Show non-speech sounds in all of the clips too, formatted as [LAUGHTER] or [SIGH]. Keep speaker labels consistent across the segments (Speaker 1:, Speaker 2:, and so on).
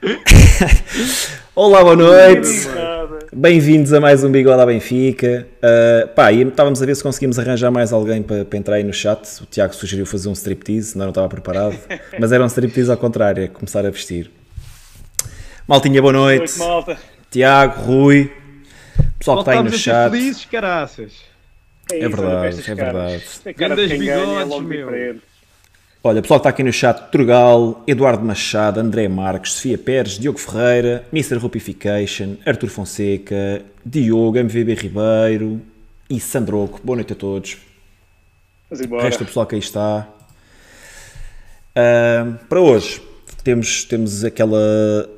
Speaker 1: [LAUGHS] Olá, boa noite. Bem-vindos a mais um Bigode à Benfica. Uh, pá, e estávamos a ver se conseguimos arranjar mais alguém para, para entrar aí no chat. O Tiago sugeriu fazer um striptease, não, não estava preparado. [LAUGHS] Mas era um striptease ao contrário, é começar a vestir. Maltinha, boa noite.
Speaker 2: Boa noite, malta.
Speaker 1: Tiago, Rui, pessoal que está aí no chat.
Speaker 3: felizes, caraças.
Speaker 1: É
Speaker 2: para
Speaker 1: verdade, é verdade.
Speaker 3: Grandes
Speaker 2: é
Speaker 3: bigodes, meu.
Speaker 2: diferente.
Speaker 1: Olha, pessoal que está aqui no chat, Turgal, Eduardo Machado, André Marques, Sofia Pérez, Diogo Ferreira, Mr. Rupification, Arthur Fonseca, Diogo, MVB Ribeiro e Sandroco. Boa noite a todos.
Speaker 2: Mas
Speaker 1: O
Speaker 2: embora.
Speaker 1: resto do pessoal que aí está. Ah, para hoje temos, temos aquela,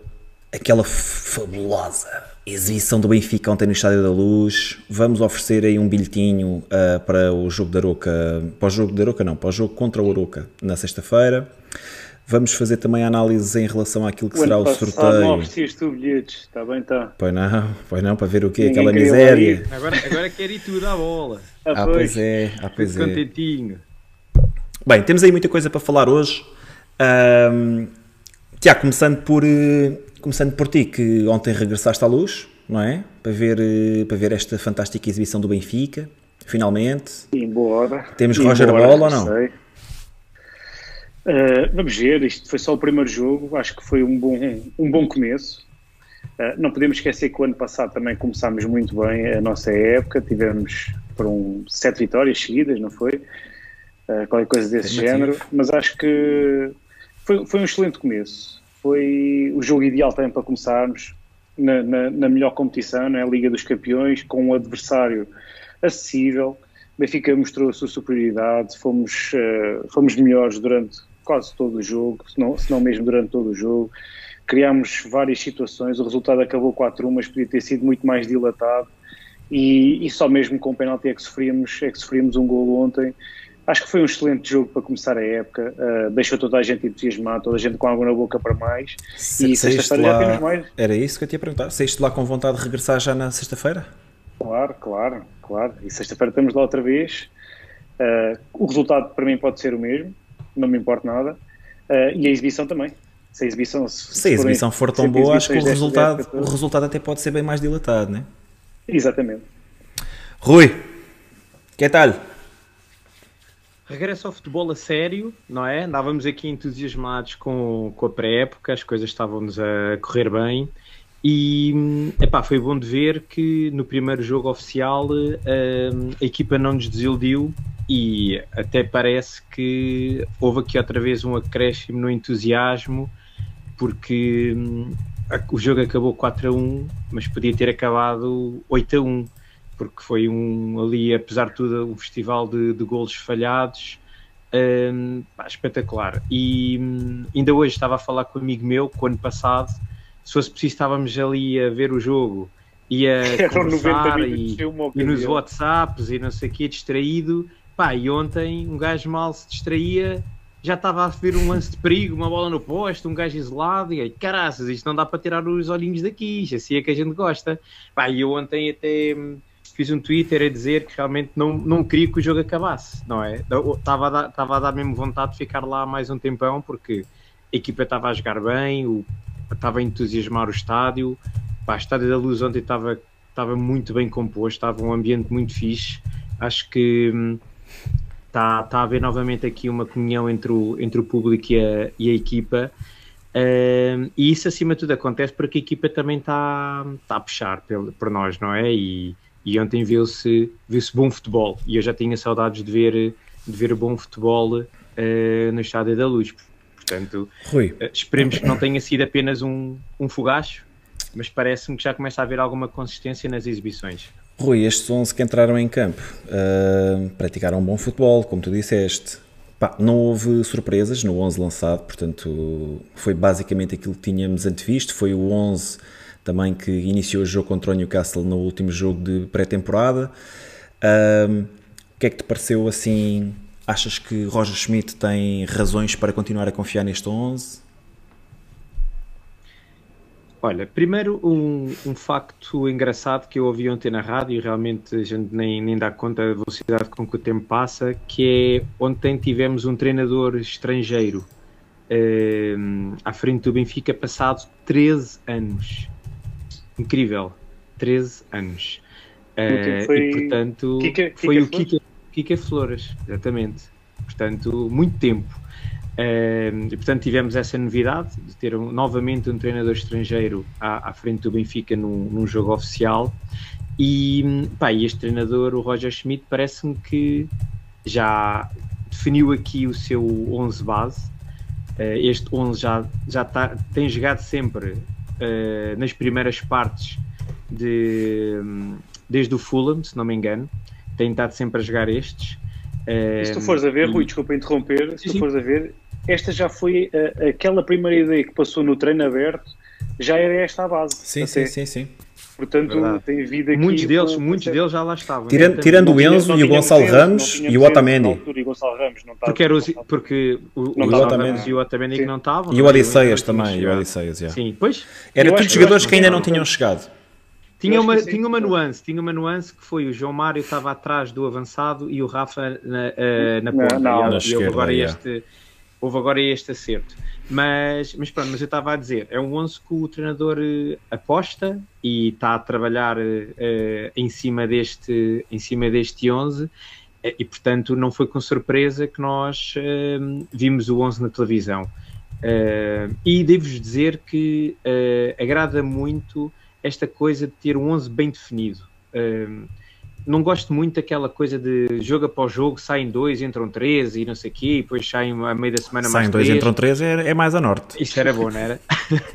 Speaker 1: aquela fabulosa exibição do Benfica ontem no Estádio da Luz. Vamos oferecer aí um bilhetinho ah, para o jogo da Aroca, para o jogo da Aroca não, para o jogo contra o Aroca na sexta-feira. Vamos fazer também análises em relação àquilo que
Speaker 2: O
Speaker 1: será o
Speaker 2: passado não
Speaker 1: sorteio.
Speaker 2: oferecias tu bilhetes, está bem, está.
Speaker 1: Pois não, pois não, para ver o quê?
Speaker 2: Ninguém
Speaker 1: Aquela miséria.
Speaker 3: Agora, agora quer ir tudo à bola.
Speaker 1: Ah, pois é, ah, pois é.
Speaker 3: contentinho.
Speaker 1: Bem, temos aí muita coisa para falar hoje. Ahm, Tiago, começando por, eh, começando por ti, que ontem regressaste à luz, não é? Para ver, eh, para ver esta fantástica exibição do Benfica, finalmente.
Speaker 2: Embora.
Speaker 1: Temos
Speaker 2: Embora,
Speaker 1: Roger Bola ou não?
Speaker 2: sei. Uh, vamos ver, isto foi só o primeiro jogo, acho que foi um bom, um bom começo. Uh, não podemos esquecer que o ano passado também começámos muito bem a nossa época, tivemos foram sete vitórias seguidas, não foi? Uh, qualquer coisa desse género, mas acho que foi, foi um excelente começo. Foi o jogo ideal também para começarmos na, na- na melhor competição, na Liga dos Campeões, com um adversário acessível. Benfica mostrou a sua superioridade, fomos, eh, fomos melhores durante quase todo o jogo, se não, se não mesmo durante todo o jogo. Criámos várias situações, o resultado acabou 4-1, mas podia ter sido muito mais dilatado. E, e só mesmo com o penalti é que sofríamos, é que sofríamos um golo ontem. Acho que foi um excelente jogo para começar a época, eh, deixou toda a gente entusiasmada, toda a gente com água na boca para mais.
Speaker 1: Se-
Speaker 2: e sexta-feira já temos mais.
Speaker 1: Era isso que eu te ia perguntar. Saíste lá com vontade de regressar já na sexta-feira?
Speaker 2: Claro, claro, claro. E sexta-feira estamos lá outra vez. Uh, o resultado para mim pode ser o mesmo, não me importa nada. Uh, e a exibição também. Se a exibição, se,
Speaker 1: Se a exibição for tão boa, acho que o resultado, o resultado até pode ser bem mais dilatado, né?
Speaker 2: Exatamente.
Speaker 1: Rui, que tal?
Speaker 3: Regresso ao futebol a sério, não é? Andávamos aqui entusiasmados com, com a pré-época, as coisas estavam-nos a correr bem. E epá, foi bom de ver que no primeiro jogo oficial hum, a equipa não nos desiludiu e até parece que houve aqui outra vez um acréscimo no entusiasmo, porque hum, a- o jogo acabou 4 a 1, mas podia ter acabado 8 a 1 porque foi um ali, apesar de tudo, um festival de, de golos falhados hum, pá, espetacular. E hum, ainda hoje estava a falar com um amigo meu que o ano passado, se fosse preciso, estávamos ali a ver o jogo e a [LAUGHS]
Speaker 2: Eram 90
Speaker 3: conversar
Speaker 2: minutos
Speaker 3: e, e nos. WhatsApps e não sei o quê, distraído. Pá, e ontem um gajo mal se distraía, já estava a ver um lance de perigo, uma bola no posto, um gajo isolado, e aí, caraças, isto não dá para tirar os olhinhos daqui, isto assim é que a gente gosta. Pá, e eu ontem até hum, fiz um Twitter a dizer que realmente não, não queria que o jogo acabasse, não é? Estava a, dar, estava a dar mesmo vontade de ficar lá mais um tempão, porque a equipa estava a jogar bem, o, estava a entusiasmar o estádio, pá, o estádio da Luz ontem estava, estava muito bem composto, estava um ambiente muito fixe, acho que hum, está, está a haver novamente aqui uma comunhão entre o, entre o público e a, e a equipa. Um, e isso acima de tudo acontece porque a equipa também está, está a puxar pel- por nós, não é? E, e ontem viu-se viu bom futebol e eu já tinha saudades de ver, de ver bom futebol eh, no Estádio da Luz. Portanto,
Speaker 1: Rui,
Speaker 3: eh, esperemos que não tenha sido apenas um, um fogacho, mas parece-me que já começa a haver alguma consistência nas exibições.
Speaker 1: Rui, estes 11 que entraram em campo ah, praticaram um bom futebol, como tu disseste. Pá, não houve surpresas no 11 lançado, portanto foi basicamente aquilo que tínhamos antevisto. Foi o 11 também que iniciou o jogo contra o Newcastle no último jogo de pré-temporada. Ah, o que é que te pareceu assim? Achas que Roger Schmidt tem razões para continuar a confiar neste 11?
Speaker 3: Olha, primeiro um, um facto engraçado que eu ouvi ontem na rádio e realmente a gente nem, nem dá conta da velocidade com que o tempo passa, que é ontem tivemos um treinador estrangeiro uh, à frente do Benfica passado 13 anos. Incrível, 13 anos. Uh, foi... E portanto, Kika, Kika foi o Kika, Kika Flores, exatamente. Portanto, muito tempo. Uh, e, portanto, tivemos essa novidade de ter um, novamente um treinador estrangeiro à, à frente do Benfica num, num, jogo oficial. E, pá, e este treinador, o Roger Schmidt, parece-me que já definiu aqui o seu 11 base. Uh, este 11 já, já tá, tem jogado sempre uh, nas primeiras partes de, desde o Fulham, se não me engano. Tem estado sempre a jogar estes.
Speaker 2: Uh, se tu fores a ver, e... Rui, desculpa interromper, se tu fores a ver, esta já foi aquela primeira ideia que passou no treino aberto, já era esta a base.
Speaker 1: Sim, até. sim, sim, sim.
Speaker 2: Portanto, Verdade. tem vida aqui.
Speaker 3: Muitos deles, muitos deles já lá estavam.
Speaker 1: Tirando, tirando o Enzo e o Gonçalo Ramos e o Otamendi.
Speaker 3: Porque, era os, porque o, o Otamendi e o Otamendi que não estavam.
Speaker 1: E o Odisseias também. E o Odisseias,
Speaker 3: yeah. Sim, pois.
Speaker 1: Era todos jogadores que ainda não tinham chegado.
Speaker 3: Tinha uma, tinha uma nuance, tinha uma nuance que foi o João Mário estava atrás do avançado e o Rafa na, uh, na ponta. Não, não, e, houve, agora este, houve agora este acerto. Mas, mas pronto, mas eu estava a dizer, é um 11 que o treinador uh, aposta e está a trabalhar uh, em, cima deste, em cima deste 11 e portanto não foi com surpresa que nós vimos o 11 na televisão. e devo-vos dizer que agrada muito esta coisa de ter um 11 bem definido não gosto muito daquela coisa de jogo após jogo, saem dois, entram três e não sei o quê, e depois saem a meio da semana
Speaker 1: saem mais dois, três. entram três, é, é, mais a norte.
Speaker 3: Isso era bom, não era?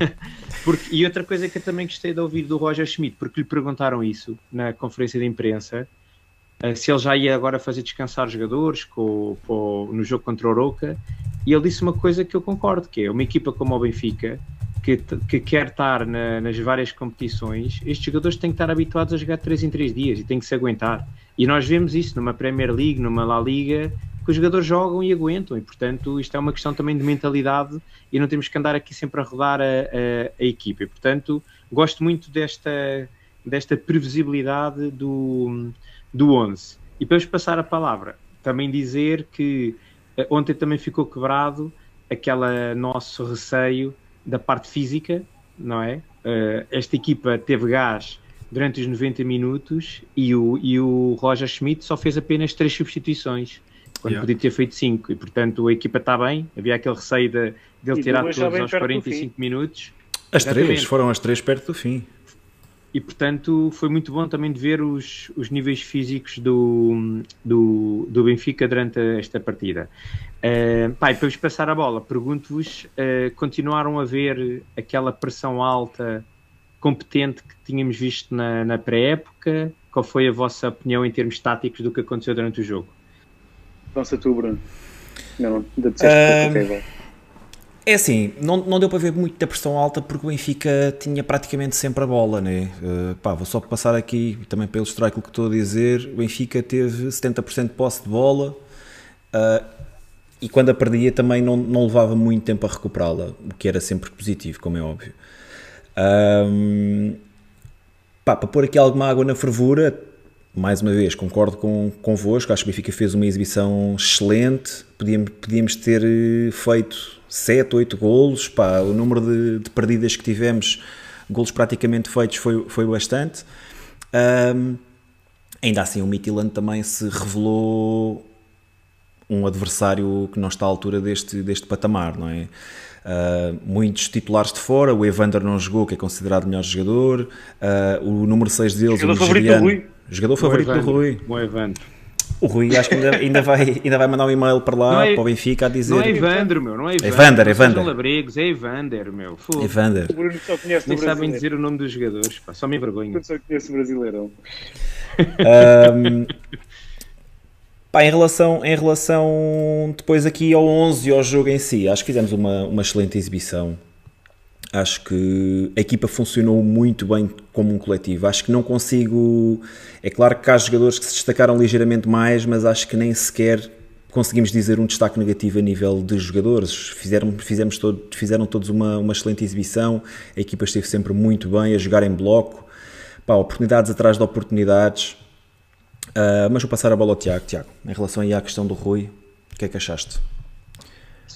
Speaker 3: [LAUGHS] porque, e outra coisa que eu também gostei de ouvir do Roger Schmidt, porque lhe perguntaram isso na conferência de imprensa, eh, se ele já ia agora fazer descansar jogadores com, com, no jogo contra o Oroca, e ele disse uma coisa que eu concordo, que é uma equipa como o Benfica, que, que quer estar na, nas várias competições, estes jogadores têm que estar habituados a jogar 3 em 3 dias e têm que se aguentar. E nós vemos isso numa Premier League, numa La Liga, que os jogadores jogam e aguentam, e portanto isto é uma questão também de mentalidade e não temos que andar aqui sempre a rodar a, a, a equipa. E, portanto, gosto muito desta, desta previsibilidade do, do 11. E para vos passar a palavra, também dizer que eh, ontem também ficou quebrado aquele nosso receio da parte física, não é? Uh, esta equipa teve gás durante os 90 minutos e o, e o Roger Schmidt só fez apenas três substituições, quando yeah. podia ter feito cinco, e portanto a equipa está bem, havia aquele receio de, de ele tirar todos aos 45 minutos.
Speaker 1: As Exatamente. três, foram as três perto do fim
Speaker 3: e portanto foi muito bom também de ver os, os níveis físicos do, do, do Benfica durante esta partida. Uh, pai, para vos passar a bola, pergunto-vos: uh, continuaram a ver aquela pressão alta, competente que tínhamos visto na, na pré-época? Qual foi a vossa opinião em termos táticos do que aconteceu durante o jogo?
Speaker 2: Lança tu, Bruno. Não, ainda disseste uh,
Speaker 1: é assim, não, não deu para ver muita pressão alta porque o Benfica tinha praticamente sempre a bola, né? Uh, pá, vou só passar aqui também para ilustrar aquilo que estou a dizer. O Benfica teve 70% de posse de bola uh, e quando a perdia também não, não levava muito tempo a recuperá-la, o que era sempre positivo, como é óbvio. Um, pá, para pôr aqui alguma água na fervura, mais uma vez, concordo com, convosco, acho que o Benfica fez uma exibição excelente, podíamos, podíamos ter eh, feito 7, 8 golos, pá, o número de, de, perdidas que tivemos, golos praticamente feitos, foi, foi bastante. Um, ainda assim, o Midtjylland também se revelou um adversário que não está à altura deste, deste patamar, não é? Uh, muitos titulares de fora, o Evander não jogou, que é considerado melhor jogador, uh, o número 6 deles,
Speaker 2: jogador o favorito
Speaker 1: Jogador favorito do Rui.
Speaker 3: O Evander.
Speaker 1: O Rui acho que ainda, ainda, vai, ainda vai mandar um e-mail para lá, é, para o Benfica, a dizer. Não
Speaker 3: é Evandro, meu, não é Evandro.
Speaker 1: Evander, Evander.
Speaker 3: Labrigos, é Evander, meu.
Speaker 1: Fogo. Evander.
Speaker 2: O Bruno só conhece
Speaker 3: Nem sabem dizer o nome dos jogadores, pá, só me envergonho.
Speaker 2: Eu só conheço o Brasileirão.
Speaker 1: Um, pá, em relação, em relação depois aqui ao 11 e ao jogo em si, acho que fizemos uma, uma excelente exibição. Acho que a equipa funcionou muito bem como um coletivo. Acho que não consigo. É claro que há jogadores que se destacaram ligeiramente mais, mas acho que nem sequer conseguimos dizer um destaque negativo a nível de jogadores. Fizeram, fizemos todo, fizeram todos uma, uma excelente exibição. A equipa esteve sempre muito bem a jogar em bloco. Pá, oportunidades atrás de oportunidades. Uh, mas vou passar a bola ao Tiago. Tiago, em relação aí à questão do Rui, o que é que achaste?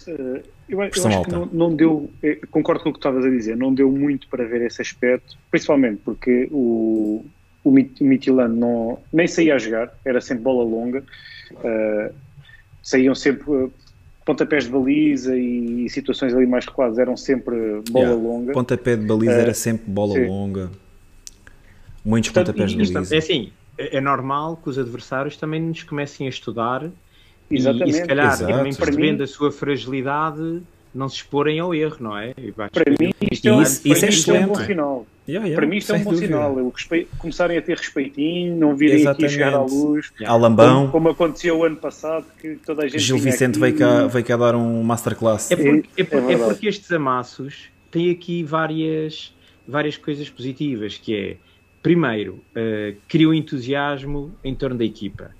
Speaker 2: Uh eu, eu acho que não, não, deu, eh, concordo com o que estavas a dizer, não deu muito para ver esse aspecto, principalmente porque o, o Midtjylland não, nem saía a jogar, era sempre bola longa, uh, saíam sempre uh, pontapés de baliza e, situações ali mais recuadas eram sempre bola yeah. longa.
Speaker 1: Pontapé de baliza uh, era sempre bola sim. longa, muitos Portanto, pontapés de baliza.
Speaker 3: É assim, é, é normal que os adversários também nos comecem a estudar Exatamente. E, e se calhar Exato. também percebendo a sua fragilidade não se exporem ao erro, não é?
Speaker 2: Para mim isto, é, isso, para isso mim, é, é um bom sinal. Yeah, yeah, para mim isto é um bom dúvida. sinal. Começarem a ter respeitinho, não virem Exatamente. aqui chegar à luz.
Speaker 1: Yeah. Alambão.
Speaker 2: Como, como, aconteceu o ano passado, que toda a gente
Speaker 1: Gil Vicente aqui... veio, cá, veio cá dar um masterclass.
Speaker 3: É porque, é, é, é porque estes amassos têm aqui várias, várias coisas positivas, que é, primeiro, uh, criam entusiasmo em torno da equipa.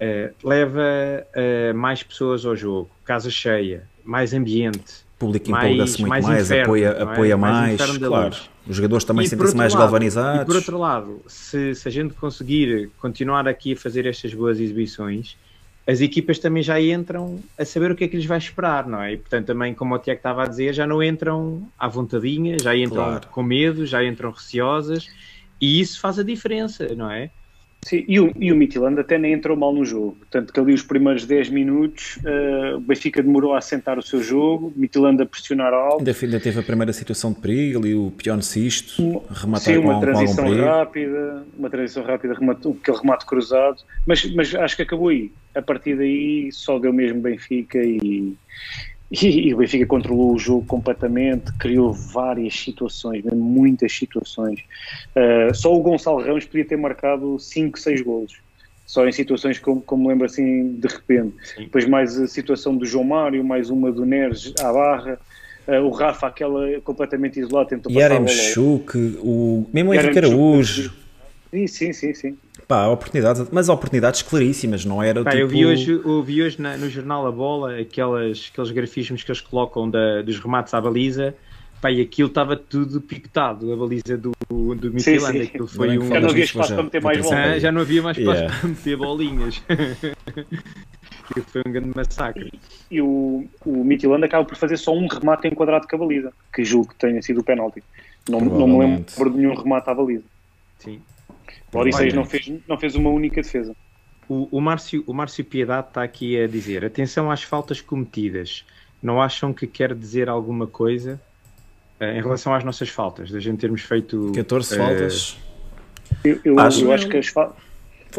Speaker 3: Uh, leva uh, mais pessoas ao jogo, casa cheia, mais ambiente.
Speaker 1: O público empolga-se muito mais, mais inferno, apoia, é? apoia mais, mais claro. Os jogadores também sentem-se mais lado, galvanizados.
Speaker 3: E por outro lado, se, se a gente conseguir continuar aqui a fazer estas boas exibições, as equipas também já entram a saber o que é que lhes vai esperar, não é? E portanto, também, como o Tiago estava a dizer, já não entram à vontadinha, já entram claro. com medo, já entram receosas, e isso faz a diferença, não é?
Speaker 2: Sim, e o, e o Midtjylland até nem entrou mal no jogo. Tanto que ali os primeiros 10 minutos uh, o Benfica demorou a assentar o seu jogo, Midtjylland a pressionar alto.
Speaker 1: Ainda, ainda teve a primeira situação de perigo ali, o Pion Sisto, rematar
Speaker 2: sim, uma com, transição com rápida, uma transição rápida, aquele remate cruzado, mas, mas acho que acabou aí. A partir daí só deu mesmo Benfica e, [LAUGHS] e, e, o Benfica controlou o jogo completamente, criou várias situações, muitas situações. Uh, só o Gonçalo Ramos podia ter marcado 5, 6 golos. Só em situações como, como lembro assim, de repente. Sim. Depois mais a situação do João Mário, mais uma do Neres à barra. Uh, o Rafa, aquela completamente isolada, tentou passar
Speaker 1: Yarem Chuk, o mesmo o Henrique Araújo.
Speaker 2: Sim, sim, sim, sim.
Speaker 1: Pá, oportunidades, mas oportunidades claríssimas, não era Pá, tipo...
Speaker 3: Eu vi hoje, eu vi hoje na, no jornal A Bola aquelas, aqueles grafismos que eles colocam da, dos remates à baliza, pá, e aquilo estava tudo pictado, a baliza do, do Midtjylland, aquilo foi um...
Speaker 2: Já não havia espaço para meter mais bolas.
Speaker 3: Já não havia mais espaço yeah. para meter bolinhas. [LAUGHS] aquilo foi um grande massacre.
Speaker 2: E, e o, o Midtjylland acaba por fazer só um remate enquadrado com a baliza, que julgo que tenha sido o penalti. Não, não me lembro de nenhum remate à baliza.
Speaker 3: Sim.
Speaker 2: O Odisseis não fez, não fez uma única defesa.
Speaker 3: O, o, Márcio, o Márcio Piedade está aqui a dizer: atenção às faltas cometidas. Não acham que quer dizer alguma coisa uh, em relação às nossas faltas? Da gente termos feito
Speaker 1: 14 uh, faltas.
Speaker 2: Eu, eu, acho, eu acho que as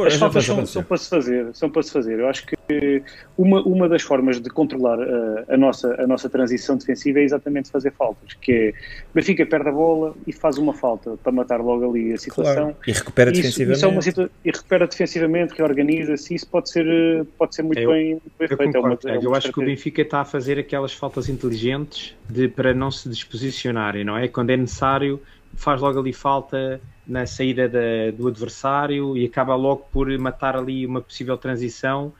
Speaker 2: as faltas são, são, para se fazer, são para se fazer. Eu acho que uma, uma das formas de controlar a, a, nossa, a nossa transição defensiva é exatamente fazer faltas, que é Benfica perde a bola e faz uma falta para matar logo ali a situação.
Speaker 1: Claro. E recupera isso, defensivamente. Isso é uma situa
Speaker 2: e recupera defensivamente, reorganiza-se, isso pode ser, pode ser muito eu, bem, bem
Speaker 3: eu feito. É uma, é eu acho que o Benfica está a fazer aquelas faltas inteligentes de, para não se disposicionarem, não é? Quando é necessário, faz logo ali falta na saída da, do adversário e acaba logo por matar ali uma possível transição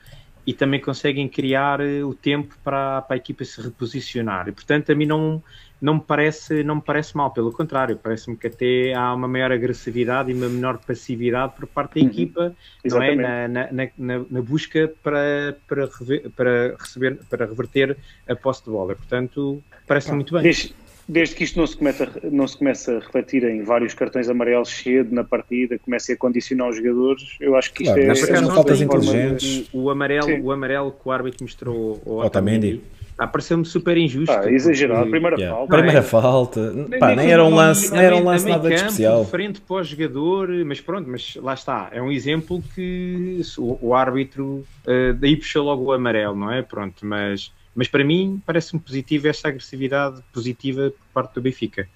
Speaker 3: e também conseguem criar eh, o tempo para, para a equipa se reposicionar. E, portanto, a mim não, não, me parece, não me parece mal, pelo contrário, parece-me que até há uma maior agressividade e uma menor passividade por parte da uhum. equipa não é? na, na, na, na, busca para, para, rever, para, receber, para reverter a posse de bola. Portanto, parece-me muito bem.
Speaker 2: Deixe, desde que isto não se, cometa, não se comece a refletir em vários cartões amarelos cedo na partida, comece a condicionar os jogadores, eu acho que isto claro,
Speaker 1: é... São faltas inteligentes.
Speaker 3: O, o, amarelo, o amarelo que o árbitro mostrou ao
Speaker 1: Otamendi...
Speaker 3: Ah, pareceu-me super injusto.
Speaker 2: Ah, exagerado, a primeira yeah. falta.
Speaker 1: Primeira é? falta. Nem, Pá, nem, nem, era um lance, nem era um lance nada de especial.
Speaker 3: frente para o jogador, mas pronto, mas lá está. É um exemplo que o, o árbitro uh, daí puxou logo o amarelo, não é? Pronto, mas mas para mim parece-me positivo esta agressividade positiva por parte do Benfica.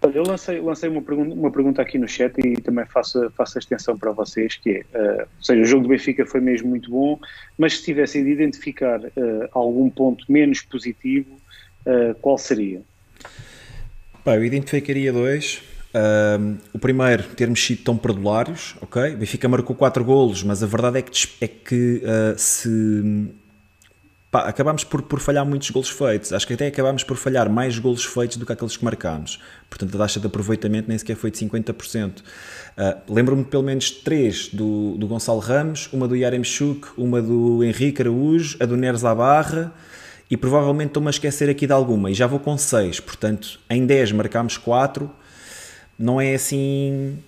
Speaker 2: Eu lancei, lancei uma, pergunta, uma pergunta aqui no chat e também faço, faço a extensão para vocês, que é, uh, ou seja, o jogo do Benfica foi mesmo muito bom, mas se tivessem de identificar uh, algum ponto menos positivo, uh, qual seria?
Speaker 1: Pá, eu identificaria dois. o primeiro, termos sido tão perdulários, ok? O Benfica marcou 4 golos, mas a verdade é que, é que se pá, acabámos por, por falhar muitos golos feitos. Acho que até acabámos por falhar mais golos feitos do que aqueles que marcámos. Portanto, a taxa de aproveitamento nem sequer foi de 50%. Uh, ah, Lembro-me pelo menos três do, do Gonçalo Ramos, uma do Yarem Chuk, uma do Henrique Araújo, a do Neres à Barra e provavelmente estou-me a esquecer aqui de alguma, e já vou com 6, portanto, em 10 marcámos 4, não é assim.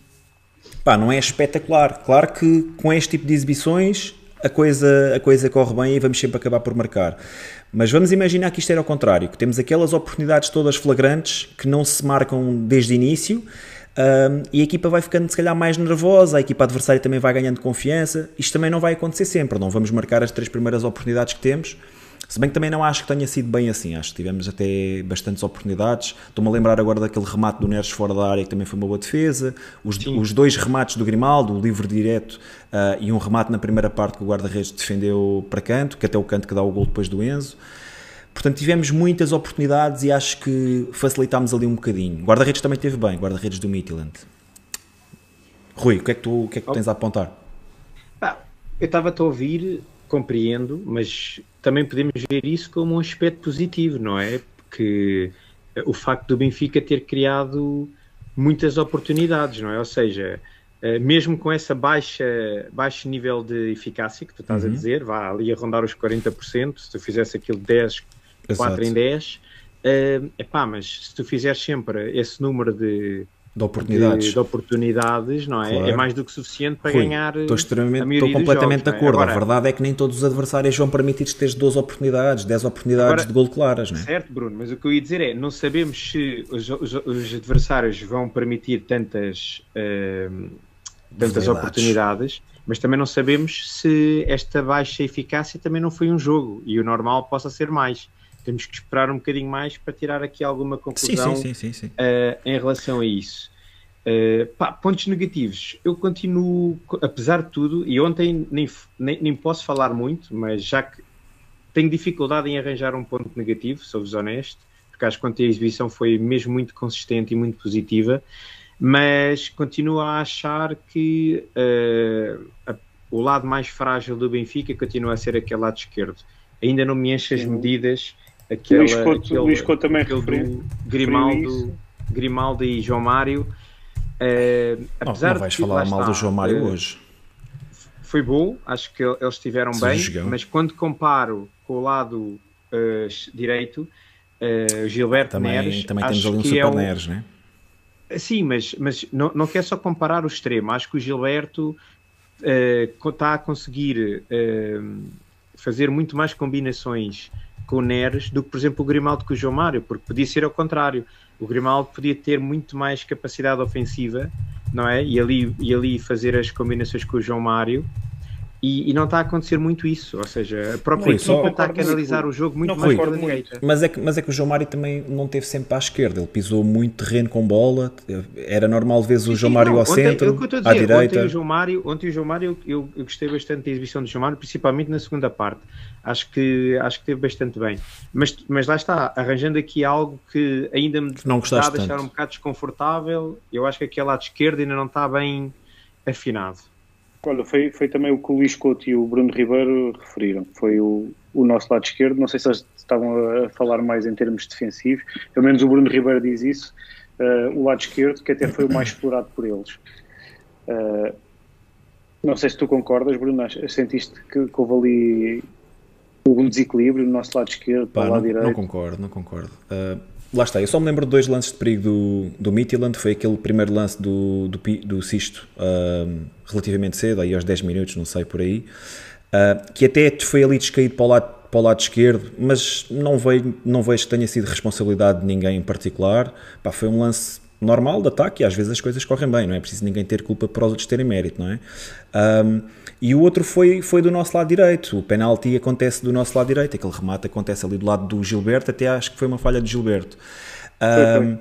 Speaker 1: Pá, não é espetacular. Claro que com este tipo de exibições a coisa, a coisa corre bem e vamos sempre acabar por marcar. Mas vamos imaginar que isto era ao contrário, que temos aquelas oportunidades todas flagrantes que não se marcam desde o início um, e a equipa vai ficando se calhar mais nervosa, a equipa adversária também vai ganhando confiança. Isto também não vai acontecer sempre, não vamos marcar as três primeiras oportunidades que temos se bem que também não acho que tenha sido bem assim, acho que tivemos até bastantes oportunidades. Estou-me a lembrar agora daquele remate do Neres fora da área que também foi uma boa defesa. Os, os dois remates do Grimaldo, o livre direto uh, e um remate na primeira parte que o guarda-redes defendeu para canto, que até o canto que dá o gol depois do Enzo. Portanto, tivemos muitas oportunidades e acho que facilitámos ali um bocadinho. Guarda-redes também teve bem, guarda-redes do Midland. Rui, o que é que tu, o que é que tu tens a apontar?
Speaker 3: Ah, eu estava-te a ouvir compreendo, mas também podemos ver isso como um aspecto positivo, não é? Porque o facto do Benfica ter criado muitas oportunidades, não é? Ou seja, eh, mesmo com essa baixa, baixo nível de eficácia que tu estás uhum. a dizer, vá ali a rondar os 40%, se tu fizesse aquilo 10, Exato. 4 em 10, é uh, pá, mas se tu fizeres sempre esse número de
Speaker 1: de oportunidades.
Speaker 3: De, de, oportunidades, não é? é claro. É mais do que suficiente para Rui, ganhar.
Speaker 1: Estou extremamente, estou completamente jogos, de é? acordo. É? Agora, a verdade é que nem todos os adversários vão permitir te teres 12 oportunidades, 10 oportunidades agora, de gol claras, não é?
Speaker 3: Certo, Bruno, mas o que eu ia dizer é: não sabemos se os, os, os adversários vão permitir tantas, uh, tantas oportunidades, mas também não sabemos se esta baixa eficácia também não foi um jogo e o normal possa ser mais temos que esperar um bocadinho mais para tirar aqui alguma conclusão sim, sim, sim, uh, em relação a isso. Uh, pá, pontos negativos. Eu continuo, apesar de tudo, e ontem nem, nem, nem, posso falar muito, mas já que tenho dificuldade em arranjar um ponto negativo, sou-vos honesto, porque acho que ontem a exibição foi mesmo muito consistente e muito positiva, mas continuo a achar que uh, a, o lado mais frágil do Benfica continua a ser aquele lado esquerdo. Ainda não me enche as medidas Aquela,
Speaker 2: Luís, Couto, aquele, Luís Couto também referiu,
Speaker 3: Grimaldo, Grimaldo e João Mário. Uh,
Speaker 1: apesar não, não vais de falar mal está, do João Mário uh, hoje.
Speaker 3: Foi bom, acho que eles estiveram bem, jogão. mas quando comparo com o lado uh, direito, uh, Gilberto
Speaker 1: também,
Speaker 3: Neres.
Speaker 1: Também temos ali um Super é um... Neres, né?
Speaker 3: Sim, mas, mas não, não quer só comparar o extremo. Acho que o Gilberto está a conseguir fazer muito mais combinações com o Neres do que, por exemplo, o Grimaldo com o João Mário, porque podia ser ao contrário. O Grimaldo podia ter muito mais capacidade ofensiva, não é? E ali, e ali fazer as combinações com o João Mário e, e, não está a acontecer muito isso, ou seja, a própria equipa está a canalizar o jogo muito mais para a direita.
Speaker 1: Mas é, que, mas é que o João Mário também não teve sempre à esquerda, ele pisou muito terreno com bola, era normal vezes o João Mário ao ontem, centro, dizer, à direita.
Speaker 3: Ontem o João Mário, ontem o João Mário eu, eu, gostei bastante da exibição do João Mário, principalmente na segunda parte, acho que, acho que teve bastante bem. Mas, mas lá está, arranjando aqui algo que ainda me
Speaker 1: não está a
Speaker 3: deixar
Speaker 1: tanto.
Speaker 3: um bocado desconfortável, eu acho que aquele lado esquerdo ainda não está bem afinado.
Speaker 2: Olha, foi, foi também o que o Luís Couto e o Bruno Ribeiro referiram. Foi o, o nosso lado esquerdo. Não sei se eles estavam a falar mais em termos defensivos. Pelo menos o Bruno Ribeiro diz isso. Uh, o lado esquerdo, que até foi o mais explorado por eles. Uh, não sei se tu concordas, Bruno. Sentiste que, que houve ali algum desequilíbrio no nosso lado esquerdo, Pá, para o lado
Speaker 1: não,
Speaker 2: direito?
Speaker 1: Não concordo, não concordo. Uh, lá está, eu só me lembro de dois lances de perigo do, do Midtjylland, foi aquele primeiro lance do, do, do Sisto, uh, relativamente cedo, aí aos 10 minutos, não sei, por aí, uh, que até foi ali descaído para o lado, para o lado esquerdo, mas não vejo, não vejo que tenha sido responsabilidade de ninguém em particular, Pá, foi um lance normal de ataque e às vezes as coisas correm bem, não é preciso ninguém ter culpa para os outros terem mérito, não é? Um, e o outro foi, foi do nosso lado direito, o penalti acontece do nosso lado direito, aquele remate acontece ali do lado do Gilberto, até acho que foi uma falha de Gilberto. Um,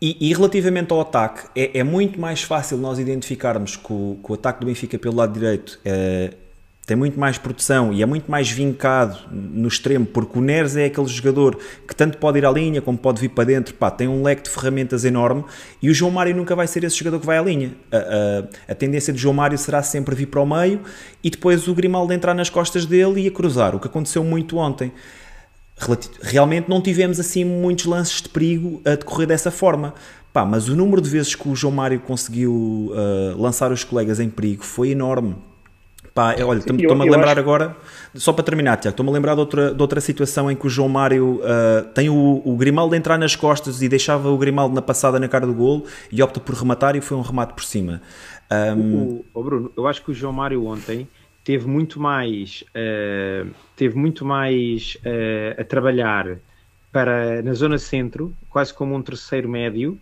Speaker 1: e, e, relativamente ao ataque, é, é, muito mais fácil nós identificarmos que o, que o ataque do Benfica pelo lado direito é, tem muito mais produção e é muito mais vincado no extremo, porque o Neres é aquele jogador que tanto pode ir à linha como pode vir para dentro, pá, tem um leque de ferramentas enorme e o João Mário nunca vai ser esse jogador que vai à linha. A, a, a tendência de João Mário será sempre vir para o meio e depois o Grimaldo entrar nas costas dele e a cruzar, o que aconteceu muito ontem. Realmente não tivemos assim muitos lances de perigo a decorrer dessa forma. Pá, mas o número de vezes que o João Mário conseguiu uh, lançar os colegas em perigo foi enorme Pá, olha, estou-me a lembrar acho... agora, só para terminar, Tiago, estou-me a lembrar de outra, de outra situação em que o João Mário uh, tem o, o Grimaldo entrar nas costas e deixava o Grimaldo na passada na cara do golo e opta por rematar e foi um remate por cima. Um...
Speaker 3: O, o, Bruno, eu acho que o João Mário ontem teve muito mais, uh, teve muito mais uh, a trabalhar para, na zona centro, quase como um terceiro médio,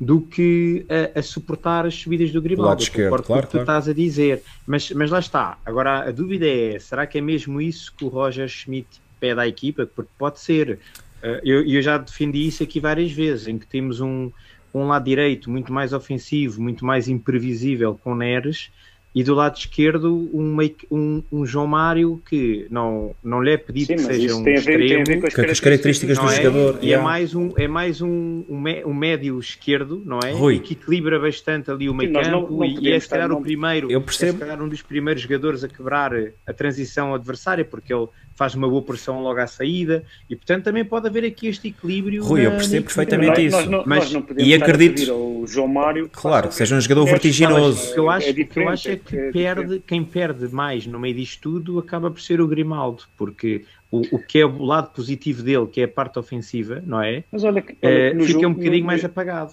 Speaker 3: do que a, a, suportar as subidas do Grimaldo. Lado
Speaker 1: esquerdo, claro,
Speaker 3: claro.
Speaker 1: que tu
Speaker 3: estás a dizer. Mas, mas lá está. Agora, a dúvida é, será que é mesmo isso que o Roger Schmidt pede à equipa? Porque pode ser. Eh, eu, eu já defendi isso aqui várias vezes, em que temos um, um lado direito muito mais ofensivo, muito mais imprevisível com Neres, e do lado esquerdo um, um, um, João Mário que não, não lhe é pedido Sim, que seja um extremo
Speaker 1: com as, com as características do
Speaker 3: é?
Speaker 1: jogador
Speaker 3: e é yeah. é mais um é mais um, um, médio esquerdo não é Rui. que equilibra bastante ali o meio campo não, não e é se calhar o primeiro
Speaker 1: eu percebo. é se
Speaker 3: calhar um dos primeiros jogadores a quebrar a transição adversária porque ele faz uma boa pressão logo à saída e portanto também pode haver aqui este equilíbrio
Speaker 1: Rui, eu percebo perfeitamente isso
Speaker 2: nós, mas, nós não podemos e acredito ao João Mário
Speaker 1: claro, que seja um jogador vertiginoso
Speaker 3: o que eu acho, é que, eu acho é que é perde, quem perde mais no meio disto tudo acaba por ser o Grimaldo porque o, o que é o lado positivo dele, que é a parte ofensiva, não é? Mas olha, olha é, fica jogo, um bocadinho no, mais apagado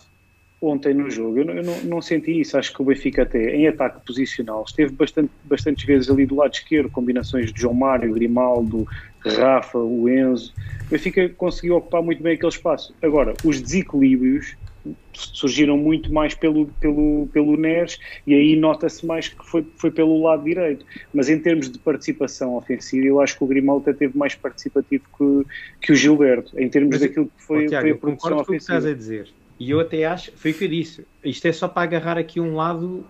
Speaker 2: ontem no jogo. Eu, eu não, não, senti isso. Acho que o Benfica, até em ataque posicional, esteve bastante, bastantes vezes ali do lado esquerdo, combinações de João Mário, Grimaldo, Rafa, o Enzo. O Benfica conseguiu ocupar muito bem aquele espaço. Agora, os desequilíbrios surgiram muito mais pelo, pelo, pelo NERS e aí nota-se mais que foi, foi pelo lado direito. Mas em termos de participação ofensiva, eu acho que o Grimaldo até teve mais participativo que, que o Gilberto, em termos Mas, daquilo que foi, oh, Tiago,
Speaker 3: foi
Speaker 2: a produção ofensiva. Com o que
Speaker 3: estás a dizer e eu até acho, foi o que eu disse, isto é só para agarrar aqui um lado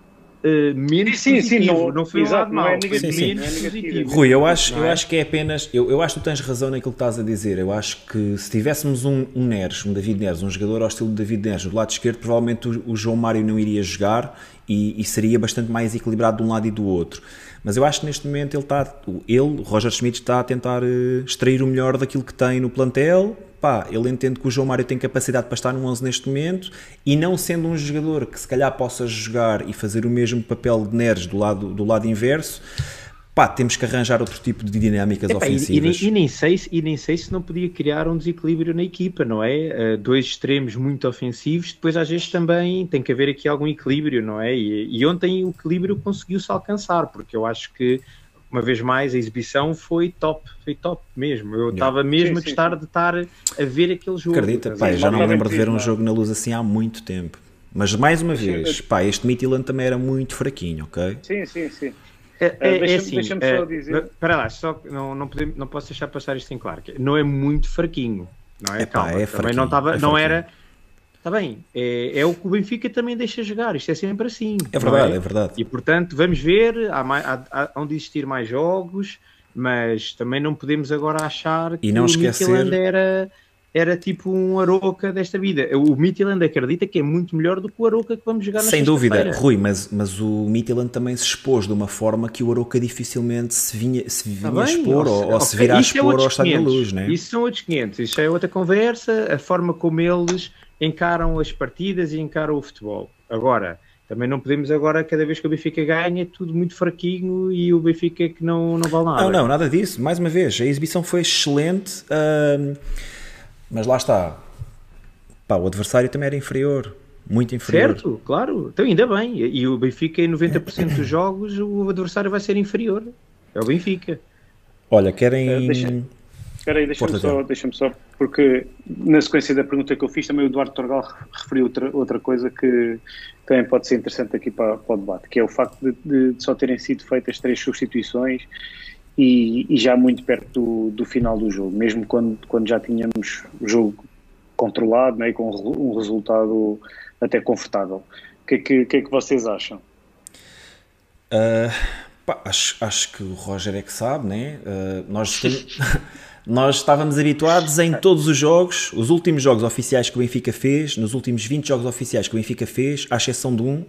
Speaker 3: Uh, menos sim, positivo, sim, não, não foi exato, um lado mau, é negativo, sim, menos sim. positivo.
Speaker 1: Rui, eu acho, é? eu acho que é apenas, eu, eu acho que tu tens razão naquilo que estás a dizer, eu acho que se tivéssemos um, um Neres, um David Neres, um jogador ao estilo de David Neres do lado esquerdo, provavelmente o, o João Mário não iria jogar e, e, seria bastante mais equilibrado de um lado e do outro. Mas eu acho que neste momento ele está, ele, Roger Schmidt, está a tentar uh, extrair o melhor daquilo que tem no plantel, pá, ele entende que o João Mário tem capacidade para estar no 11 neste momento e não sendo um jogador que se calhar possa jogar e fazer o mesmo papel de Neres do lado, do lado inverso, pá, temos que arranjar outro tipo de dinâmicas ofensivas.
Speaker 3: E, e, e, nem sei, e nem sei se não podia criar um desequilíbrio na equipa, não é? Uh, dois extremos muito ofensivos, depois às vezes também tem que haver aqui algum equilíbrio, não é? E, e ontem o equilíbrio conseguiu-se alcançar, porque eu acho que uma vez mais, a exibição foi top, foi top mesmo. Eu estava yeah. mesmo sim, a gostar sim. de estar a ver aquele jogo.
Speaker 1: Acredita, pá, já não me lembro de ver um jogo na luz assim há muito tempo. Mas mais uma vez, pá, este Midtjylland também era muito fraquinho,
Speaker 2: ok? Sim, sim, sim.
Speaker 3: É, é, uh, deixa, é assim, deixa só dizer. Para lá, só, não, não, podemos, não posso deixar passar isto em claro. Não é muito fraquinho, não é?
Speaker 1: Calma, é
Speaker 3: também não, tava, é não era Está bem, é, é, o que o Benfica também deixa jogar, isto é sempre assim.
Speaker 1: É verdade, é? é? verdade.
Speaker 3: E portanto, vamos ver, há, mais, há, há, há de existir mais jogos, mas também não podemos agora achar
Speaker 1: que e não o esquecer...
Speaker 3: era era tipo um Aroca desta vida. O Midtjylland acredita que é muito melhor do que o Aroca que vamos jogar na
Speaker 1: Sem dúvida, Rui, mas, mas o Midtjylland também se expôs de uma forma que o Aroca dificilmente se vinha, se vinha tá a expor ou, ou okay. se virá a é expor é ao Estádio da Luz, né?
Speaker 3: Isso são outros 500, isso é outra conversa, a forma como eles encaram as partidas e encaram o futebol. Agora, também não podemos agora, cada vez que o Benfica ganha, tudo muito fraquinho e o Benfica que não, não vale nada.
Speaker 1: Não, não, nada disso. Mais uma vez, a exibição foi excelente. Mas lá está. Pá, o adversário também era inferior. Muito inferior.
Speaker 3: Certo, claro. Então ainda bem. E o Benfica, em 90% dos [LAUGHS] jogos, o adversário vai ser inferior. É o Benfica.
Speaker 1: Olha, querem.
Speaker 2: Espera aí, deixa-me só, deixa só, porque na sequência da pergunta que eu fiz, também o Eduardo Torgal referiu outra, outra coisa que também pode ser interessante aqui para, para o debate, que é o facto de, de só terem sido feitas três substituições e, e já muito perto do, do, final do jogo, mesmo quando, quando já tínhamos o jogo controlado né, com um resultado até confortável. O que é que, que, é que vocês acham?
Speaker 1: Uh, pá, acho, acho que o Roger é que sabe, né? Uh, nós, [LAUGHS] nós estávamos habituados em todos os jogos, os últimos jogos oficiais que o Benfica fez, nos últimos 20 jogos oficiais que o Benfica fez, à exceção de um,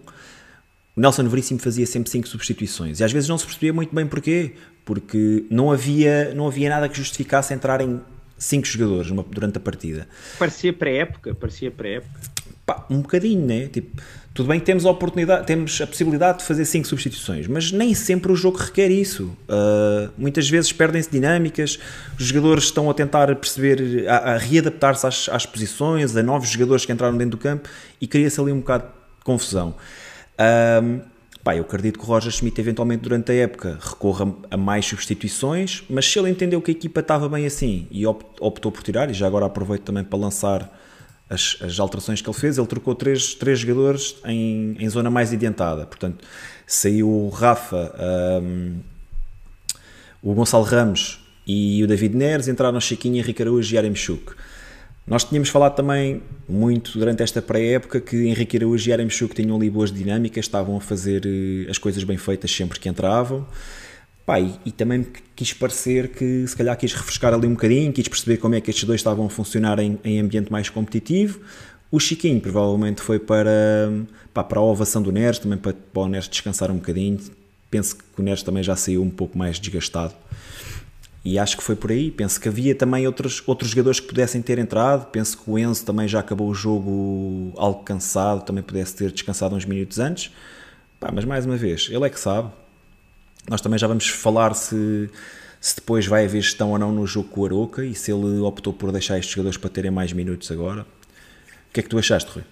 Speaker 1: o Nelson Veríssimo fazia sempre cinco substituições e às vezes não se percebia muito bem porquê, porque não havia, não havia nada que justificasse entrar em cinco jogadores durante a partida.
Speaker 3: Parecia pré-época, parecia pré-época.
Speaker 1: Pá, um bocadinho, né? Tipo, tudo bem que temos a oportunidade, temos a possibilidade de fazer cinco substituições, mas nem sempre o jogo requer isso. Uh, muitas vezes perdem-se dinâmicas, os jogadores estão a tentar perceber, a, a readaptar-se às, às, posições, a novos jogadores que entraram dentro do campo e cria-se ali um bocado de confusão. Uh, pá, eu acredito que o Roger Schmidt, eventualmente durante a época, recorra a mais substituições, mas se ele entendeu que a equipa estava bem assim e optou por tirar, e já agora aproveito também para lançar as, as, alterações que ele fez, ele trocou três, três jogadores em, em zona mais adiantada. Portanto, saiu o Rafa, um, o Gonçalo Ramos e o David Neres, entraram Chiquinho, Henrique Araújo e Aremchuk. Nós tínhamos falado também muito durante esta pré-época que Henrique Araújo e Aremchuk tinham ali boas dinâmicas, estavam a fazer eh, as coisas bem feitas sempre que entravam. Pá, e, e, também quis parecer que se calhar quis refrescar ali um bocadinho, quis perceber como é que estes dois estavam a funcionar em, em ambiente mais competitivo. O Chiquinho provavelmente foi para, pá, para a ovação do Neres, também para, para o Neres descansar um bocadinho. Penso que o Neres também já saiu um pouco mais desgastado. E acho que foi por aí. Penso que havia também outros, outros jogadores que pudessem ter entrado. Penso que o Enzo também já acabou o jogo algo cansado, também pudesse ter descansado uns minutos antes. Pá, mas mais uma vez, ele é que sabe nós também já vamos falar se, se depois vai haver gestão ou não no jogo com o Aroca e se ele optou por deixar estes jogadores para terem mais minutos agora. O que é que tu achaste, Rui?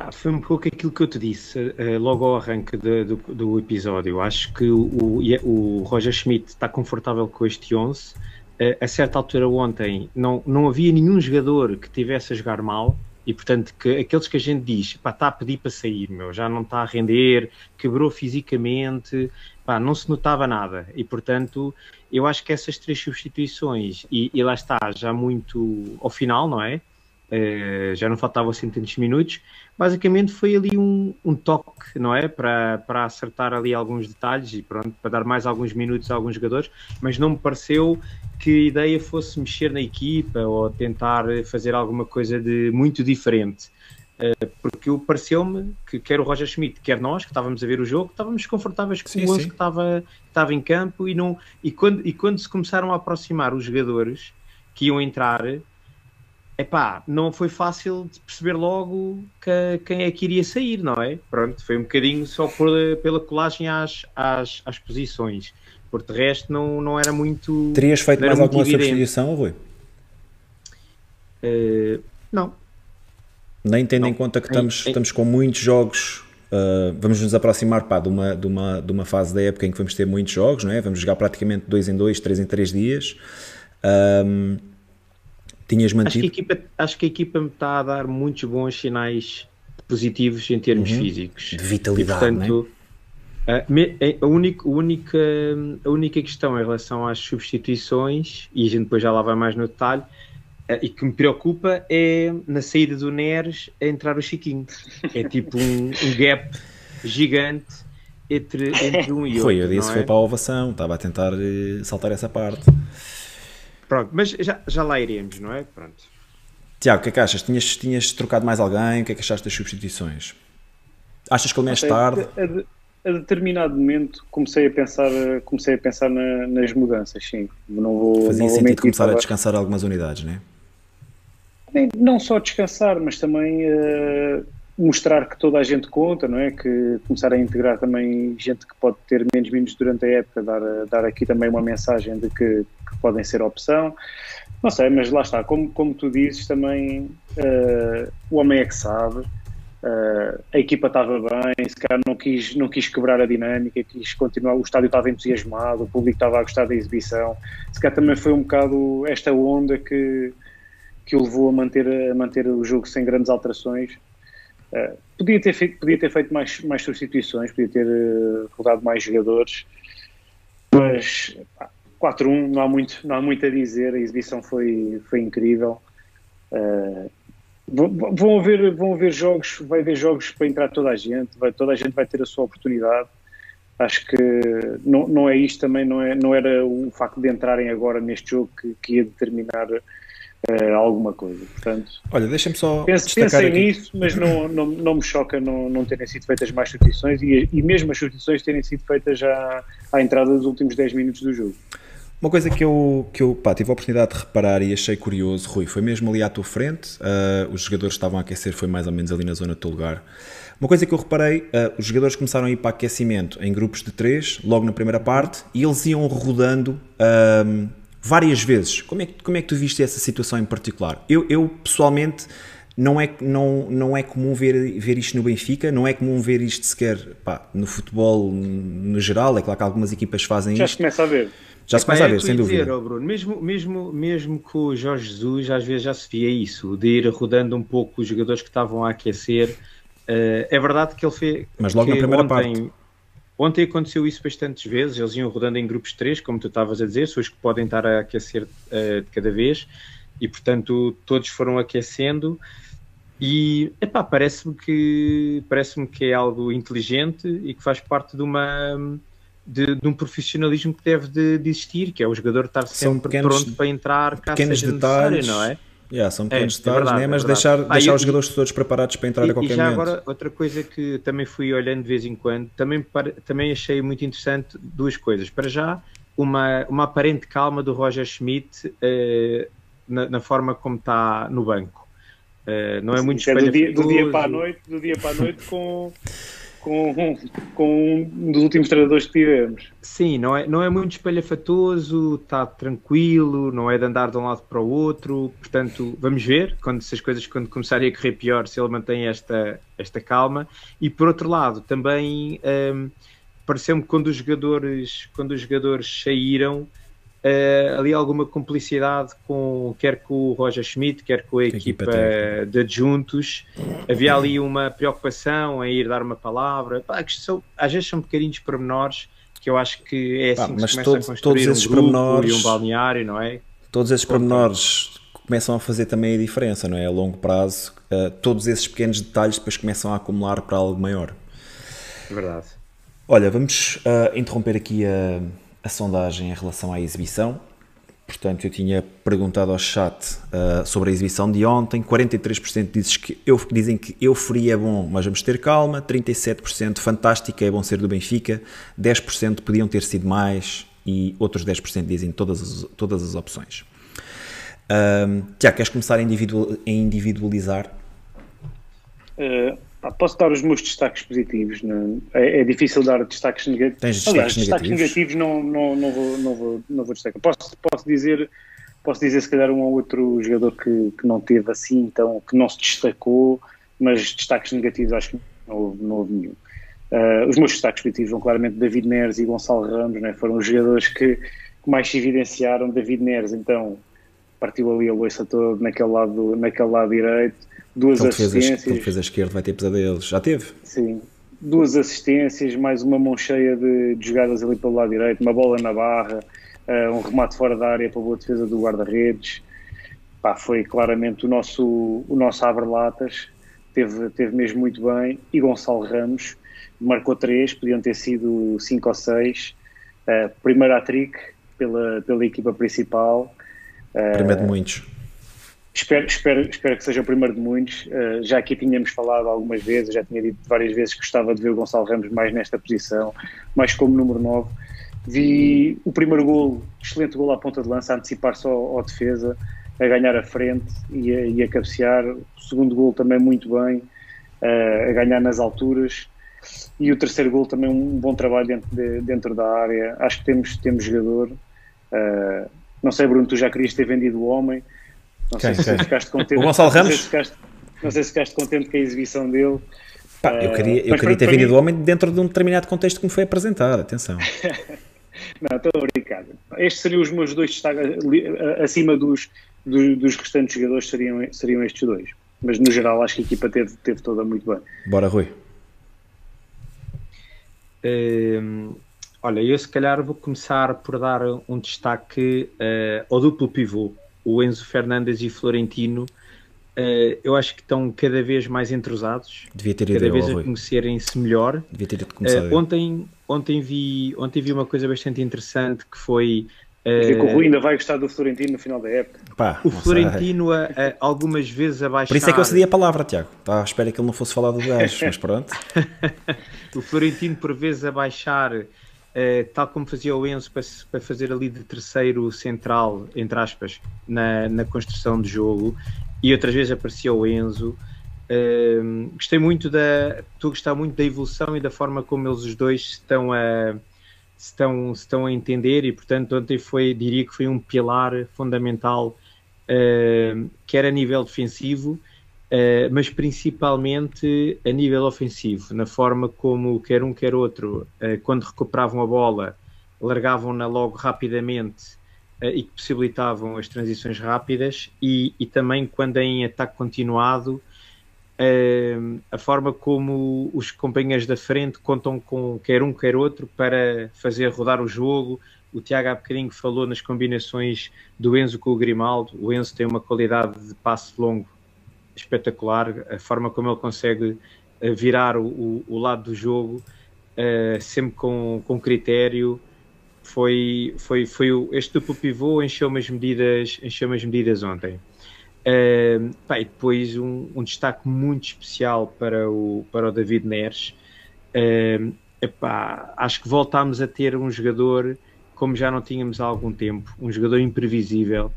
Speaker 3: Ah, foi um pouco aquilo que eu te disse uh, logo ao arranque de, do, do, episódio. Acho que o, o, Roger Schmidt está confortável com este 11. Uh, a certa altura ontem não, não havia nenhum jogador que tivesse a jogar mal e portanto que aqueles que a gente diz, pá, está a pedir para sair, meu, já não está a render, quebrou fisicamente, pá, não se notava nada. E portanto, eu acho que essas três substituições, e, e lá está, já muito ao final, não é? Uh, já não faltavam assim tantos minutos, basicamente foi ali um, um, toque, não é? Para, para acertar ali alguns detalhes e pronto, para dar mais alguns minutos a alguns jogadores, mas não me pareceu que a ideia fosse mexer na equipa ou tentar fazer alguma coisa de muito diferente. Uh, porque pareceu-me que quer o Roger Schmidt, quer nós, que estávamos a ver o jogo, estávamos confortáveis com sim, o 11 que estava, estava em campo e, não, e, quando, e quando se começaram a aproximar os jogadores que iam entrar, epá, não foi fácil de perceber logo que, quem é que iria sair, não é? Pronto, foi um bocadinho só por, pela colagem às, às, às posições. Por de resto, não, não era muito.
Speaker 1: Terias feito mais alguma evidente. substituição, Rui?
Speaker 3: Uh, não.
Speaker 1: Nem tendo não. em conta que estamos, estamos com muitos jogos. Uh, vamos nos aproximar pá, de, uma, de, uma, de uma fase da época em que vamos ter muitos jogos, não é? Vamos jogar praticamente dois em dois, três em três dias. Um, tinhas mantido.
Speaker 3: Acho que, a equipa, acho que a equipa me está a dar muitos bons sinais positivos em termos uhum. físicos.
Speaker 1: De vitalidade, e, portanto,
Speaker 3: a, a, única, a, única, a única questão em relação às substituições, e a gente depois já lá vai mais no detalhe, e que me preocupa é na saída do Neres a entrar o Chiquinho. É tipo um, um gap gigante entre, entre um e outro.
Speaker 1: Foi, eu disse, é? foi para a ovação, estava a tentar eh, saltar essa parte.
Speaker 3: Pronto, mas já, já lá iremos, não é? Pronto.
Speaker 1: Tiago, o que é que achas? Tinhas, tinhas trocado mais alguém? O que é que achaste das substituições? Achas que ele mexe tarde?
Speaker 2: A, a, determinado momento comecei a pensar, comecei a pensar na, nas mudanças, sim. Não vou,
Speaker 1: Fazia
Speaker 2: não vou
Speaker 1: sentido começar a descansar algumas unidades, não é?
Speaker 2: Não só descansar, mas também uh, mostrar que toda a gente conta, não é? Que começar a integrar também gente que pode ter menos minutos durante a época, dar, dar aqui também uma mensagem de que, que podem ser opção. Não sei, mas lá está, como, como tu dizes, também uh, o homem é que sabe, uh, a equipa estava bem, se calhar não quis, não quis quebrar a dinâmica, quis continuar, o estádio estava entusiasmado, o público estava a gostar da exibição, se calhar também foi um bocado esta onda que, que o levou a manter, a manter o jogo sem grandes alterações. Uh, podia ter feito, podia ter feito mais, mais substituições, podia ter rodado mais jogadores, mas pá, 4-1, não há, muito, não há muito a dizer, a exibição foi, foi incrível. Uh, vão, haver, vão haver jogos, vai haver jogos para entrar toda a gente, vai, toda a gente vai ter a sua oportunidade. Acho que não, não é isto também, não, é, não era o facto de entrarem agora neste jogo que, que ia determinar uh, alguma coisa. Portanto,
Speaker 1: Olha, deixa-me só.
Speaker 2: Pense, pensem aqui. nisso, mas não, não, não me choca não, não terem sido feitas mais substituições e, e mesmo as substituições terem sido feitas já à entrada dos últimos 10 minutos do jogo.
Speaker 1: Uma coisa que eu, que eu pá, tive a oportunidade de reparar e achei curioso, Rui, foi mesmo ali à tua frente, uh, os jogadores estavam a aquecer, foi mais ou menos ali na zona do teu lugar. Uma coisa que eu reparei, uh, os jogadores começaram a ir para aquecimento em grupos de três, logo na primeira parte, e eles iam rodando uh, várias vezes. Como é, que, como é que tu viste essa situação em particular? Eu, eu pessoalmente não é, não, não é comum ver, ver isto no Benfica, não é comum ver isto sequer pá, no futebol no geral, é claro que algumas equipas fazem
Speaker 2: Já
Speaker 1: isto.
Speaker 2: Já se começa a ver.
Speaker 1: Já se começa a ver, sem dúvida.
Speaker 3: Dizer, oh Bruno, mesmo, mesmo, mesmo com o Jorge Jesus, às vezes já se via isso, de ir rodando um pouco os jogadores que estavam a aquecer Uh, é verdade que ele fez.
Speaker 1: Mas logo na primeira
Speaker 3: ontem,
Speaker 1: parte.
Speaker 3: Ontem aconteceu isso bastantes vezes, eles iam rodando em grupos de três, como tu estavas a dizer, pessoas que podem estar a aquecer uh, de cada vez, e portanto todos foram aquecendo. E epá, parece-me que parece-me que é algo inteligente e que faz parte de uma de, de um profissionalismo que deve de, de, existir, que é o jogador estar sempre pequenos, pronto para entrar cá
Speaker 1: pequenos
Speaker 3: seja
Speaker 1: detalhes,
Speaker 3: não é?
Speaker 1: Yeah, são pequenos é, detalhes, é verdade, né? mas é deixar, deixar os jogadores todos preparados para entrar
Speaker 3: e,
Speaker 1: a qualquer
Speaker 3: e já
Speaker 1: momento.
Speaker 3: agora, outra coisa que também fui olhando de vez em quando, também, também achei muito interessante duas coisas. Para já, uma, uma aparente calma do Roger Schmidt uh, na, na, forma como está no banco. Uh, não é muito
Speaker 2: é do dia, do dia para a noite, do dia para a noite com [LAUGHS] com, com um dos últimos treinadores que tivemos.
Speaker 3: Sim, não é, não é muito espalhafatoso, está tranquilo, não é de andar de um lado para o outro, portanto, vamos ver quando se as coisas quando começarem a correr pior, se ele mantém esta, esta calma. E por outro lado, também um, pareceu-me quando os jogadores, quando os jogadores saíram, uh, ali alguma complicidade com quer com o Roger Schmidt, quer com a, a equipa, equipa de adjuntos. Havia ali uma preocupação em ir dar uma palavra. Pá, que são, às vezes são bocadinhos pormenores que eu acho que é assim Pá, que se começa todos, a construir todos esses um grupo e um balneário, não é?
Speaker 1: Todos esses pormenores começam a fazer também a diferença, não é? A longo prazo, uh, todos esses pequenos detalhes depois começam a acumular para algo maior.
Speaker 3: Verdade.
Speaker 1: Olha, vamos uh, interromper aqui a. Uh, a sondagem em relação à exibição. Portanto, eu tinha perguntado ao chat uh, sobre a exibição de ontem. 43% dizes que eu, dizem que euforia é bom, mas vamos ter calma. 37% fantástica, é bom ser do Benfica. 10% podiam ter sido mais. E outros 10% dizem todas as, todas as opções. Uh, Tiago, queres começar a, individual, a individualizar?
Speaker 2: Uh, posso dar os meus destaques positivos. Não? É? é, difícil dar destaques negativos.
Speaker 1: Tens destaques, Aliás,
Speaker 2: destaques negativos, não, não, não, vou, não, vou, não vou destacar. Posso, posso dizer posso dizer se calhar um ou outro jogador que, que não teve assim, então que não se destacou, mas destaques negativos acho que não houve, não houve nenhum. Uh, os meus destaques positivos vão claramente David Neres e Gonçalo Ramos, né? foram os jogadores que, que, mais se evidenciaram. David Neres, então, partiu ali a loiça toda naquele lado, naquele lado direito duas então, assistências. Defesa,
Speaker 1: defesa esquerda vai ter pesadelos. Já teve?
Speaker 2: Sim. Duas assistências, mais uma mão cheia de, de jogadas ali pelo lado direito, uma bola na barra, uh, um remate fora da área para a boa defesa do guarda-redes. foi claramente o nosso, o nosso abre-latas. Teve, teve mesmo muito bem. E Gonçalo Ramos marcou três, podiam ter sido cinco ou seis. Uh, primeiro hat-trick pela, pela equipa principal.
Speaker 1: Primeiro de muitos
Speaker 2: Espero, espero, espero que seja o primeiro de muitos. Uh, já aqui tínhamos falado algumas vezes, já tinha dito várias vezes que gostava de ver o Gonçalo Ramos mais nesta posição, mais como número 9. Vi o primeiro gol, excelente gol à ponta de lança, a antecipar-se ao, ao, defesa, a ganhar a frente e a, e a cabecear. O segundo gol também muito bem, uh, a ganhar nas alturas. E o terceiro gol também um bom trabalho dentro, de, dentro da área. Acho que temos, temos jogador. Uh, não sei, Bruno, tu já querias ter vendido o homem não sei se ficaste contente.
Speaker 1: O Gonçalo Ramos?
Speaker 2: Não sei, se ficaste, não sei se ficaste contente com a exibição dele.
Speaker 1: Pá, eu queria, eu queria ter vendido o homem dentro de um determinado contexto que me foi apresentado, atenção. [LAUGHS]
Speaker 2: não, estou a brincar. Estes seriam os meus dois destaques, acima dos, dos, dos, restantes jogadores seriam, seriam estes dois. Mas no geral acho que a equipa teve, teve toda muito bem.
Speaker 1: Bora, Rui.
Speaker 3: Hum, olha, eu se calhar vou começar por dar um destaque uh, ao duplo pivô o Enzo Fernandes e Florentino, uh, eu acho que estão cada vez mais entrosados,
Speaker 1: Devia ter
Speaker 3: cada vez a conhecerem-se melhor.
Speaker 1: Devia ter começado.
Speaker 3: Uh, ontem, ontem, vi, ontem vi uma coisa bastante interessante que foi.
Speaker 2: Uh, o Rui ainda vai gostar do Florentino no final da época.
Speaker 1: Pá,
Speaker 3: o Florentino a, a, algumas vezes abaixar.
Speaker 1: Por isso é que eu cedi a palavra, Tiago. Tá, espero que ele não fosse falar do gajo, mas pronto. [LAUGHS] [LAUGHS]
Speaker 3: o Florentino por vezes a baixar uh, tal como fazia o Enzo para, para, fazer ali de terceiro central, entre aspas, na, na construção de jogo, e outras vezes aparecia o Enzo. Uh, gostei muito da. Estou a gostar muito da evolução e da forma como eles os dois estão a, estão, estão a entender, e portanto, ontem foi, diria que foi um pilar fundamental, uh, quer a nível defensivo, Uh, mas principalmente a nível ofensivo, na forma como quer um quer outro, uh, quando recuperavam a bola, largavam-na logo rapidamente uh, e que possibilitavam as transições rápidas, e, e também quando em ataque continuado, a forma como os companheiros da frente contam com quer um quer outro para fazer rodar o jogo. O Tiago há bocadinho falou nas combinações do Enzo com o Grimaldo. O Enzo tem uma qualidade de passe longo espetacular, a forma como ele consegue eh, virar o, o lado do jogo, uh, sempre com, com critério. Foi, foi, foi o, este duplo pivô encheu as medidas, encheu as medidas ontem. Uh, pá, e depois um, um, destaque muito especial para o, para o David Neres. Uh, epá, acho que voltámos a ter um jogador como já não tínhamos há algum tempo, um jogador imprevisível,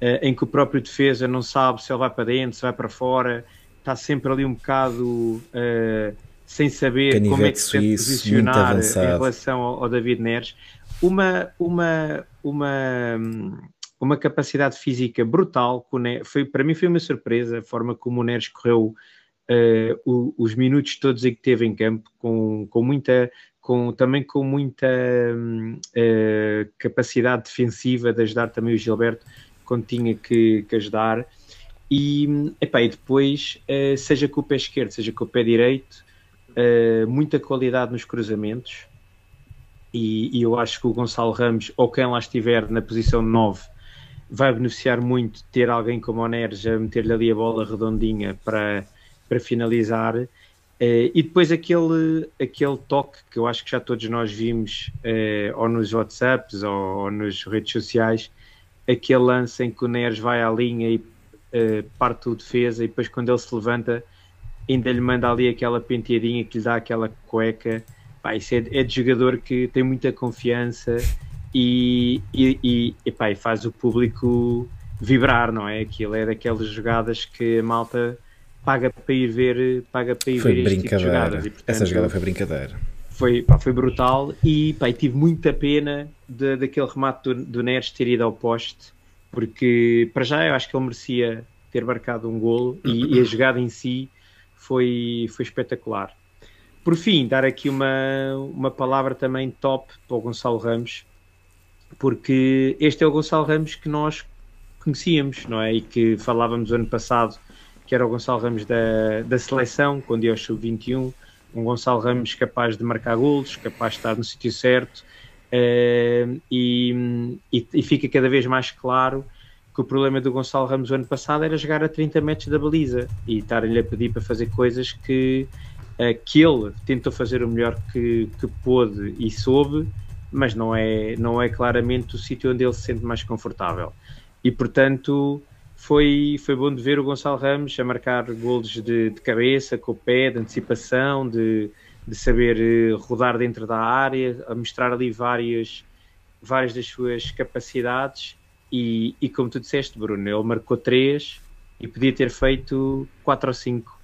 Speaker 3: em que o próprio defesa não sabe se ele vai para dentro, se vai para fora, está sempre ali um bocado uh, sem saber Canivete como é que se deve posicionar em relação ao, ao, David Neres. Uma, uma, uma, uma capacidade física brutal, foi, para mim foi uma surpresa a forma como o Neres correu uh, os minutos todos em que teve em campo, com, com muita com, também com muita uh, capacidade defensiva de ajudar também o Gilberto quando tinha que, que ajudar. E, epá, e depois, uh, seja com o pé esquerdo, seja com o pé direito, uh, muita qualidade nos cruzamentos. E, e, eu acho que o Gonçalo Ramos, ou quem lá estiver na posição 9, vai beneficiar muito ter alguém como o Neres a meter-lhe ali a bola redondinha para, para finalizar. Uh, e depois aquele, aquele toque que eu acho que já todos nós vimos, ou nos WhatsApps ou, ou nas redes sociais, aquele lance em que o Neres vai à linha e uh, parte o defesa e depois quando ele se levanta ainda lhe manda ali aquela penteadinha que lhe dá aquela cueca. Pá, isso é, é de jogador que tem muita confiança e, e, e, e, e faz o público vibrar, não é? Aquilo é daquelas jogadas que a malta paga para ir ver, paga para ir
Speaker 1: foi
Speaker 3: ver
Speaker 1: este tipo de jogadas. E, portanto, Essa jogada foi brincadeira
Speaker 3: foi, pá, foi brutal e, pá, e tive muita pena de, daquele remate do, do Neres ter ido ao poste, porque para já eu acho que ele merecia ter marcado um golo e, e a jogada em si foi, foi espetacular. Por fim, dar aqui uma, uma palavra também top para o Gonçalo Ramos, porque este é o Gonçalo Ramos que nós conhecíamos, não é? E que falávamos ano passado que era o Gonçalo Ramos da, da seleção, quando ia ao sub-21, um Gonçalo Ramos capaz de marcar golos, capaz de estar no sítio certo uh, e, e, e, fica cada vez mais claro que o problema do Gonçalo Ramos o ano passado era jogar a 30 metros da baliza e estarem-lhe a pedir para fazer coisas que, uh, que ele tentou fazer o melhor que, que pôde e soube, mas não é, não é claramente o sítio onde ele se sente mais confortável. E portanto foi, foi bom de ver o Gonçalo Ramos a marcar golos de, de cabeça, com o pé, de antecipação, de, de saber eh, rodar dentro da área, a mostrar ali várias, várias das suas capacidades. E, e como tu disseste, Bruno, ele marcou três e podia ter feito quatro ou cinco,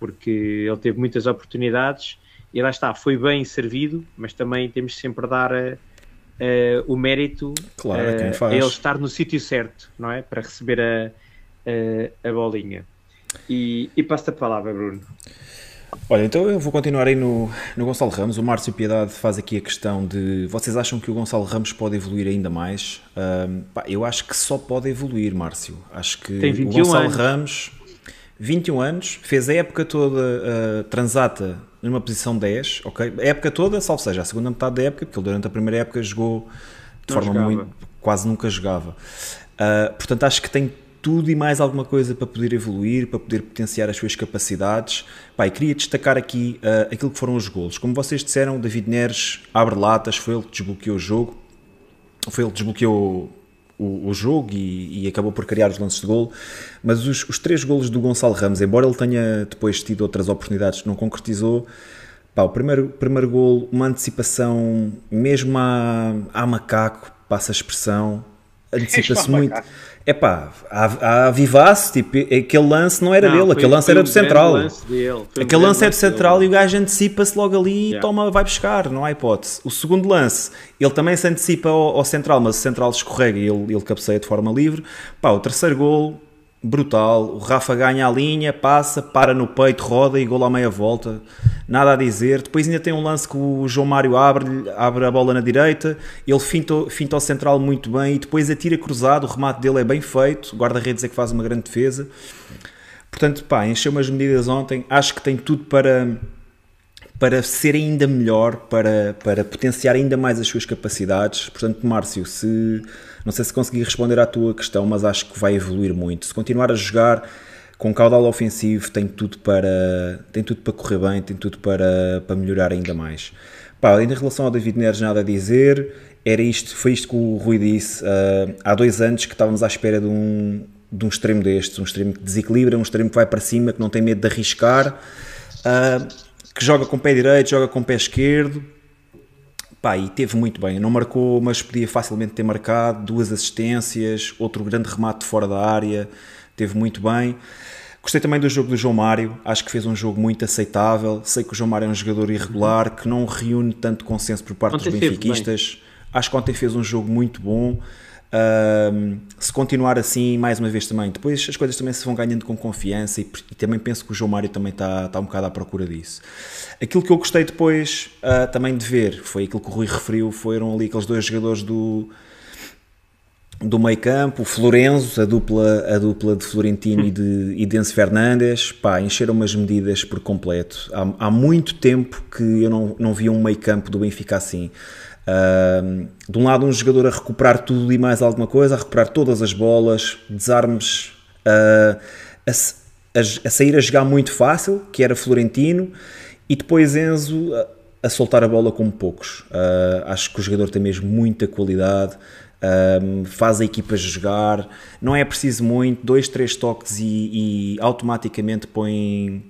Speaker 3: porque ele teve muitas oportunidades e lá está, foi bem servido, mas também temos sempre a dar a, a, o mérito
Speaker 1: claro, a,
Speaker 3: a, ele estar no sítio certo, não é? Para receber a, a, a bolinha. E, e passo-te a palavra, Bruno.
Speaker 1: Olha, então eu vou continuar aí no, no Gonçalo Ramos. O Márcio Piedade faz aqui a questão de vocês acham que o Gonçalo Ramos pode evoluir ainda mais? Um, pá, eu acho que só pode evoluir, Márcio. Acho que
Speaker 3: Tem 21
Speaker 1: o Gonçalo
Speaker 3: anos.
Speaker 1: Ramos, 21 anos, fez a época toda uh, transata numa posição 10, ok? A época toda, salvo seja, a segunda metade da época, porque ele durante a primeira época jogou de
Speaker 3: Não
Speaker 1: forma
Speaker 3: jogava.
Speaker 1: muito. quase nunca jogava. Uh, portanto, acho que tem tudo e mais alguma coisa para poder evoluir, para poder potenciar as suas capacidades. Pai, queria destacar aqui uh, aquilo que foram os golos. Como vocês disseram, David Neres abre latas, foi ele que desbloqueou o jogo, foi ele que desbloqueou o, o jogo e, e, acabou por criar os lances de golo. Mas os, os três golos do Gonçalo Ramos, embora ele tenha depois tido outras oportunidades que não concretizou, Pá, o primeiro, primeiro gol, uma antecipação, mesmo a, a macaco, passa a expressão, [LAUGHS] antecipa-se muito. É pá, a, a Vivace, tipo, aquele lance não era não, dele, aquele lance era do central. Lance aquele lance é do central dele. e o gajo antecipa-se logo ali yeah. e toma, vai buscar, não há hipótese. O segundo lance, ele também se antecipa ao, ao central, mas o central escorrega e ele, ele cabeceia de forma livre. Pá, o terceiro gol, brutal. O Rafa ganha a linha, passa, para no peito, roda e gol à meia volta. Nada a dizer. Depois ainda tem um lance que o João Mário abre, abre a bola na direita, ele finta, finta ao central muito bem e depois atira cruzado. O remate dele é bem feito. O guarda-redes é que faz uma grande defesa. Portanto, pá, encheu umas medidas ontem. Acho que tem tudo para para ser ainda melhor, para, para potenciar ainda mais as suas capacidades. Portanto, Márcio, se não sei se consegui responder à tua questão, mas acho que vai evoluir muito. Se continuar a jogar com caudal ofensivo, tem tudo para, tem tudo para correr bem, tem tudo para, para melhorar ainda mais. Pá, em relação ao David Neres, nada a dizer. Era isto, foi isto que o Rui disse uh, há dois anos que estávamos à espera de um, de um extremo destes, um extremo que desequilibra, um extremo que vai para cima, que não tem medo de arriscar. Uh, que joga com o pé direito, joga com o pé esquerdo. Pá, e teve muito bem. Não marcou, mas podia facilmente ter marcado. Duas assistências, outro grande remate fora da área. Teve muito bem. Gostei também do jogo do João Mário, acho que fez um jogo muito aceitável. Sei que o João Mário é um jogador irregular, que não reúne tanto consenso por parte ontem dos benfiquistas. Acho que ontem fez um jogo muito bom. Se continuar assim, mais uma vez também, depois as coisas também se vão ganhando com confiança e, e também penso que o João Mário também está, está um bocado à procura disso. Aquilo que eu gostei depois uh, também de ver foi aquilo que o Rui referiu: foram ali aqueles dois jogadores do, do meio campo, o Florenzo, a dupla, a dupla de Florentino e de, e Fernandes, pá, encheram umas medidas por completo. Há, há muito tempo que eu não, não via um meio campo do Benfica assim. Uh, de um lado, um jogador a recuperar tudo e mais alguma coisa, a recuperar todas as bolas, desarmes, uh, a, a, a, sair a jogar muito fácil, que era Florentino, e depois Enzo a, a soltar a bola como poucos. Uh, acho que o jogador tem mesmo muita qualidade. faz a equipa jogar, não é preciso muito, dois, três toques e, e automaticamente põe,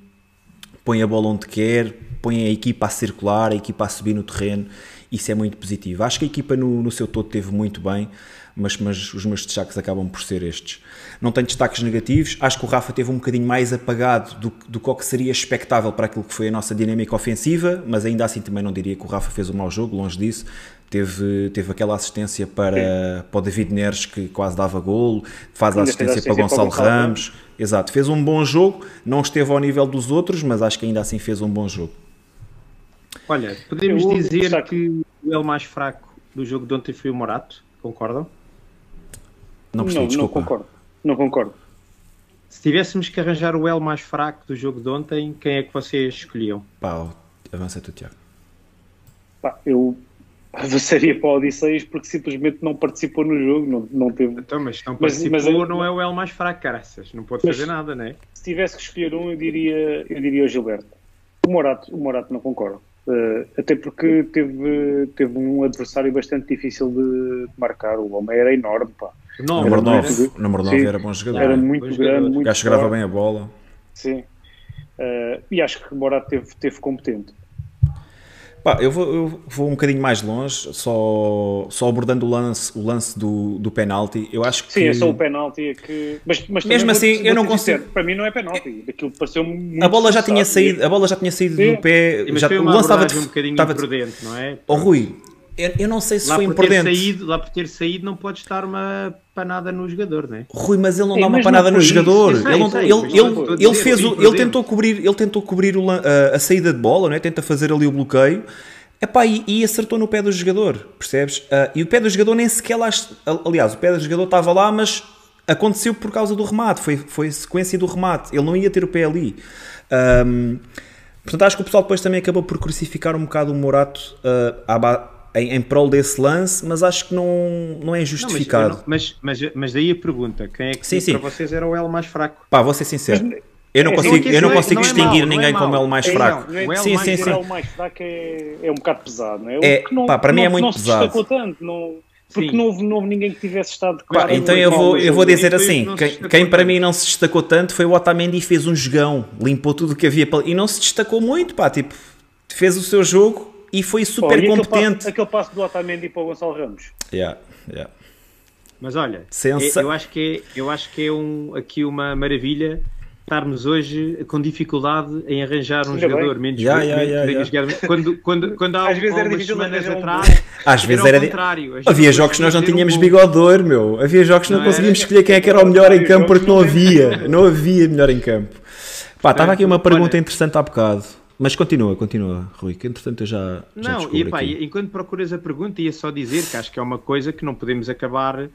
Speaker 1: põe a bola onde quer, põe a equipa a circular, a equipa a subir no terreno isso é muito positivo. Acho que a equipa no, no seu todo teve muito bem, mas, mas os meus destaques acabam por ser estes. Não tenho destaques negativos, acho que o Rafa teve um bocadinho mais apagado do, do que seria expectável para aquilo que foi a nossa dinâmica ofensiva, mas ainda assim também não diria que o Rafa fez um mau jogo, longe disso. Teve, teve aquela assistência para, para o David Neres que quase dava golo, faz a assistência, para Gonçalo, para. Ramos. Exato, fez um bom jogo, não esteve ao nível dos outros, mas acho que ainda assim fez um bom jogo.
Speaker 3: Olha, podemos eu, dizer que o L mais fraco do jogo de ontem foi o Morato, concordam?
Speaker 2: Não, não, não concordo. Não concordo.
Speaker 3: Se tivéssemos que arranjar o L mais fraco do jogo de ontem, quem é que vocês escolhiam?
Speaker 1: Pá, avança tu, Tiago.
Speaker 2: Pá, eu avançaria para o Odisseias porque simplesmente não participou no jogo, não, não teve...
Speaker 3: Então, mas não participou mas, mas não é o L mais fraco, caraças, não pode fazer nada, não é?
Speaker 2: Se tivesse que escolher um, eu diria, eu diria o Gilberto. O Morato, o Morato não concordo. Uh, até porque teve, teve um adversário bastante difícil de, marcar. O homem era enorme, pá.
Speaker 1: Não, número 9, número 9 era bom jogador.
Speaker 2: Era muito grande, jogador. muito
Speaker 1: Acho que grava bem a bola.
Speaker 2: Sim. Uh, e acho que Morato teve, teve competente.
Speaker 1: Pá, eu vou, eu vou um bocadinho mais longe, só, só abordando o lance, o lance do, do penalti. Eu acho que.
Speaker 2: Sim, é só o penalti é que. Mas, mas
Speaker 1: mesmo assim, eu não consigo.
Speaker 2: Para mim, não é penalti. Aquilo pareceu muito.
Speaker 1: A bola já tinha saído, a bola já tinha saído Sim. do pé.
Speaker 3: Mas
Speaker 1: já,
Speaker 3: foi uma o lance estava de, um bocadinho estava imprudente, não é?
Speaker 1: Oh, Rui, eu, eu não sei se
Speaker 3: lá
Speaker 1: foi imprudente.
Speaker 3: Saído, lá por ter saído, não pode estar uma panada no jogador, não é?
Speaker 1: Rui, mas ele não Sim, dá uma panada no jogador. Sei, ele, não, sei, ele, ele, ele, fez o, ele tentou cobrir, ele tentou cobrir o, a, a saída de bola, não é? Tenta fazer ali o bloqueio Epá, e, e acertou no pé do jogador, percebes? Uh, e o pé do jogador nem sequer lá. Aliás, o pé do jogador estava lá, mas aconteceu por causa do remate, foi, foi sequência do remate. Ele não ia ter o pé ali. Um, portanto, acho que o pessoal depois também acabou por crucificar um bocado o Morato uh, em, em prol desse lance, mas acho que não, não é justificado. Não,
Speaker 3: mas, mas, mas, mas, daí a pergunta: quem é que sim, sim. para vocês era o L mais fraco?
Speaker 1: Pá, vou ser sincero. Mas, eu não é, consigo, eu não consigo não é, distinguir não é ninguém como ele mais fraco.
Speaker 2: Não, é, sim, sim, sim. O mais fraco é, é um bocado pesado, não é?
Speaker 1: é não, pá, para mim é muito
Speaker 2: não
Speaker 1: pesado.
Speaker 2: Não se destacou tanto, não, porque não houve, não houve, ninguém que tivesse estado
Speaker 1: pá, Então eu vou, eu vou dizer assim: quem, quem para mim não se destacou tanto foi o Otamendi e fez um jogão, limpou tudo o que havia para... e não se destacou muito, pá, tipo, fez o seu jogo e foi super
Speaker 2: oh,
Speaker 1: competente.
Speaker 2: Aquele passo, aquele passo do Otamendi para o Gonçalo Ramos.
Speaker 1: Yeah, yeah.
Speaker 3: Mas olha,
Speaker 1: Sensa...
Speaker 3: é, eu acho que é, eu acho que é um, aqui uma maravilha estarmos hoje com dificuldade em arranjar um
Speaker 2: Ainda
Speaker 3: jogador
Speaker 2: bem.
Speaker 3: menos,
Speaker 1: Yeah, yeah, yeah,
Speaker 3: menos- Quando, quando, quando há, [LAUGHS]
Speaker 2: Às vezes era difícil
Speaker 3: semanas
Speaker 2: um
Speaker 3: atrás, [LAUGHS]
Speaker 1: Às vezes
Speaker 3: era contrário.
Speaker 1: Havia jogos que nós não tínhamos
Speaker 3: um-
Speaker 1: bigodor, meu. Havia jogos que não,
Speaker 3: Não era?
Speaker 1: conseguíamos escolher quem é que era o melhor em campo porque não havia. Não havia melhor em campo. Pá, estava aqui uma pergunta interessante há bocado. Mas continua, continua, Rui, que entretanto eu já, já
Speaker 3: Não,
Speaker 1: descubro
Speaker 3: e pá,
Speaker 1: aqui.
Speaker 3: enquanto procuras a pergunta, ia só dizer que acho que é uma coisa que não podemos acabar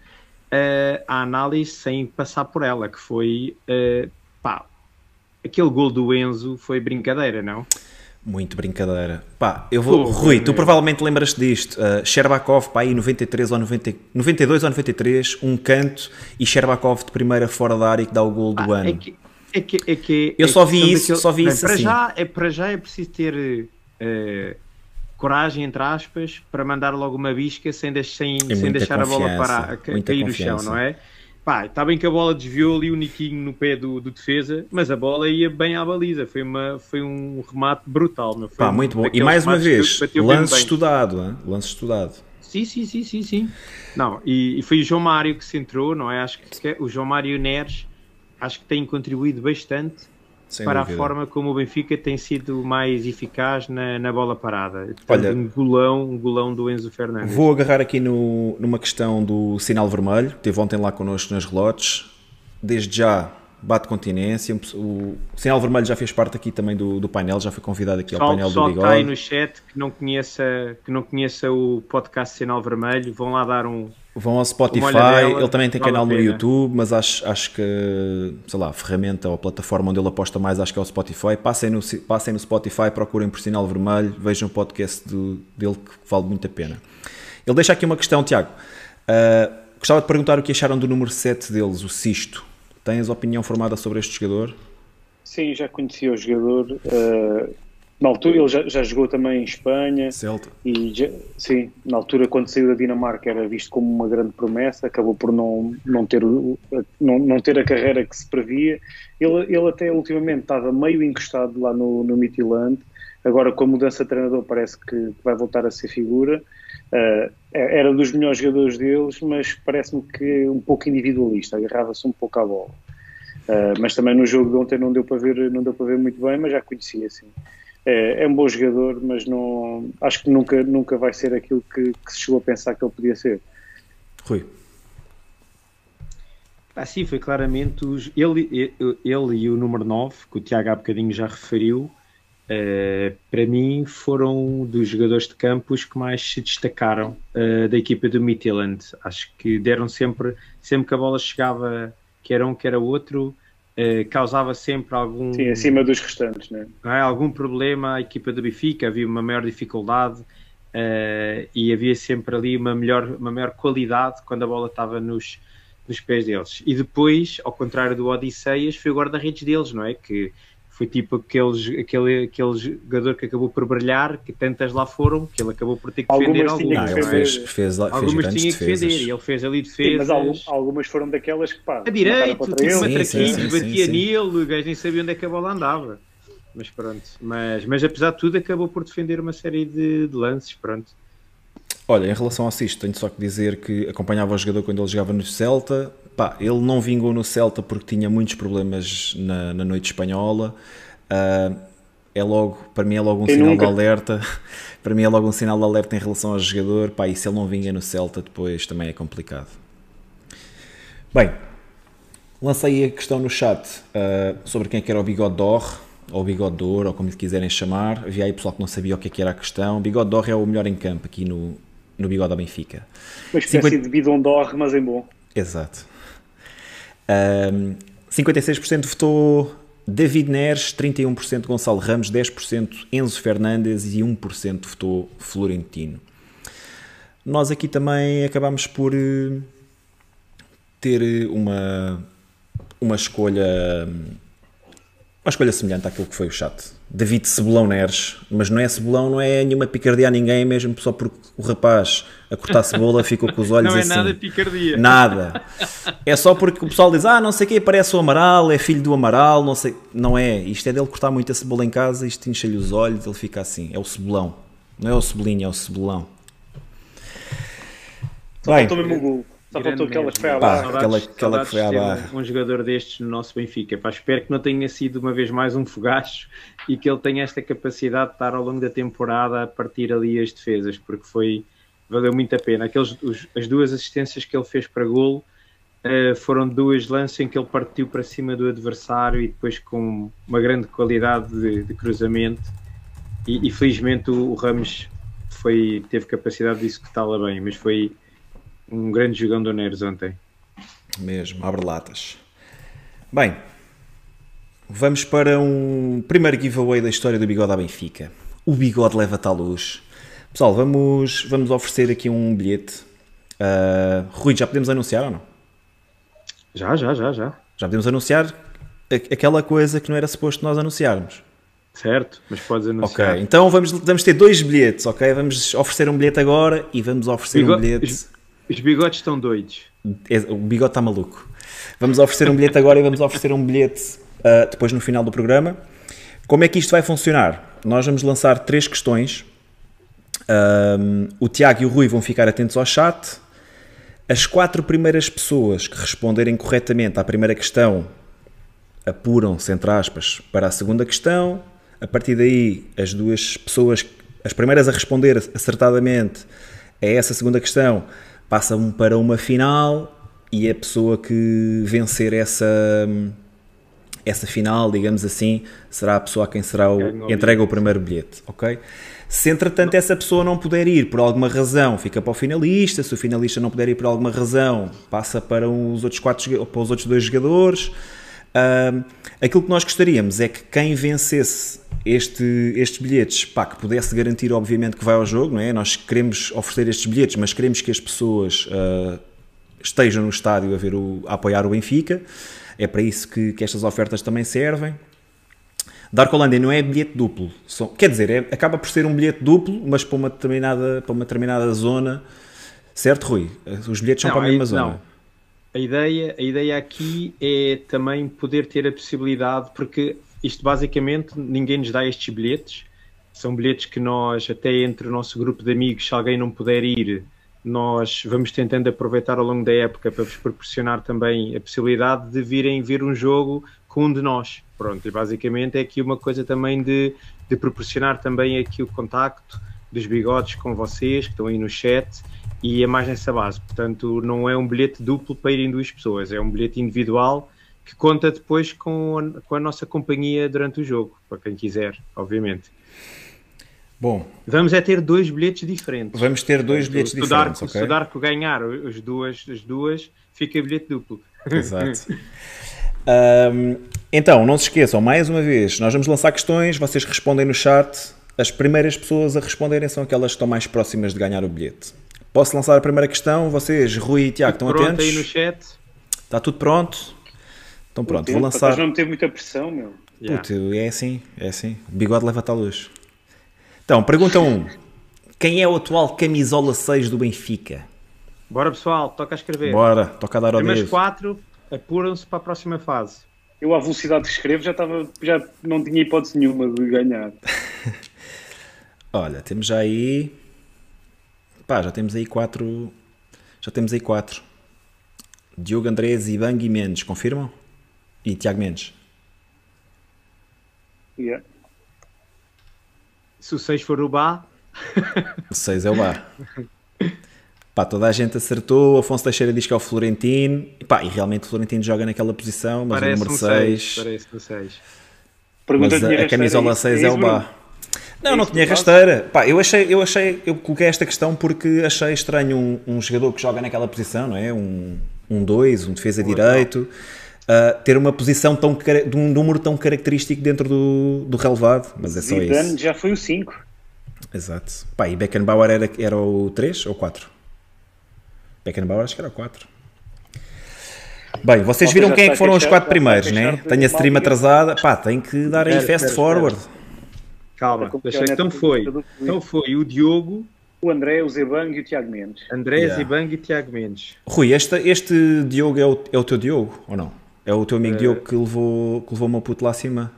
Speaker 3: eh, a análise sem passar por ela, que foi eh, pá, aquele gol do Enzo foi brincadeira, não?
Speaker 1: Muito brincadeira. Pá, eu vou.
Speaker 3: Pô,
Speaker 1: Rui, tu provavelmente lembras-te disto. Uh, Sherbakov, pá, aí 93 ou 90, 92 ou 93, um canto e Sherbakov de primeira fora da área que dá o gol do
Speaker 3: Ah,
Speaker 1: ano.
Speaker 3: É que, é que, é que,
Speaker 1: Eu
Speaker 3: é
Speaker 1: só vi isso, só vi
Speaker 3: Bem,
Speaker 1: isso
Speaker 3: para
Speaker 1: assim.
Speaker 3: Já, é, para já é preciso ter eh, coragem, entre aspas, para mandar logo uma bisca sem, deix- sem, sem
Speaker 1: muita
Speaker 3: deixar a bola
Speaker 1: confiança,
Speaker 3: parar, a cair no chão,
Speaker 1: confiança.
Speaker 3: não é? Pá, está bem que a bola desviou ali o Niquinho no pé do, do defesa, mas a bola ia bem à baliza. Foi, uma, foi um remate brutal. Não foi
Speaker 1: Pá,
Speaker 3: um
Speaker 1: muito bom. E mais uma vez, lance estudado, hein? lance estudado.
Speaker 3: Sim, sim, sim, sim, sim. Não, e, e foi o João Mário que se entrou, não é? Acho que o João Mário Neres acho que tem contribuído bastante
Speaker 1: Sem
Speaker 3: para
Speaker 1: dúvida.
Speaker 3: a forma como o Benfica tem sido mais eficaz na, na bola parada.
Speaker 1: Olha-
Speaker 3: um golão, um golão do Enzo Fernandes.
Speaker 1: Vou agarrar aqui no- numa questão do sinal vermelho, que teve ontem lá connosco nas relotes. Desde já, bate continência. O sinal vermelho já fez parte aqui também do, do painel, já foi convidado aqui ao painel do
Speaker 3: pessoal que está aí
Speaker 1: Bigode.
Speaker 3: no chat que não, conheça, que não conheça o podcast Sinal Vermelho, vão lá dar um.
Speaker 1: Vão ao Spotify,
Speaker 3: olhadela,
Speaker 1: ele também tem canal no. YouTube, mas acho, acho que, sei lá, a ferramenta ou a plataforma onde ele aposta mais, acho que é o Spotify. Passem no, passem no Spotify, procurem por sinal vermelho, vejam o podcast do- dele que vale muito a pena. Ele deixa aqui uma questão, Tiago. Ah, gostava de perguntar o que acharam do número 7 deles, o Sisto. Tens opinião formada sobre este jogador?
Speaker 2: Sim, já conhecia o jogador. eh, na altura, ele já, já jogou também em Espanha.
Speaker 1: Celta.
Speaker 2: E já- sim, na altura, quando saiu da Dinamarca, era visto como uma grande promessa. Acabou por não, não, ter, não, não ter a carreira que se previa. Ele, ele até ultimamente estava meio encostado lá no, no Midtjylland. Agora, com a mudança de treinador, parece que vai voltar a ser figura. Eh, era dos melhores jogadores deles, mas parece-me que um pouco individualista, agarrava-se um pouco à bola. Uh, mas também no jogo de ontem não deu para ver, não deu para ver muito bem, mas já conhecia assim. É, é um bom jogador, mas não acho que nunca, nunca vai ser aquilo que, que se chegou a pensar que ele podia ser.
Speaker 1: Rui.
Speaker 3: Ah, sim, foi claramente os- ele, ele, ele e o número 9, que o Tiago há bocadinho já referiu, eh, para mim foram dos jogadores de campo os que mais se destacaram eh, da equipa do Midtjylland. Acho que deram sempre, sempre que a bola chegava, que era um, que era outro, eh, causava sempre algum,
Speaker 2: Sim, acima dos restantes, né?
Speaker 3: é? algum problema à equipa do Benfica, havia uma maior dificuldade eh, e havia sempre ali uma, melhor, uma maior qualidade quando a bola estava nos, nos pés deles. E depois, ao contrário do Odisseias, foi o guarda-redes deles, não é? Que foi tipo aqueles, aquele, aquele jogador que acabou por brilhar, que tantas lá foram, que ele acabou por ter que defender
Speaker 2: Algumas tinha
Speaker 3: algumas.
Speaker 2: que
Speaker 1: Ah,
Speaker 3: não
Speaker 1: ele fez, fez, lá- fez
Speaker 3: Algumas tinha que
Speaker 1: defesas.
Speaker 3: defender e ele fez ali
Speaker 2: Sim,
Speaker 3: defesas.
Speaker 2: mas algum- algumas foram daquelas que pá,
Speaker 3: A direito,
Speaker 1: Sim, sim, sim,
Speaker 3: batia
Speaker 1: sim.
Speaker 3: nele, o gajo nem sabia onde é que a bola andava. Mas pronto, mas, mas apesar de tudo acabou por defender uma série de, de lances, pronto.
Speaker 1: Olha, em relação ao Sisto, tenho só que dizer que acompanhava o jogador quando ele jogava no Celta. Pá, ele não vingou no Celta porque tinha muitos problemas na, na noite espanhola. Ah, é logo, para mim é logo um
Speaker 2: Quem
Speaker 1: sinal
Speaker 2: nunca?
Speaker 1: de alerta. [LAUGHS] Para mim é logo um sinal de alerta em relação ao jogador. Pá, e se ele não vinga no Celta depois também é complicado. Bem, lancei a questão no chat ah, sobre quem é que era o Bigode d'Or, ou Bigode ou como lhe quiserem chamar. Havia aí pessoal que não sabia o que, é que era a questão. Bigode d'Or é o melhor em campo aqui no, no Bigode da Benfica.
Speaker 2: Uma espécie
Speaker 1: 50
Speaker 2: de bidon d'or, mas em bom.
Speaker 1: Exato. Ahm, 56% votou David Neres, 31% Gonçalo Ramos, 10% Enzo Fernandes e 1% votou Florentino. Nós aqui também acabámos por eh, ter eh, uma, uma escolha uma escolha semelhante àquilo que foi o chat. David Cebolão Neres, mas não é Cebolão, não é nenhuma picardia a ninguém, mesmo só porque o rapaz a cortar cebola ficou com os [LAUGHS] olhos
Speaker 3: Não é
Speaker 1: assim.
Speaker 3: nada picardia.
Speaker 1: Nada. É só porque o pessoal diz, ah, não sei quem parece o Amaral, é filho do Amaral, não sei. Não é. Isto é dele cortar muita cebola em casa, isto enche-lhe os olhos, ele fica assim. É o cebolão. Não é o cebolinho, é o cebolão.
Speaker 2: Só
Speaker 1: Bem,
Speaker 2: faltou mesmo o gol. Só faltou aquela que foi à
Speaker 1: Pá,
Speaker 2: barra.
Speaker 1: aquela- aquela que foi à barra.
Speaker 3: Um, um jogador destes no nosso Benfica. Pá, espero que não tenha sido uma vez mais um fogacho e que ele tenha esta capacidade de estar ao longo da temporada a partir ali as defesas, porque foi valeu muito a pena. Aqueles, os- as duas assistências que ele fez para golo eh, foram duas lances em que ele partiu para cima do adversário e depois com uma grande qualidade de, de cruzamento. E, e felizmente o, o Ramos foi, teve capacidade de executá-la bem, mas foi um grande jogão do Neres ontem.
Speaker 1: Mesmo, abre latas. Bem, vamos para um primeiro giveaway da história do Bigode à Benfica. O Bigode leva-te à luz. Pessoal, vamos, vamos oferecer aqui um bilhete. Uh, Rui, já podemos anunciar ou não?
Speaker 3: Já, já, já, já.
Speaker 1: Já podemos anunciar aquela coisa que não era suposto nós anunciarmos.
Speaker 3: Certo, mas podes
Speaker 1: Ok,
Speaker 3: anunciar.
Speaker 1: então vamos, vamos ter dois bilhetes, ok? Vamos oferecer um bilhete agora e vamos oferecer um
Speaker 3: Bigo-
Speaker 1: bilhete.
Speaker 3: Os, bigodes estão doidos.
Speaker 1: O bigode está maluco. Vamos oferecer um bilhete agora e vamos oferecer um bilhete ah, depois no final do programa. Como é que isto vai funcionar? Nós vamos lançar três questões. Ahm, o Tiago e o Rui vão ficar atentos ao chat. As quatro primeiras pessoas que responderem corretamente à primeira questão apuram-se, entre aspas, para a segunda questão. A partir daí, as duas pessoas, as primeiras a responder acertadamente a essa segunda questão, passam para uma final e a pessoa que vencer essa, essa final, digamos assim, será a pessoa a quem será o,
Speaker 3: o
Speaker 1: entrega o primeiro bilhete, ok? Se entretanto essa pessoa não puder ir por alguma razão, fica para o finalista. Se o finalista não puder ir por alguma razão, passa para os outros, quatro, para os outros dois jogadores. Ahm, aquilo que nós gostaríamos é que quem vencesse este, estes bilhetes, pá, que pudesse garantir, obviamente, que vai ao jogo, não é? Nós queremos oferecer estes bilhetes, mas queremos que as pessoas ah, estejam no estádio a, ver o, a apoiar o Benfica. É para isso que, que estas ofertas também servem. Darkolândia não é bilhete duplo. Quer dizer, é- acaba por ser um bilhete duplo, mas para uma determinada, para uma determinada zona. Certo, Rui? Os bilhetes são
Speaker 3: Não,
Speaker 1: para a mesma
Speaker 3: aí-
Speaker 1: zona.
Speaker 3: não. A ideia, a ideia aqui é também poder ter a possibilidade, porque isto basicamente ninguém nos dá estes bilhetes. São bilhetes que nós, até entre o nosso grupo de amigos, se alguém não puder ir, nós vamos tentando aproveitar ao longo da época para vos proporcionar também a possibilidade de virem ver um jogo com um de nós. Pronto, e basicamente é aqui uma coisa também de, de proporcionar também aqui o contacto dos bigodes com vocês que estão aí no chat e é mais nessa base. Portanto, não é um bilhete duplo para irem duas pessoas, é um bilhete individual que conta depois com a, com a nossa companhia durante o jogo, para quem quiser, obviamente.
Speaker 1: Bom,
Speaker 3: Vamos é ter dois bilhetes diferentes.
Speaker 1: vamos ter dois bilhetes
Speaker 3: se
Speaker 1: diferentes,
Speaker 3: Darko,
Speaker 1: ok?
Speaker 3: Se o Darko ganhar as duas, as duas, fica bilhete duplo. [LAUGHS]
Speaker 1: Exato. Ahm, então, não se esqueçam, mais uma vez, nós vamos lançar questões, vocês respondem no chat. As primeiras pessoas a responderem são aquelas que estão mais próximas de ganhar o bilhete. Posso lançar a primeira questão? Vocês, Rui e Tiago, estão
Speaker 3: Pronto
Speaker 1: atentos?
Speaker 3: aí no chat.
Speaker 1: Está tudo pronto? Então pronto, vou lançar.
Speaker 2: Depois não teve muita pressão, meu.
Speaker 3: Yeah.
Speaker 1: Puto, é assim, é assim. O bigode leva-te à luz. Então, pergunta 1. Quem é o atual camisola 6 do Benfica?
Speaker 3: Bora pessoal, toca a escrever.
Speaker 1: Bora, toca a dar ao
Speaker 3: Primeiros
Speaker 1: dedo.
Speaker 3: quatro apuram-se para a próxima fase.
Speaker 2: Eu, à velocidade que escrevo, já, estava, já não tinha hipótese nenhuma de ganhar. [LAUGHS]
Speaker 1: Olha, temos já aí. Pá, já temos aí quatro. Já temos aí quatro. Diogo Andrés, Ibang e Mendes, confirmam? E Tiago Mendes.
Speaker 2: Yeah.
Speaker 3: Se o 6 for o Bá,
Speaker 1: O 6 é o bar. Pá, toda a gente acertou. Afonso Teixeira diz que é o Florentino. E, pá, e realmente o Florentino joga naquela posição, mas
Speaker 3: parece
Speaker 1: o número
Speaker 3: um
Speaker 1: 6.
Speaker 3: 6. Parece um 6.
Speaker 2: Pergunta
Speaker 1: Mas a, a camisola
Speaker 2: isso-
Speaker 1: 6 é o
Speaker 2: isso, Bruno?
Speaker 1: Bá. Não,
Speaker 2: É
Speaker 1: não tinha rasteira. Pá, eu achei, eu achei, eu coloquei esta questão porque achei estranho um, um jogador que joga naquela posição, não é? Um 2, um, defesa direito, ah, ter uma posição tão, de um número tão característico dentro do, do relevado, mas é só
Speaker 2: Zidane
Speaker 1: isso.
Speaker 2: já foi o 5.
Speaker 1: Exato. Pá, e Beckenbauer era, era o 3 ou 4? Beckenbauer acho que era o 4. Bem, vocês viram quem é que foram os quatro primeiros, né? Tenho a stream atrasada. Pá, tem que dar aí fast forward.
Speaker 3: Calma, deixa então foi. Então foi o Diogo,
Speaker 2: o André, o Zebang e o Tiago Mendes.
Speaker 3: André, yeah. Zebang e Tiago Mendes.
Speaker 1: Rui, este, este Diogo é o, é o teu Diogo ou não? É o teu amigo uh... Diogo que levou, que levou o meu puto lá acima?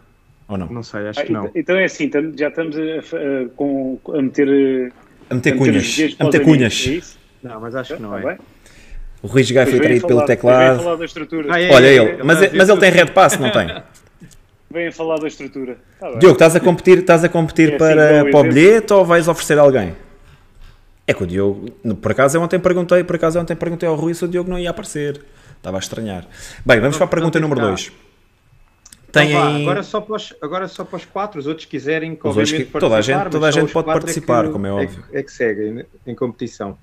Speaker 1: Ou não?
Speaker 3: Não sei, acho ah, que não.
Speaker 2: Então é assim, já estamos a, a, com, a meter.
Speaker 1: A meter cunhas. A meter cunhas.
Speaker 3: É não, mas acho que não é.
Speaker 1: O Rui Gai foi traído pelo teclado.
Speaker 2: Falar da estrutura.
Speaker 1: Ah, é, Olha é, ele, é, mas, mas ele tem red pass, não tem? [LAUGHS]
Speaker 2: Vem falar da estrutura.
Speaker 1: Tá Diogo, estás a competir, estás a competir é para, assim, para o bilhete ou vais oferecer a alguém? É que o Diogo, por acaso eu ontem perguntei, por acaso eu ontem perguntei ao Rui se o Diogo não ia aparecer. Estava a estranhar. Bem, vamos para a pergunta número 2.
Speaker 3: Tem então, vá, agora, só para os, agora só para os quatro, os outros quiserem que,
Speaker 1: obviamente, que, toda a gente, toda a gente pode participar, é que, como é óbvio.
Speaker 3: É, é que segue em competição.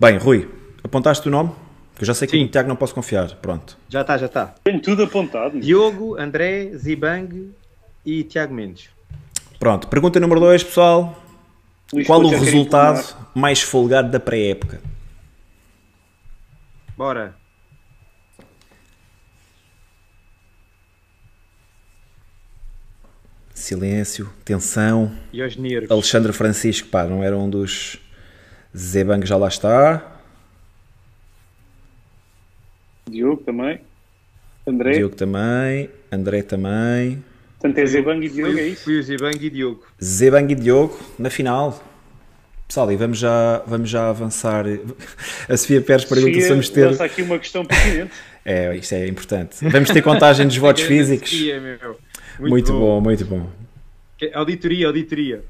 Speaker 1: Bem, Rui, apontaste o nome? Que eu já sei que Sim. o Tiago não posso confiar. Pronto.
Speaker 3: Já está, já está.
Speaker 2: Tenho tudo apontado.
Speaker 3: Diogo, André, Zibang e Tiago Mendes.
Speaker 1: Pronto. Pergunta número 2, pessoal. Luís Qual o resultado mais folgado da pré-época?
Speaker 3: Bora.
Speaker 1: Silêncio, tensão.
Speaker 3: E aos nervos.
Speaker 1: Alexandre Francisco, pá, não era um dos. Zebang já lá está.
Speaker 2: Diogo também. André.
Speaker 1: Diogo também. André também.
Speaker 2: Portanto é Zebang e Diogo, é isso?
Speaker 3: Fui o Zebang e Diogo.
Speaker 1: Zebang e Diogo na final. Pessoal, e vamos já, vamos já avançar. A Sofia Pérez pergunta se vamos ter.
Speaker 2: aqui uma questão pertinente. [LAUGHS]
Speaker 1: é, isto é importante. Vamos ter contagem dos [LAUGHS] votos físicos.
Speaker 3: Muito,
Speaker 1: muito bom. bom, muito bom.
Speaker 3: Auditoria, auditoria.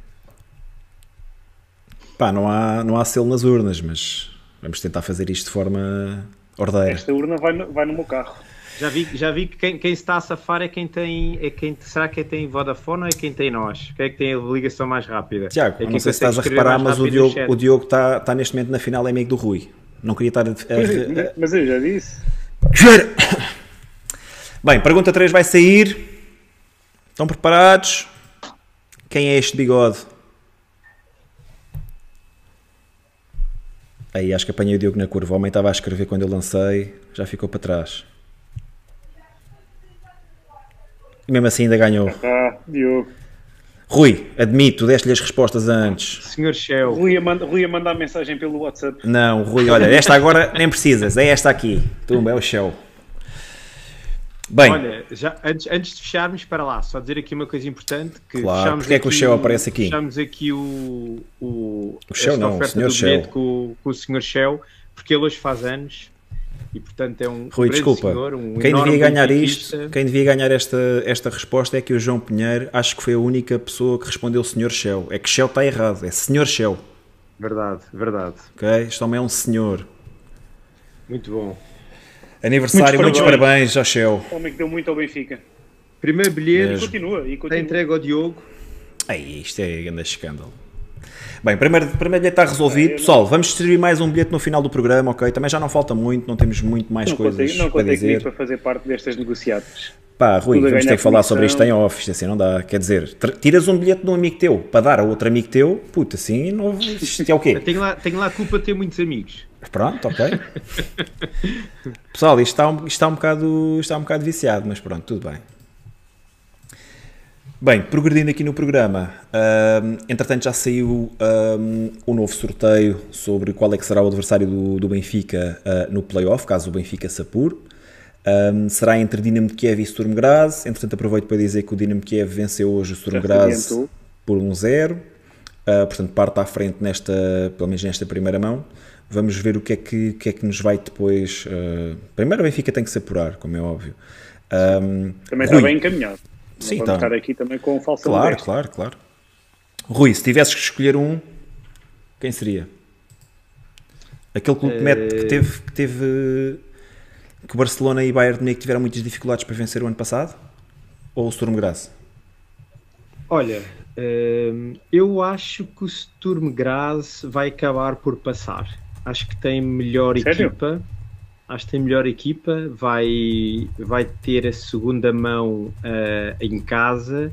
Speaker 1: Pá, não há, não há selo nas urnas, mas vamos tentar fazer isto de forma ordeira.
Speaker 2: Esta urna vai no, vai no meu carro.
Speaker 3: Já vi, já vi que quem, quem está a safar é quem tem. É quem, será que é quem tem Vodafone ou é quem tem nós? Quem é que tem a ligação mais rápida?
Speaker 1: Tiago,
Speaker 3: é
Speaker 1: não sei se estás a reparar, mas o Diogo, o Diogo está, está neste momento na final, é amigo do Rui. Não queria estar a. a,
Speaker 2: a... Mas eu já disse.
Speaker 1: Bem, pergunta 3 vai sair. Estão preparados? Quem é este bigode? Aí acho que apanhei o Diogo na curva. O homem estava a escrever quando eu lancei, já ficou para trás. E mesmo assim ainda ganhou.
Speaker 2: Ah, Diogo.
Speaker 1: Rui, admito, deste-lhe as respostas antes.
Speaker 3: Senhor Shell.
Speaker 2: Rui ia, manda, Rui ia mandar mensagem pelo WhatsApp.
Speaker 1: Não, Rui, olha, esta agora nem precisas, é esta aqui. Tumba, é o Shell. Bem,
Speaker 3: Olha, já, antes, antes de fecharmos, espera lá, só dizer aqui uma coisa importante. Que
Speaker 1: claro, porque é que o Shell aparece aqui?
Speaker 3: Fechamos aqui o, o,
Speaker 1: o Shell não, o Sr. Shell.
Speaker 3: Com, com o Sr. Shell, porque ele hoje faz anos e portanto é um
Speaker 1: Rui, desculpa, senhor, um quem devia ganhar isto, quem devia ganhar esta, esta resposta é que o João Pinheiro, acho que foi a única pessoa que respondeu Sr. Shell. É que Shell está errado, é Sr. Shell.
Speaker 3: Verdade, verdade.
Speaker 1: Ok, este homem é um senhor.
Speaker 3: Muito bom.
Speaker 1: Aniversário, muitos, muitos parabéns. ao Shell.
Speaker 2: O homem que deu muito ao Benfica.
Speaker 3: Primeiro bilhete.
Speaker 2: E continua, e continua.
Speaker 3: Está entregue ao Diogo.
Speaker 1: Aí, isto é grande escândalo. Bem, primeiro, primeiro bilhete está resolvido. É, Pessoal, não... vamos distribuir mais um bilhete no final do programa, ok? Também já não falta muito, não temos muito mais
Speaker 2: não
Speaker 1: coisas
Speaker 2: contei, não
Speaker 1: para dizer.
Speaker 2: para fazer parte destas negociadas.
Speaker 1: Pá, Rui, Tudo vamos ter que falar sobre isto em off, assim não dá. Quer dizer, tiras um bilhete de um amigo teu para dar a outro amigo teu, puta, assim, não, isto é o quê?
Speaker 3: tenho, lá, tenho lá a culpa de ter muitos amigos.
Speaker 1: Pronto, ok. Pessoal, isto está, um, isto, está um bocado, está um bocado viciado, mas pronto, tudo bem. Bem, progredindo aqui no programa, um, entretanto já saiu um, um novo sorteio sobre qual é que será o adversário do, do Benfica uh, no playoff, caso o Benfica se apure. Um, será entre Dinamo de Kiev e Sturm Graz. Entretanto, aproveito para dizer que o Dinamo de Kiev venceu hoje o Sturm Graz por 1-0. Um uh, portanto, parte à frente nesta, pelo menos nesta primeira mão. Vamos ver o que é que, que, é que nos vai depois. Uh, primeiro, o Benfica tem que se apurar, como é óbvio. Um,
Speaker 2: Também Rui, está bem encaminhado.
Speaker 1: Sim,
Speaker 2: tá. estar aqui também com falsa
Speaker 1: Claro, modéstia. claro, claro. Rui, se tivesses que escolher um, quem seria? Aquele clube uh... que teve, que teve que Barcelona e Bayern de Munique tiveram muitas dificuldades para vencer o ano passado? Ou o Sturm Graz?
Speaker 3: Olha, ehm, eu acho que o Sturm Graz vai acabar por passar. Acho que tem melhor Sério? equipa acho que tem melhor equipa, vai, vai ter a segunda mão uh, em casa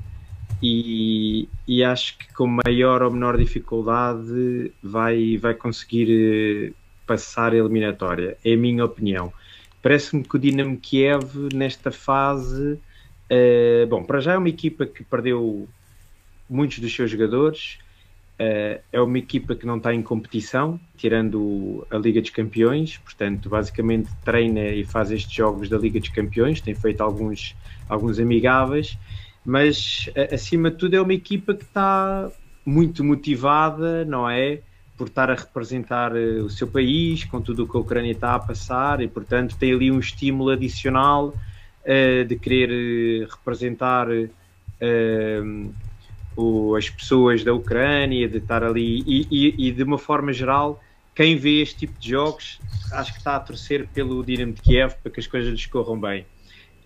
Speaker 3: e, e acho que com maior ou menor dificuldade vai, vai conseguir uh, passar a eliminatória, é a minha opinião. Parece-me que o Dinamo Kiev nesta fase, uh, bom, para já é uma equipa que perdeu muitos dos seus jogadores. Uh, é uma equipa que não está em competição, tirando a Liga dos Campeões, portanto, basicamente treina e faz estes jogos da Liga dos Campeões, tem feito alguns, alguns amigáveis, mas acima de tudo é uma equipa que está muito motivada, não é? Por estar a representar uh, o seu país, com tudo o que a Ucrânia está a passar, e portanto tem ali um estímulo adicional uh, de querer representar o, as pessoas da Ucrânia, de estar ali e, e, e, de uma forma geral, quem vê este tipo de jogos acho que está a torcer pelo Dinamo de Kiev para que as coisas lhes corram bem.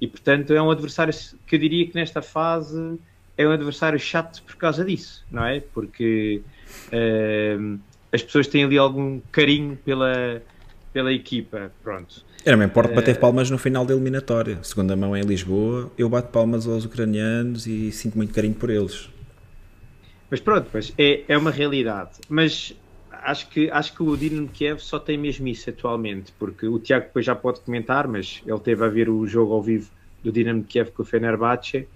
Speaker 3: E portanto é um adversário que eu diria que nesta fase é um adversário chato por causa disso, não é? Porque uh, as pessoas têm ali algum carinho pela, pela equipa, pronto.
Speaker 1: Eu não me importo bater palmas no final da eliminatória. Segunda mão é em Lisboa, eu bato palmas aos ucranianos e sinto muito carinho por eles.
Speaker 3: Mas pronto, mas é, é uma realidade. Mas acho que, acho que o Dinamo Kiev só tem mesmo isso atualmente, porque o Tiago depois já pode comentar, mas ele teve a ver o jogo ao vivo do Dinamo Kiev com o Fenerbahçe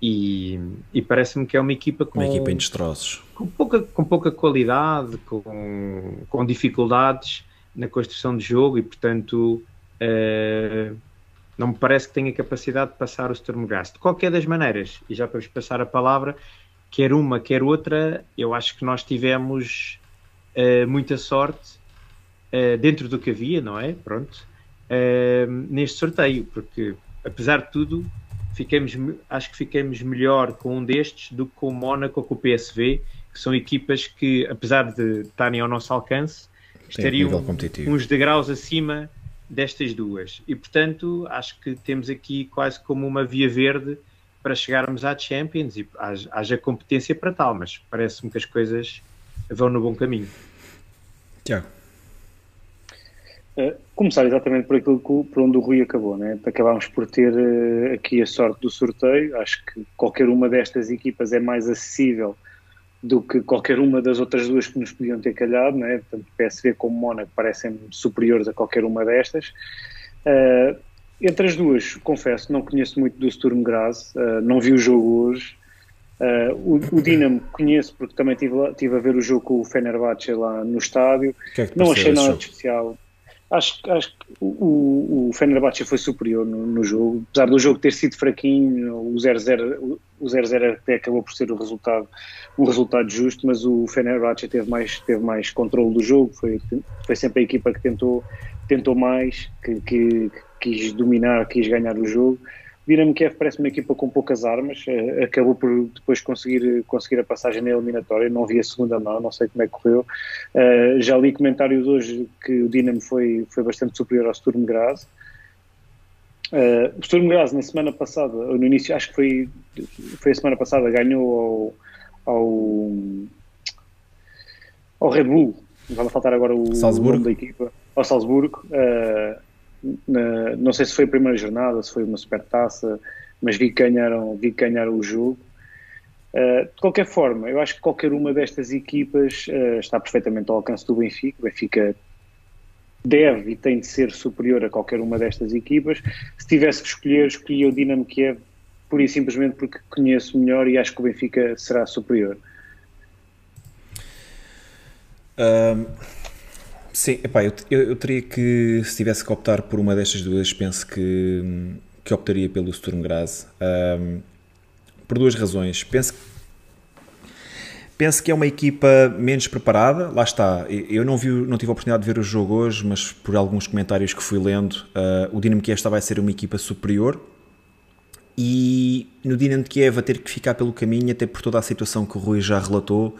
Speaker 3: e, e parece-me que é uma equipa com,
Speaker 1: uma equipa em destroços.
Speaker 3: Com pouca, com pouca qualidade, com, com dificuldades na construção de jogo e, portanto, uh, não me parece que tenha capacidade de passar o Sturmgast. De qualquer das maneiras, e já para vos passar a palavra, quer uma, quer outra, eu acho que nós tivemos uh, muita sorte uh, dentro do que havia, não é? Pronto, uh, neste sorteio, porque apesar de tudo, ficamos, acho que ficamos melhor com um destes do que com o Mónaco ou com o PSV, que são equipas que, apesar de estarem ao nosso alcance, estariam uns degraus acima destas duas. E portanto, acho que temos aqui quase como uma via verde para chegarmos à Champions e haja competência para tal, mas parece-me que as coisas vão no bom caminho.
Speaker 1: Tiago.
Speaker 2: Uh, começar exatamente por aquilo que, por onde o Rui acabou, né? acabámos por ter uh, aqui a sorte do sorteio. Acho que qualquer uma destas equipas é mais acessível do que qualquer uma das outras duas que nos podiam ter calhado, né? tanto PSV como Mónaco parecem superiores a qualquer uma destas. Uh, entre as duas, confesso, não conheço muito do Sturm Graz, uh, não vi o jogo hoje. Uh, o, o Dinamo conheço porque também estive, tive a ver o jogo com o Fenerbahçe lá no estádio.
Speaker 1: Que é que
Speaker 2: não achei nada de especial. Acho, acho que o, o Fenerbahçe foi superior no, no, jogo, apesar do jogo ter sido fraquinho, o 0-0 o 0-0 até acabou por ser o resultado, um resultado justo, mas o Fenerbahçe teve mais, teve mais controle do jogo, foi, foi sempre a equipa que tentou, tentou mais, que, que, quis dominar, quis ganhar o jogo. Dinamo Kiev parece uma equipa com poucas armas, eh, acabou por depois conseguir, conseguir a passagem na eliminatória, não vi a segunda mão, não sei como é que correu. Uh, já li comentários hoje que o Dinamo foi, foi bastante superior ao Sturm Graz. Uh, o Sturm Graz na semana passada, no início, acho que foi, foi a semana passada, ganhou ao, ao, ao Red Bull, vai faltar agora o
Speaker 1: Salzburgo.
Speaker 2: nome da equipa, ao Salzburgo. Na, não sei se foi a primeira jornada, se foi uma supertaça, mas vi que ganharam, vi que ganharam o jogo. Uh, de qualquer forma, eu acho que qualquer uma destas equipas uh, está perfeitamente ao alcance do Benfica. O Benfica deve e tem de ser superior a qualquer uma destas equipas. Se tivesse que escolher, escolhia o Dinamo Kiev pura e simplesmente porque conheço melhor e acho que o Benfica será superior.
Speaker 1: Um Sim, epá, eu, eu, eu, teria que, se tivesse que optar por uma destas duas, penso que, que optaria pelo Sturm Graz. Um, por duas razões. Penso, penso que é uma equipa menos preparada, lá está. Eu não, vi, não tive a oportunidade de ver o jogo hoje, mas por alguns comentários que fui lendo, uh, o Dinamo Kiev a ser uma equipa superior. E no Dinamo Kiev a ter que ficar pelo caminho, até por toda a situação que o Rui já relatou,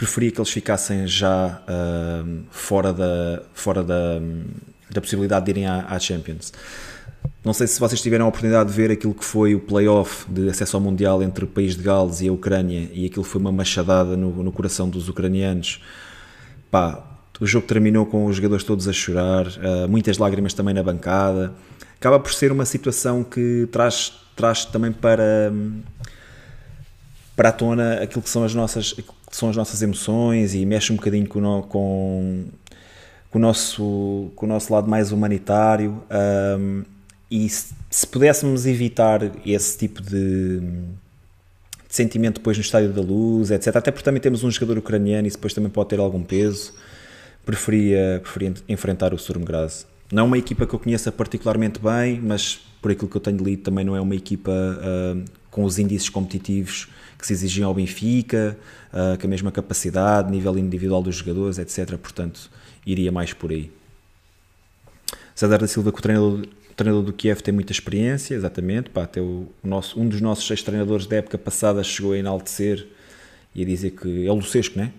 Speaker 1: preferia que eles ficassem já uh, fora, da, fora da, da possibilidade de irem à, à, Champions. Não sei se vocês tiveram a oportunidade de ver aquilo que foi o playoff de acesso ao Mundial entre o país de Gales e a Ucrânia, e aquilo foi uma machadada no, no coração dos ucranianos. Pá, o jogo terminou com os jogadores todos a chorar, uh, muitas lágrimas também na bancada. Acaba por ser uma situação que traz, traz também para, para a tona aquilo que são as nossas, que são as nossas emoções e mexe um bocadinho com, com, com o, nosso, com o nosso lado mais humanitário. Um, e se, se, pudéssemos evitar esse tipo de, de sentimento depois no Estádio da Luz, etc. Até porque também temos um jogador ucraniano e isso depois também pode ter algum peso. Preferia, preferia enfrentar o Sturm. Não é uma equipa que eu conheça particularmente bem, mas por aquilo que eu tenho lido também não é uma equipa uh, com os índices competitivos que se exigiam ao Benfica, uh, com a mesma capacidade, nível individual dos jogadores, etc. Portanto, iria mais por aí. César da Silva, que o treinador, o treinador do Kiev tem muita experiência, exatamente. Pá, até o, o nosso, um dos nossos seis treinadores da época passada chegou a enaltecer e a dizer que é o Lucesco, não é?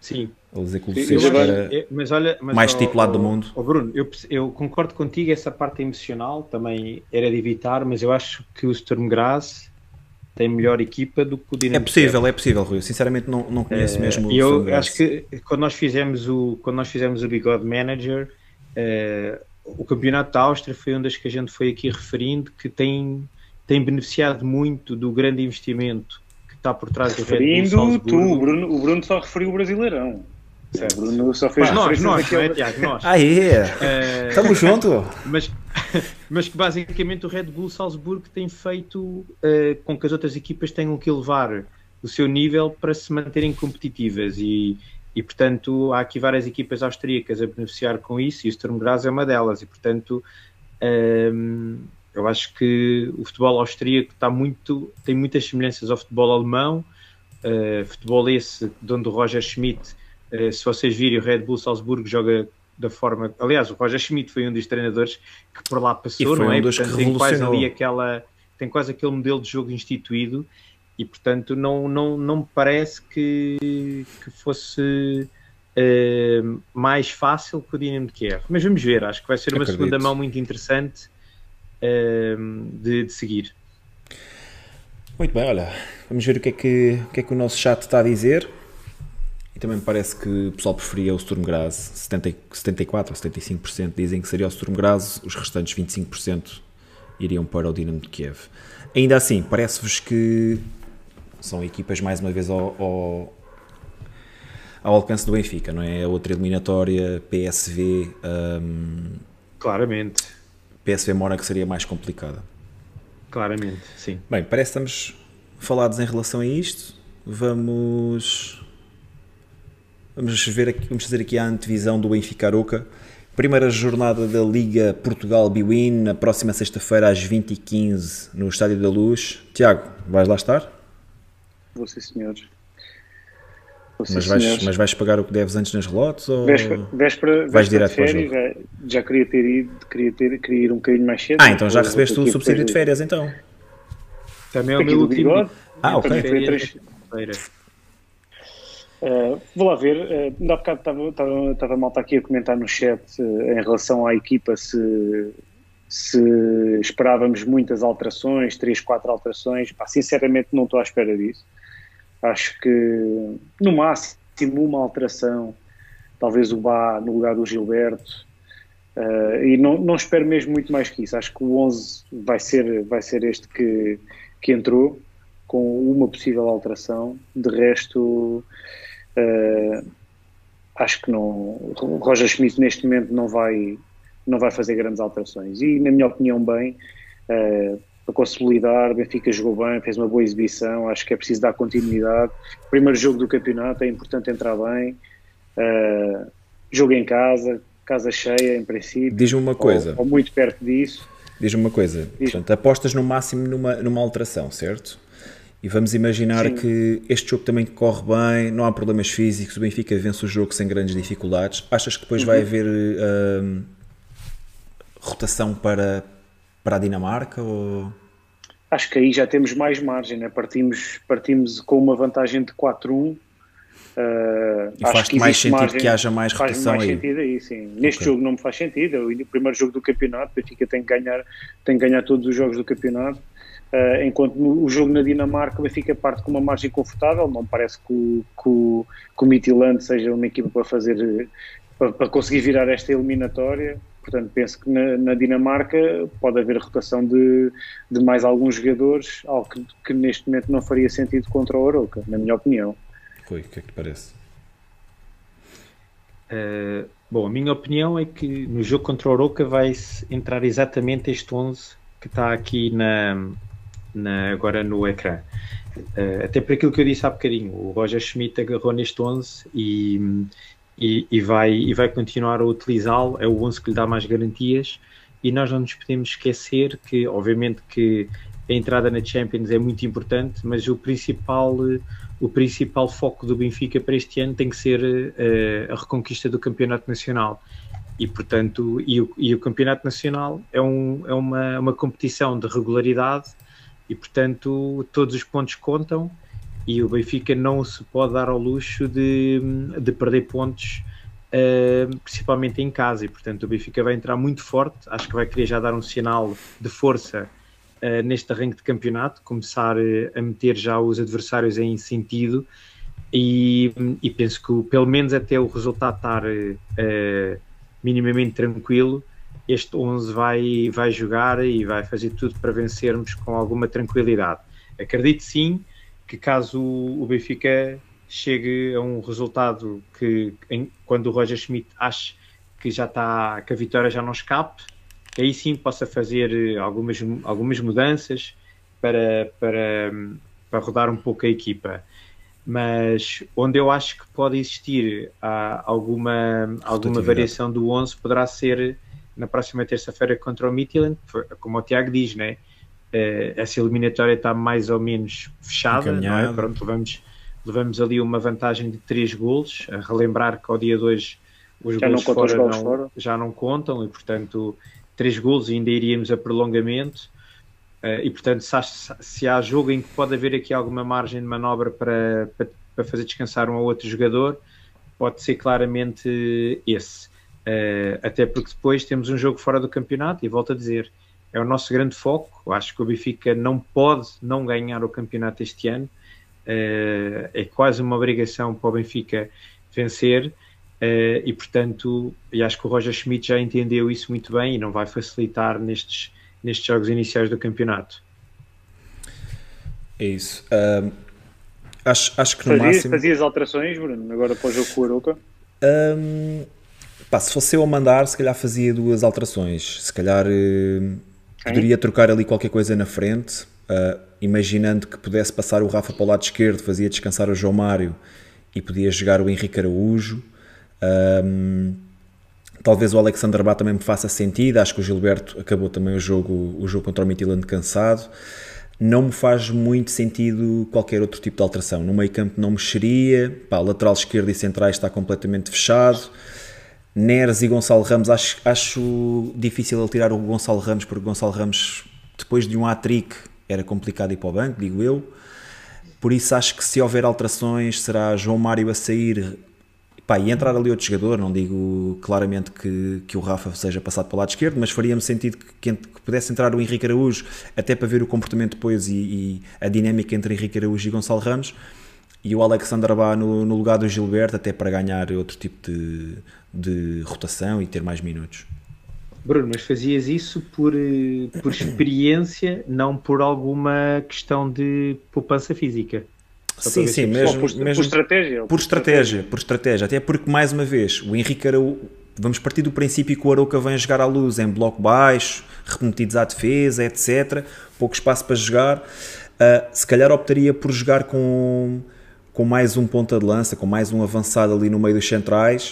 Speaker 3: Sim.
Speaker 1: A dizer que o Lucesco era
Speaker 3: é, mas olha, mas
Speaker 1: mais titulado do mundo.
Speaker 3: Oh, Bruno, eu, eu, concordo contigo, essa parte emocional também era de evitar, mas eu acho que o Sturm Graz tem melhor equipa do que o Dinamo
Speaker 1: É possível, é possível, Rui. Sinceramente não, não conheço
Speaker 3: é,
Speaker 1: mesmo o
Speaker 3: Eu acho que quando nós fizemos o, quando nós fizemos o Bigode Manager, Uh, o campeonato da Áustria foi um das que a gente foi aqui referindo que tem, tem beneficiado muito do grande investimento que está por trás do
Speaker 2: Red Bull tu, o Bruno, o Bruno só referiu o Brasileirão. Certo. O Bruno só fez
Speaker 3: Pá, nós, nós, não é, Tiago, nós.
Speaker 1: Ah, é? Estamos uh, juntos. [LAUGHS]
Speaker 3: Mas, mas que basicamente o Red Bull Salzburgo tem feito uh, com que as outras equipas tenham que elevar o seu nível para se manterem competitivas e e portanto há aqui várias equipas austríacas a beneficiar com isso e o Sturm Graz é uma delas e portanto hum, eu acho que o futebol austríaco está muito, tem muitas semelhanças ao futebol alemão uh, futebol esse de onde o Roger Schmidt se vocês virem o Red Bull Salzburgo joga da forma, aliás o Roger Schmidt foi um dos treinadores que por lá passou, não é?
Speaker 1: Um
Speaker 3: portanto, tem quase ali aquela tem quase aquele modelo de jogo instituído e portanto não, não, não me parece que, que fosse uh, mais fácil que o Dinamo de Kiev. Mas vamos ver, acho que vai ser uma Acredito. segunda mão muito interessante uh, de, de, seguir.
Speaker 1: Muito bem, olha, vamos ver o que, é que, o que é que o nosso chat está a dizer. E também me parece que o pessoal preferia o Sturm Graz, 70, 74 ou 75% dizem que seria o Sturm Graz, os restantes 25% iriam para o Dinamo de Kiev. Ainda assim, parece-vos que são equipas mais uma vez ao, ao, ao alcance do Benfica, não é? A outra eliminatória, PSV. Um,
Speaker 3: Claramente.
Speaker 1: PSV Mónaco seria mais complicada.
Speaker 3: Claramente, sim.
Speaker 1: Bem, parece que estamos falados em relação a isto. Vamos. Vamos, ver aqui, vamos fazer aqui a antevisão do Benfica Aroca. Primeira jornada da Liga Portugal Biwin, na próxima sexta-feira às 20h15 no Estádio da Luz. Tiago, vais lá estar?
Speaker 2: Vou ser senhores.
Speaker 1: Vou mas, vais, mas vais pagar o que deves antes nas relotes? Ou
Speaker 2: véspera, véspera,
Speaker 1: vais direto para o jogo?
Speaker 2: Já, já, queria ter ido, queria, ter, queria ir um bocadinho mais cedo.
Speaker 1: Ah, então já recebeste o subsídio de férias então?
Speaker 3: Também é o meu último.
Speaker 1: Ah, ok.
Speaker 2: Uh, vou lá ver, uh, há bocado estava, estava, estava malta aqui a comentar no chat uh, em relação à equipa se, se esperávamos muitas alterações, três, quatro alterações, pá, sinceramente não estou à espera disso. Acho que no máximo uma alteração, talvez o Bá no lugar do Gilberto, uh, e não, não espero mesmo muito mais que isso. Acho que o 11 vai ser, vai ser este que, que entrou, com uma possível alteração. De resto, uh, acho que não. Roger Schmidt neste momento não vai não vai fazer grandes alterações. E, na minha opinião, bem, uh, para consolidar, Benfica jogou bem, fez uma boa exibição, acho que é preciso dar continuidade. Primeiro jogo do campeonato, é importante entrar bem. Uh, jogo em casa, casa cheia, em princípio.
Speaker 1: Diz-me uma coisa.
Speaker 2: Ou, ou, muito perto disso.
Speaker 1: Diz-me uma coisa. Diz Portanto, apostas no máximo numa, numa alteração, certo? E vamos imaginar Sim. que este jogo também corre bem, não há problemas físicos, o Benfica vence o jogo sem grandes dificuldades. Achas que depois uhum. vai haver uh, rotação para, para a Dinamarca? Ou...
Speaker 2: Acho que aí já temos mais margem, né? partimos, partimos com uma vantagem de 4-1.
Speaker 1: Uh, e faz mais sentido margem, que haja mais rotação
Speaker 2: faz mais
Speaker 1: aí.
Speaker 2: sentido aí, sim. Neste okay. jogo não me faz sentido. O primeiro jogo do campeonato, o Benfica tem que ganhar, tem que ganhar todos os jogos do campeonato. Uh, enquanto no, o jogo na Dinamarca, o Benfica parte com uma margem confortável. Não parece que o, que o, que o Midtjylland seja uma equipa para fazer para, para conseguir virar esta eliminatória. Portanto, penso que na, na, Dinamarca pode haver rotação de, de mais alguns jogadores, algo que, que, neste momento não faria sentido contra o Oroca, na minha opinião.
Speaker 1: Foi, o que é que te parece?
Speaker 3: Uh, bom, a minha opinião é que no jogo contra o Oroca vai entrar exatamente este 11 que está aqui na, na, agora no ecrã. Uh, até por aquilo que eu disse há bocadinho, o Roger Schmidt agarrou neste 11 e, e, e vai, e vai continuar a utilizá-lo, é o 11 que lhe dá mais garantias e nós não nos podemos esquecer que, obviamente, que a entrada na Champions é muito importante, mas o principal, o principal foco do Benfica para este ano tem que ser uh, a reconquista do Campeonato Nacional. E, portanto, e o, e o Campeonato Nacional é, um, é uma, uma competição de regularidade e, portanto, todos os pontos contam e o Benfica não se pode dar ao luxo de, de perder pontos uh, principalmente em casa, e portanto o Benfica vai entrar muito forte, acho que vai querer já dar um sinal de força uh, neste arranque de campeonato, começar uh, a meter já os adversários em sentido, e, e, penso que pelo menos até o resultado estar minimamente tranquilo, este 11 vai, vai jogar e vai fazer tudo para vencermos com alguma tranquilidade. Acredito sim que caso o Benfica chegue a um resultado que, em, quando o Roger Schmidt ache que já está, que a vitória já não escape, aí sim possa fazer eh, algumas, algumas mudanças para, para, para rodar um pouco a equipa. Mas onde eu acho que pode existir ah, alguma, alguma variação do 11 poderá ser na próxima terça-feira contra o Midland, como o Tiago diz, né? Eh, essa eliminatória está mais ou menos fechada, não é? Pronto, vamos, levamos ali uma vantagem de 3 golos, a relembrar que ao dia 2 os já golos, não fora, não, fora já não contam e portanto 3 golos e ainda iríamos a prolongamento uh, e portanto se há, se há, jogo em que pode haver aqui alguma margem de manobra para, para, para fazer descansar um ou outro jogador, pode ser claramente esse. Uh, até porque depois temos um jogo fora do campeonato e volto a dizer, é o nosso grande foco. Acho que o Benfica não pode não ganhar o campeonato este ano uh, é quase uma obrigação para o Benfica vencer. Uh, e portanto, e acho que o Roger Schmidt já entendeu isso muito bem e não vai facilitar nestes, nestes jogos iniciais do campeonato.
Speaker 1: É isso. Uh, acho, acho que
Speaker 2: no
Speaker 1: Fazia, máximo...
Speaker 2: Fazias alterações, Bruno, agora para o jogo com o Aroca?
Speaker 1: Um, pá, se fosse eu a mandar, se calhar fazia duas alterações. Se calhar uh, poderia trocar ali qualquer coisa na frente. Uh, imaginando que pudesse passar o Rafa para o lado esquerdo, fazia descansar o João Mário e podia jogar o Henrique Araújo. Um, talvez o Alexander Bá também me faça sentido. Acho que o Gilberto acabou também o jogo, o jogo contra o Midtjylland cansado. Não me faz muito sentido qualquer outro tipo de alteração. No meio campo não mexeria. Pá, lateral esquerdo e centrais está completamente fechado. Neres e Gonçalo Ramos, acho, acho difícil ele tirar o Gonçalo Ramos, porque o Gonçalo Ramos, depois de um hat-trick, era complicado ir para o banco, digo eu. Por isso acho que se houver alterações, será João Mário a sair pá, e entrar ali outro jogador. Não digo claramente que, que o Rafa seja passado para o lado esquerdo, mas faria-me sentido que, que, pudesse entrar o Henrique Araújo, até para ver o comportamento depois e, e a dinâmica entre Henrique Araújo e Gonçalo Ramos. E o Alexander Bá no, no lugar do Gilberto, até para ganhar outro tipo de, de rotação e ter mais minutos.
Speaker 3: Bruno, mas fazias isso por, eh, por experiência, não por alguma questão de poupança física?
Speaker 1: sim, sim, mesmo, por, mesmo, por estratégia. Por estratégia, por estratégia. Até porque, mais uma vez, o Henrique Araújo, vamos partir do princípio que o Arouca vem jogar à luz em bloco baixo, remetidos à defesa, etc. Pouco espaço para jogar. Uh, se calhar optaria por jogar com, com mais um ponta de lança, com mais um avançado ali no meio dos centrais.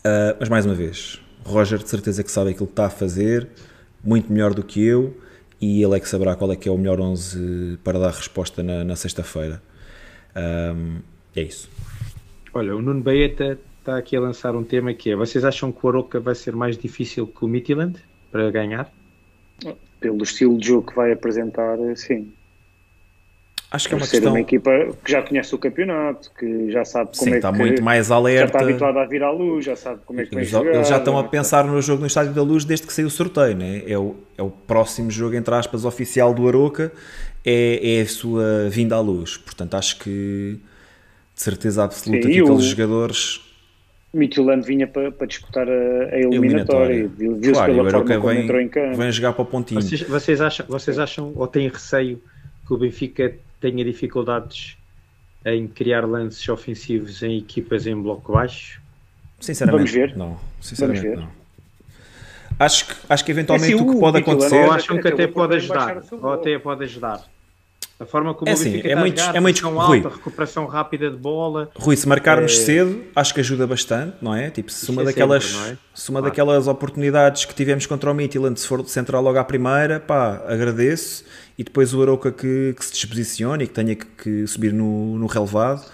Speaker 1: Uh, mas mais uma vez, Roger de certeza que sabe aquilo que está a fazer, muito melhor do que eu, e ele é que saberá qual é que é o melhor 11 para dar resposta na, na sexta-feira. Um, é isso.
Speaker 3: Olha, o Nuno Baeta está aqui a lançar um tema que é: vocês acham que o Aroca vai ser mais difícil que o Midtjylland para ganhar?
Speaker 2: Pelo estilo de jogo que vai apresentar, sim.
Speaker 1: Acho que é uma
Speaker 2: ser
Speaker 1: questão...
Speaker 2: uma equipa que já conhece o campeonato, que já sabe como
Speaker 1: Sim,
Speaker 2: é
Speaker 1: está
Speaker 2: que...
Speaker 1: muito mais alerta. Já
Speaker 2: está habituado a vir à luz, já sabe como é que
Speaker 1: eles,
Speaker 2: vem
Speaker 1: Eles já estão a pensar no jogo no Estádio da Luz desde que saiu o sorteio, né? é, o, é o próximo jogo, entre aspas, oficial do Aroca, é, é a sua vinda à luz. Portanto, acho que de certeza absoluta Sim, que aqueles o... jogadores...
Speaker 2: Midtjylland vinha para, para disputar a, a eliminatória, eliminatória. viu-se
Speaker 1: claro,
Speaker 2: pela
Speaker 1: forma como vem, entrou em campo. Vem jogar para o pontinho.
Speaker 3: Vocês, vocês, acham, vocês acham ou têm receio que o Benfica tenha dificuldades em criar lances ofensivos em equipas em bloco baixo?
Speaker 1: Sinceramente,
Speaker 2: Vamos ver.
Speaker 1: não. Sinceramente,
Speaker 2: Vamos ver.
Speaker 1: não. Acho que, acho que eventualmente
Speaker 2: É assim,
Speaker 1: o que pode acontecer.
Speaker 3: Ou acham que
Speaker 2: até
Speaker 3: pode ajudar, ou até pode ajudar. A forma como
Speaker 1: É assim, é
Speaker 3: está
Speaker 1: muito- é muito- Rui.
Speaker 3: alta, recuperação rápida de bola.
Speaker 1: Rui, se marcarmos
Speaker 3: É-
Speaker 1: cedo, acho que ajuda bastante, não é? Tipo, se uma,
Speaker 3: é
Speaker 1: daquelas,
Speaker 3: sempre, é?
Speaker 1: se uma
Speaker 3: Claro.
Speaker 1: daquelas oportunidades que tivemos contra o Midtjylland, se for de central logo à primeira, pá, agradeço. E depois o Aroca que, que se disposicione e que tenha que, que subir no, no relevado.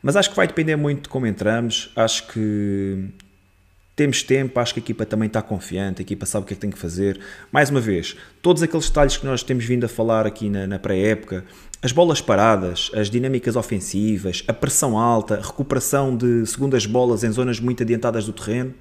Speaker 1: Mas acho que vai depender muito de como entramos. Acho que temos tempo, acho que a equipa também está confiante, a equipa sabe o que é que tem que fazer. Mais uma vez, todos aqueles detalhes que nós temos vindo a falar aqui na, na pré-época, as bolas paradas, as dinâmicas ofensivas, a pressão alta, a recuperação de segundas bolas em zonas muito adiantadas do terreno,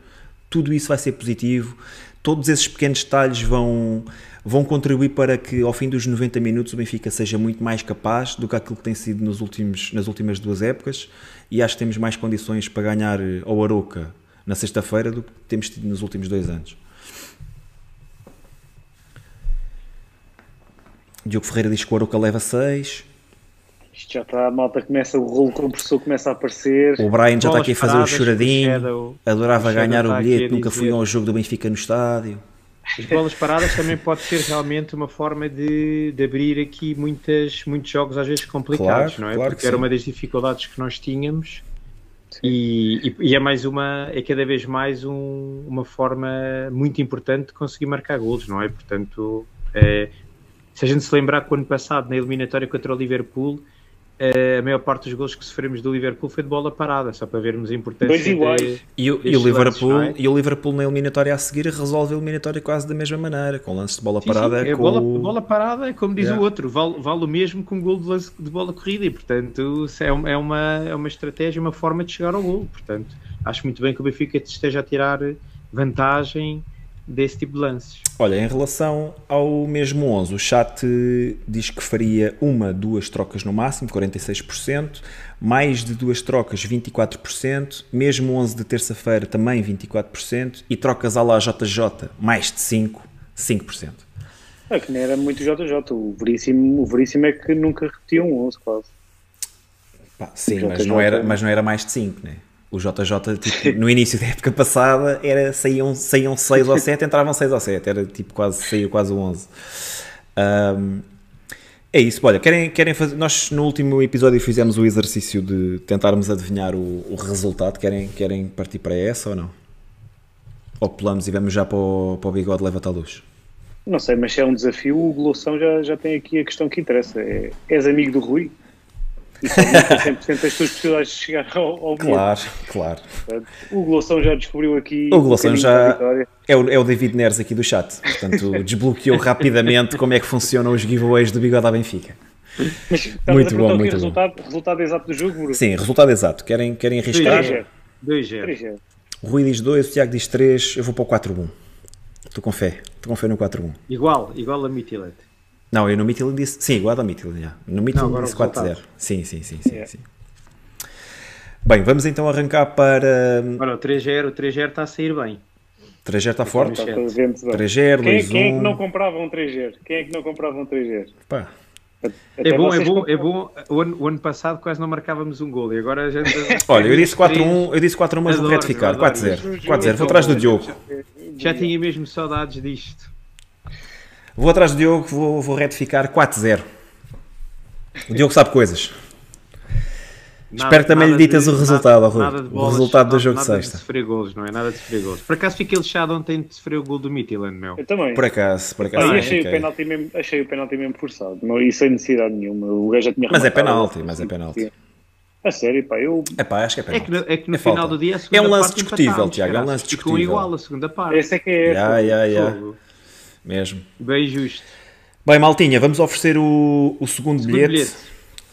Speaker 1: tudo isso vai ser positivo. Todos esses pequenos detalhes vão, vão contribuir para que ao fim dos 90 minutos o Benfica seja muito mais capaz do que aquilo que tem sido nos últimos, nas últimas duas épocas e acho que temos mais condições para ganhar eh, ao Aroca na sexta-feira do que temos tido nos últimos dois anos. Diogo Ferreira diz que o Aroca leva 6.
Speaker 2: Isto já está, a malta começa, o rolo compressor começa a aparecer.
Speaker 1: O Brian já está aqui a fazer o choradinho.
Speaker 3: o Shadow-
Speaker 1: Adorava
Speaker 3: o
Speaker 1: ganhar
Speaker 3: está
Speaker 1: o bilhete, nunca fui
Speaker 3: dizer-
Speaker 1: a um jogo do Benfica no estádio.
Speaker 3: As bolas paradas também pode ser realmente uma forma de, de abrir aqui muitas, muitos jogos às vezes complicados,
Speaker 1: Claro,
Speaker 3: não é?
Speaker 1: claro que
Speaker 3: Porque era
Speaker 1: sim.
Speaker 3: uma das dificuldades que nós tínhamos e, e- é mais uma, é cada vez mais um- uma forma muito importante de conseguir marcar golos, não é? Portanto, é, se a gente se lembrar que o ano passado na eliminatória contra o Liverpool a maior parte dos golos que sofremos do Liverpool foi de bola parada, só para vermos a importância
Speaker 2: Dois iguais.
Speaker 3: de-
Speaker 1: E o, e o Liverpool,
Speaker 3: lances, é?
Speaker 1: e o Liverpool na eliminatória a seguir resolve a eliminatória quase da mesma maneira, com lances de bola
Speaker 3: Sim, sim,
Speaker 1: parada.
Speaker 3: é
Speaker 1: com
Speaker 3: bola, bola parada é como diz
Speaker 1: Yeah.
Speaker 3: o outro, vale, vale o mesmo que um gol de, lance- de bola corrida e portanto é, um- é uma, é uma estratégia, uma forma de chegar ao gol. Portanto, acho muito bem que o Benfica esteja a tirar vantagem desse tipo de lances.
Speaker 1: Olha, em relação ao mesmo 11, o chat diz que faria uma, duas trocas no máximo, 46%, mais de duas trocas, 24%, mesmo 11 de terça-feira também 24%, e trocas à la JJ, mais de 5, 5%.
Speaker 2: É que nem era muito JJ. O Veríssimo, o Veríssimo é que nunca repetia um 11 quase.
Speaker 1: Pá, sim, mas não, era, mas não era mais de 5, né? O JJ, tipo, no início da época passada, era, saíam, saíam 6 ou 7, entravam 6 ou 7, era tipo quase, saiu quase o 11. Ahm, é isso, olha, querem, querem fazer. Nós no último episódio fizemos o exercício de tentarmos adivinhar o, o resultado. Querem, querem partir para essa ou não? Ou pulamos e vamos já para o, para o bigode leva-te à luz?
Speaker 2: Não sei, mas se é um desafio, o Gloção já, já tem aqui a questão que interessa. É, és amigo do Rui? E aumenta [LAUGHS] 100% as tuas possibilidades de chegar ao, ao.
Speaker 1: Claro, claro.
Speaker 2: Portanto, O Gloção já descobriu aqui
Speaker 1: O Gloção
Speaker 2: caminho
Speaker 1: já-. É o, é o David Neres aqui do chat, portanto [LAUGHS] desbloqueou rapidamente como é que funcionam os giveaways do bigode à Benfica.
Speaker 2: Mas
Speaker 1: Muito bom, muito bom.
Speaker 2: resultado, resultado exato do jogo, Bruno?
Speaker 1: Sim, resultado exato. Querem, querem arriscar?
Speaker 2: 3-0.
Speaker 3: 2-0.
Speaker 2: 3-0.
Speaker 1: O Rui diz 2, o Tiago diz 3, eu vou para o 4-1. Estou com fé, estou com fé no 4-1.
Speaker 3: Igual, igual a Mitilet.
Speaker 1: Não, eu no Midtjylland disse. Sim, igual ao Midtjylland, já. No Midtjylland
Speaker 3: agora
Speaker 1: disse
Speaker 3: o resultado.
Speaker 1: 4-0. Sim, sim, sim, sim,
Speaker 2: Yeah.
Speaker 1: sim. Bem, vamos então arrancar para.
Speaker 3: Ora, o 3-0, o 3-0 está a sair bem.
Speaker 1: 3-0 está forte.
Speaker 2: Está a ver muito bem.
Speaker 1: 3-0,
Speaker 2: Quem, quem é que
Speaker 1: 2-1.
Speaker 2: não comprava um 3-0? Quem é que não comprava um 3-0?
Speaker 1: Pá,
Speaker 2: Até
Speaker 3: É bom, é bom, é bom. O ano, o ano passado quase não marcávamos um gol e agora a gente. [LAUGHS]
Speaker 1: Olha, eu disse 4-1, eu disse 4-1, mas vou
Speaker 3: Adoro,
Speaker 1: retificar.
Speaker 3: adoro
Speaker 1: 4-0.
Speaker 3: isto.
Speaker 1: 4-0, vou atrás do Diogo.
Speaker 3: Já tinha mesmo saudades disto.
Speaker 1: Vou atrás do Diogo, vou, vou retificar 4-0. O Diogo sabe coisas. Espero que também lhe ditas o resultado, Rui.
Speaker 3: nada de
Speaker 1: O
Speaker 3: bolas,
Speaker 1: resultado do
Speaker 3: nada-
Speaker 1: jogo de
Speaker 3: nada
Speaker 1: sexta.
Speaker 3: de sofrer golos, não é? Nada de sofrer golos. Por acaso fiquei lixado ontem de sofrer o gol do Midtjylland, meu.
Speaker 2: Eu também.
Speaker 1: Por acaso, por
Speaker 2: Ah,
Speaker 1: acaso. não
Speaker 2: achei, o penalti mesmo, achei o penalti mesmo forçado. Não, e sem necessidade nenhuma. O gajo já tinha
Speaker 1: Mas é penalti, mas é penalti.
Speaker 2: A sério, pá, eu.
Speaker 1: É pá, acho que é
Speaker 3: É
Speaker 1: penalti.
Speaker 3: que, no- é que no
Speaker 1: É
Speaker 3: final
Speaker 1: falta.
Speaker 3: do dia a
Speaker 1: É um lance
Speaker 3: parte
Speaker 1: discutível, Tiago, é um lance
Speaker 3: Ficou
Speaker 1: discutível.
Speaker 3: igual a segunda parte.
Speaker 2: Essa é que é.
Speaker 1: Ya, ya, ya. Mesmo.
Speaker 3: Bem justo.
Speaker 1: Bem, Maltinha, vamos oferecer o, o segundo,
Speaker 3: Segundo
Speaker 1: bilhete.
Speaker 3: bilhete.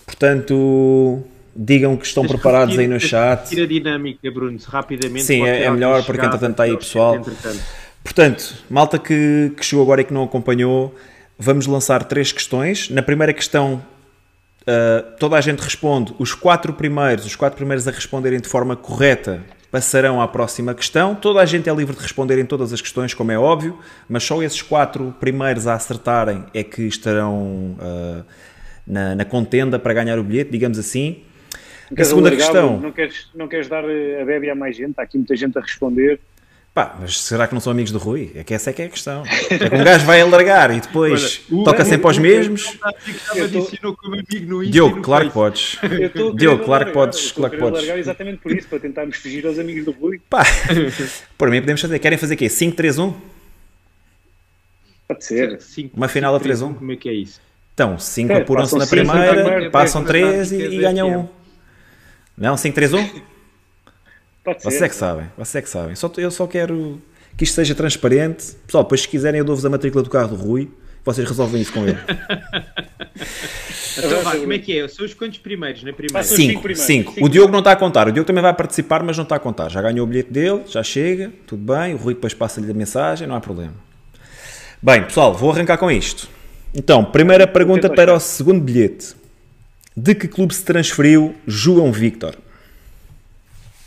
Speaker 1: Portanto, digam que estão
Speaker 3: que
Speaker 1: preparados
Speaker 3: repetir-
Speaker 1: aí no chat.
Speaker 3: repetir a dinâmica, Bruno, rapidamente.
Speaker 1: Sim, é- é melhor, porque entretanto está aí pessoal.
Speaker 3: Entretanto.
Speaker 1: Portanto, malta que, que chegou agora e que não acompanhou, vamos lançar três questões. Na primeira questão, uh, toda a gente responde. Os quatro primeiros, os quatro primeiros a responderem de forma correta, passarão à próxima questão. Toda a gente é livre de responder em todas as questões, como é óbvio, mas só esses quatro primeiros a acertarem é que estarão uh, na, na contenda para ganhar o bilhete, digamos assim. A segunda
Speaker 2: alargar,
Speaker 1: questão.
Speaker 2: Não queres, não queres dar a bébia a mais gente? Há aqui muita gente a responder.
Speaker 1: Pá, mas será que não são amigos do Rui? É que essa é que é a questão. É que um gajo vai alargar e depois
Speaker 3: Olha, o-
Speaker 1: toca sempre aos mesmos.
Speaker 2: Tô-
Speaker 3: e
Speaker 1: Diogo, claro que podes. Diogo, claro que podes, claro que podes.
Speaker 2: exatamente por isso, para tentarmos fugir aos amigos do Rui.
Speaker 1: Pá, por mim podemos fazer. Querem fazer o quê? 5-3-1?
Speaker 2: Pode ser.
Speaker 3: Cinco-
Speaker 1: Uma final a
Speaker 3: cinco, três,
Speaker 1: 3-1?
Speaker 3: Como é que é isso?
Speaker 1: Então, 5
Speaker 2: É,
Speaker 1: apuram-se
Speaker 2: passam
Speaker 1: na primeira, passam
Speaker 3: depois na
Speaker 1: 3 e,
Speaker 3: da
Speaker 1: ganham
Speaker 3: FM.
Speaker 1: 1. Não, 5-3-1?
Speaker 2: Pode ser.
Speaker 1: Vocês é que sabem, vocês é que sabem. Só, eu só quero que isto seja transparente. Pessoal, depois se quiserem eu dou-vos a matrícula do carro do Rui. Vocês resolvem isso com ele. [LAUGHS]
Speaker 3: Então vá, como é que é? São os quantos primeiros na primeira?
Speaker 2: Cinco
Speaker 1: 5,
Speaker 2: primeiros,
Speaker 1: 5.
Speaker 2: cinco
Speaker 1: O Diogo não está a contar. O Diogo também vai participar, mas não está a contar. Já ganhou o bilhete dele, já chega, tudo bem. O Rui depois passa-lhe a mensagem, não há problema. Bem, pessoal, vou arrancar com isto. Então, primeira pergunta para o segundo bilhete. De que clube se transferiu João Victor?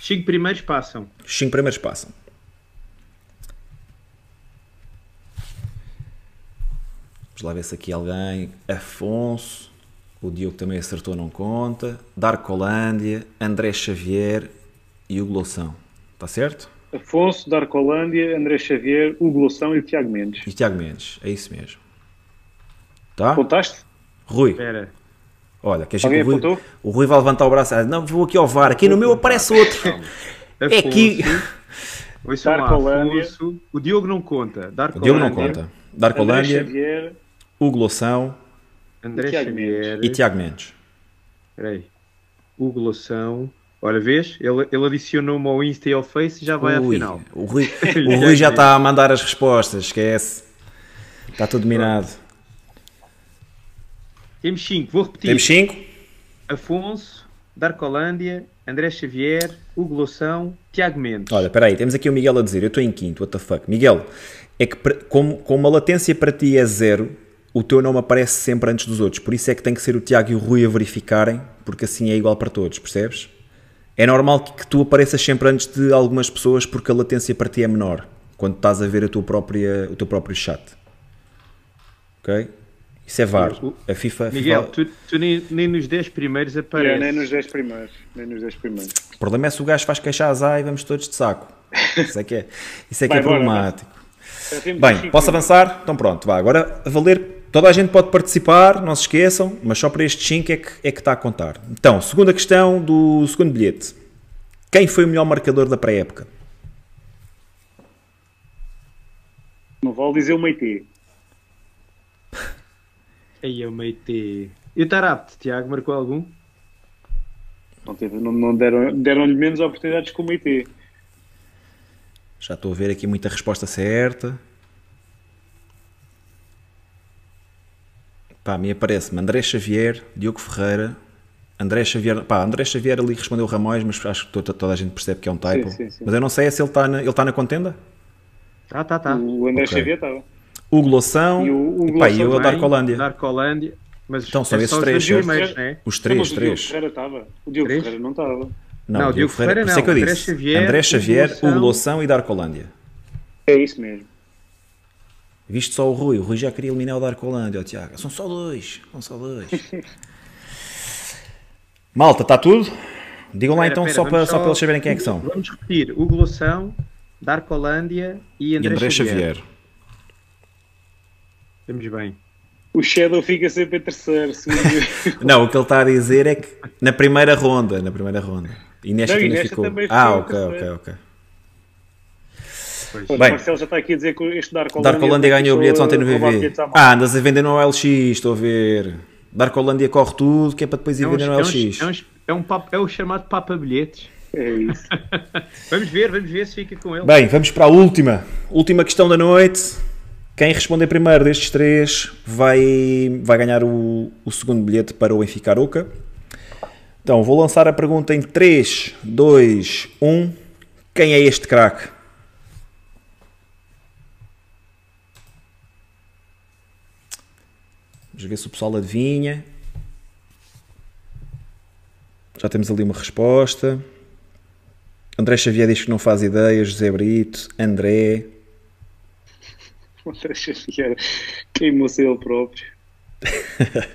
Speaker 3: Os cinco primeiros passam.
Speaker 1: Os 5 primeiros passam. Vamos lá ver se aqui alguém. Afonso. O Diogo também acertou, não conta. Darcolândia, André Xavier e o Gloção. Está certo?
Speaker 2: Afonso, Darcolândia, André Xavier, Hugo Loção e Tiago Mendes.
Speaker 1: E Tiago Mendes. É isso mesmo. Tá?
Speaker 2: Contaste?
Speaker 1: Rui,
Speaker 3: Espera.
Speaker 1: Olha, quer dizer que o Rui, o Rui vai levantar o braço. Ah, não, vou aqui ao VAR. Aqui no meu aparece outro. É que.
Speaker 3: Ouçam lá,
Speaker 2: Darcolândia.
Speaker 3: Afonso. O Diogo não conta.
Speaker 1: O
Speaker 3: Darcolândia,
Speaker 1: Diogo não conta. Darcolândia,
Speaker 2: Xavier,
Speaker 1: o Gloção
Speaker 3: André Xavier.
Speaker 1: e Tiago Mendes.
Speaker 3: Espera aí. Hugo Loção. Olha, vês? Ele, ele adicionou-me ao Insta e ao Face e já vai à
Speaker 1: Ui,
Speaker 3: final.
Speaker 1: O Rui, [LAUGHS] o Rui já está a mandar as respostas, esquece. Está tudo dominado.
Speaker 3: Temos 5, vou repetir.
Speaker 1: Temos 5?
Speaker 3: Afonso, Darcolândia, André Xavier, Hugo Loção, Tiago Mendes.
Speaker 1: Olha, espera aí, temos aqui o Miguel a dizer, eu estou em quinto, what the fuck. Miguel, é que como, como a latência para ti é zero, o teu nome aparece sempre antes dos outros. Por isso é que tem que ser o Tiago e o Rui a verificarem, porque assim é igual para todos, percebes? É normal que, que tu apareças sempre antes de algumas pessoas porque a latência para ti é menor, quando estás a ver a tua própria, o teu próprio chat. Ok? Isso é VAR. A FIFA,
Speaker 3: Miguel,
Speaker 1: FIFA-
Speaker 3: tu, tu nem, nem nos 10 primeiros
Speaker 2: Yeah,
Speaker 3: apareces.
Speaker 2: nem nos 10 primeiros. Nem nos 10 primeiros.
Speaker 1: O problema é se o gajo faz queixar azar e vamos todos de saco. Isso é que é, isso é, que
Speaker 2: Vai
Speaker 1: é
Speaker 2: embora,
Speaker 1: problemático. Bem, posso avançar? Então pronto, vá. Agora a valer, toda a gente pode participar, não se esqueçam, mas só para estes 5 é que, é que está a contar. Então, segunda questão do segundo bilhete. Quem foi o melhor marcador da pré-época?
Speaker 2: Não vale dizer o Meite.
Speaker 3: Aí eu meio te... E o Tarapte, Tiago, marcou algum?
Speaker 2: Não, teve- não, não deram, deram-lhe menos oportunidades que o Meite.
Speaker 1: Já estou a ver aqui muita resposta certa. Pá, a mim aparece-me André Xavier, Diogo Ferreira, André Xavier. Pá, André Xavier ali respondeu Ramões, mas acho que toda, toda a gente percebe que é um typo.
Speaker 2: sim, sim.
Speaker 1: Mas eu não sei é se ele está na, ele está na contenda.
Speaker 3: Tá, tá, tá.
Speaker 2: O André
Speaker 1: Ok.
Speaker 2: Xavier estava.
Speaker 1: Hugo Loção
Speaker 2: E o
Speaker 1: pá, e
Speaker 2: Loção
Speaker 1: eu a
Speaker 3: Também,
Speaker 1: Darcolândia.
Speaker 3: Darcolândia. Mas
Speaker 1: Então, são
Speaker 3: é
Speaker 1: esses
Speaker 3: só os
Speaker 1: três,
Speaker 3: primeiros, né?
Speaker 1: Os
Speaker 2: Não,
Speaker 1: três,
Speaker 2: mas o Diogo
Speaker 1: três.
Speaker 2: Ferreira estava. O Diogo
Speaker 3: Três?
Speaker 2: Ferreira não estava.
Speaker 1: Não,
Speaker 3: Diogo Ferreira
Speaker 1: Por isso é que eu
Speaker 3: não, André
Speaker 1: disse.
Speaker 3: Xavier,
Speaker 1: André Xavier,
Speaker 3: Loção.
Speaker 1: Hugo Loção e Darcolândia.
Speaker 2: É isso mesmo.
Speaker 1: Viste só o Rui, o Rui já queria eliminar o Darcolândia, ó Tiago. São só dois, são só dois. [LAUGHS] Malta, está tudo? Digam lá
Speaker 3: Espera,
Speaker 1: então
Speaker 3: espera,
Speaker 1: só, para,
Speaker 3: vamos
Speaker 1: só para eles saberem quem é que são.
Speaker 3: Vamos repetir. Hugo Loção, Darcolândia e
Speaker 1: E
Speaker 3: André,
Speaker 1: André
Speaker 3: Xavier.
Speaker 1: Xavier.
Speaker 3: Estamos bem.
Speaker 2: O Shadow fica sempre em terceiro. segundo. [LAUGHS]
Speaker 1: Não, o que ele está a dizer é que na primeira ronda, na primeira ronda. E nesta
Speaker 2: Não, e nesta
Speaker 1: ficou.
Speaker 2: também
Speaker 1: Ah, ok, ok, ok.
Speaker 3: Pois.
Speaker 1: Bem.
Speaker 2: o Marcelo já está aqui a dizer que este Darcolândia...
Speaker 1: Darcolândia ganhou bilhetes ontem no VV. Ah, andas a vender no LX, estou a ver. Darcolândia corre tudo, que é para depois ir
Speaker 3: É um,
Speaker 1: vender no
Speaker 3: é um-
Speaker 1: LX.
Speaker 3: é um- é um papo- é o chamado Papa Bilhetes.
Speaker 2: É isso. [LAUGHS]
Speaker 3: Vamos ver, vamos ver se fica com ele.
Speaker 1: Bem, vamos para a última. Última questão da noite. Quem responder primeiro destes três vai, vai ganhar o, o segundo bilhete para o Benfica. Então, vou lançar a pergunta em 3, 2, 1. Quem é este craque? Vamos ver se o pessoal adivinha. Já temos ali uma resposta. André Xavier diz que não faz ideia. José Brito, André.
Speaker 2: O André Xavier queimou-se ele próprio. [LAUGHS]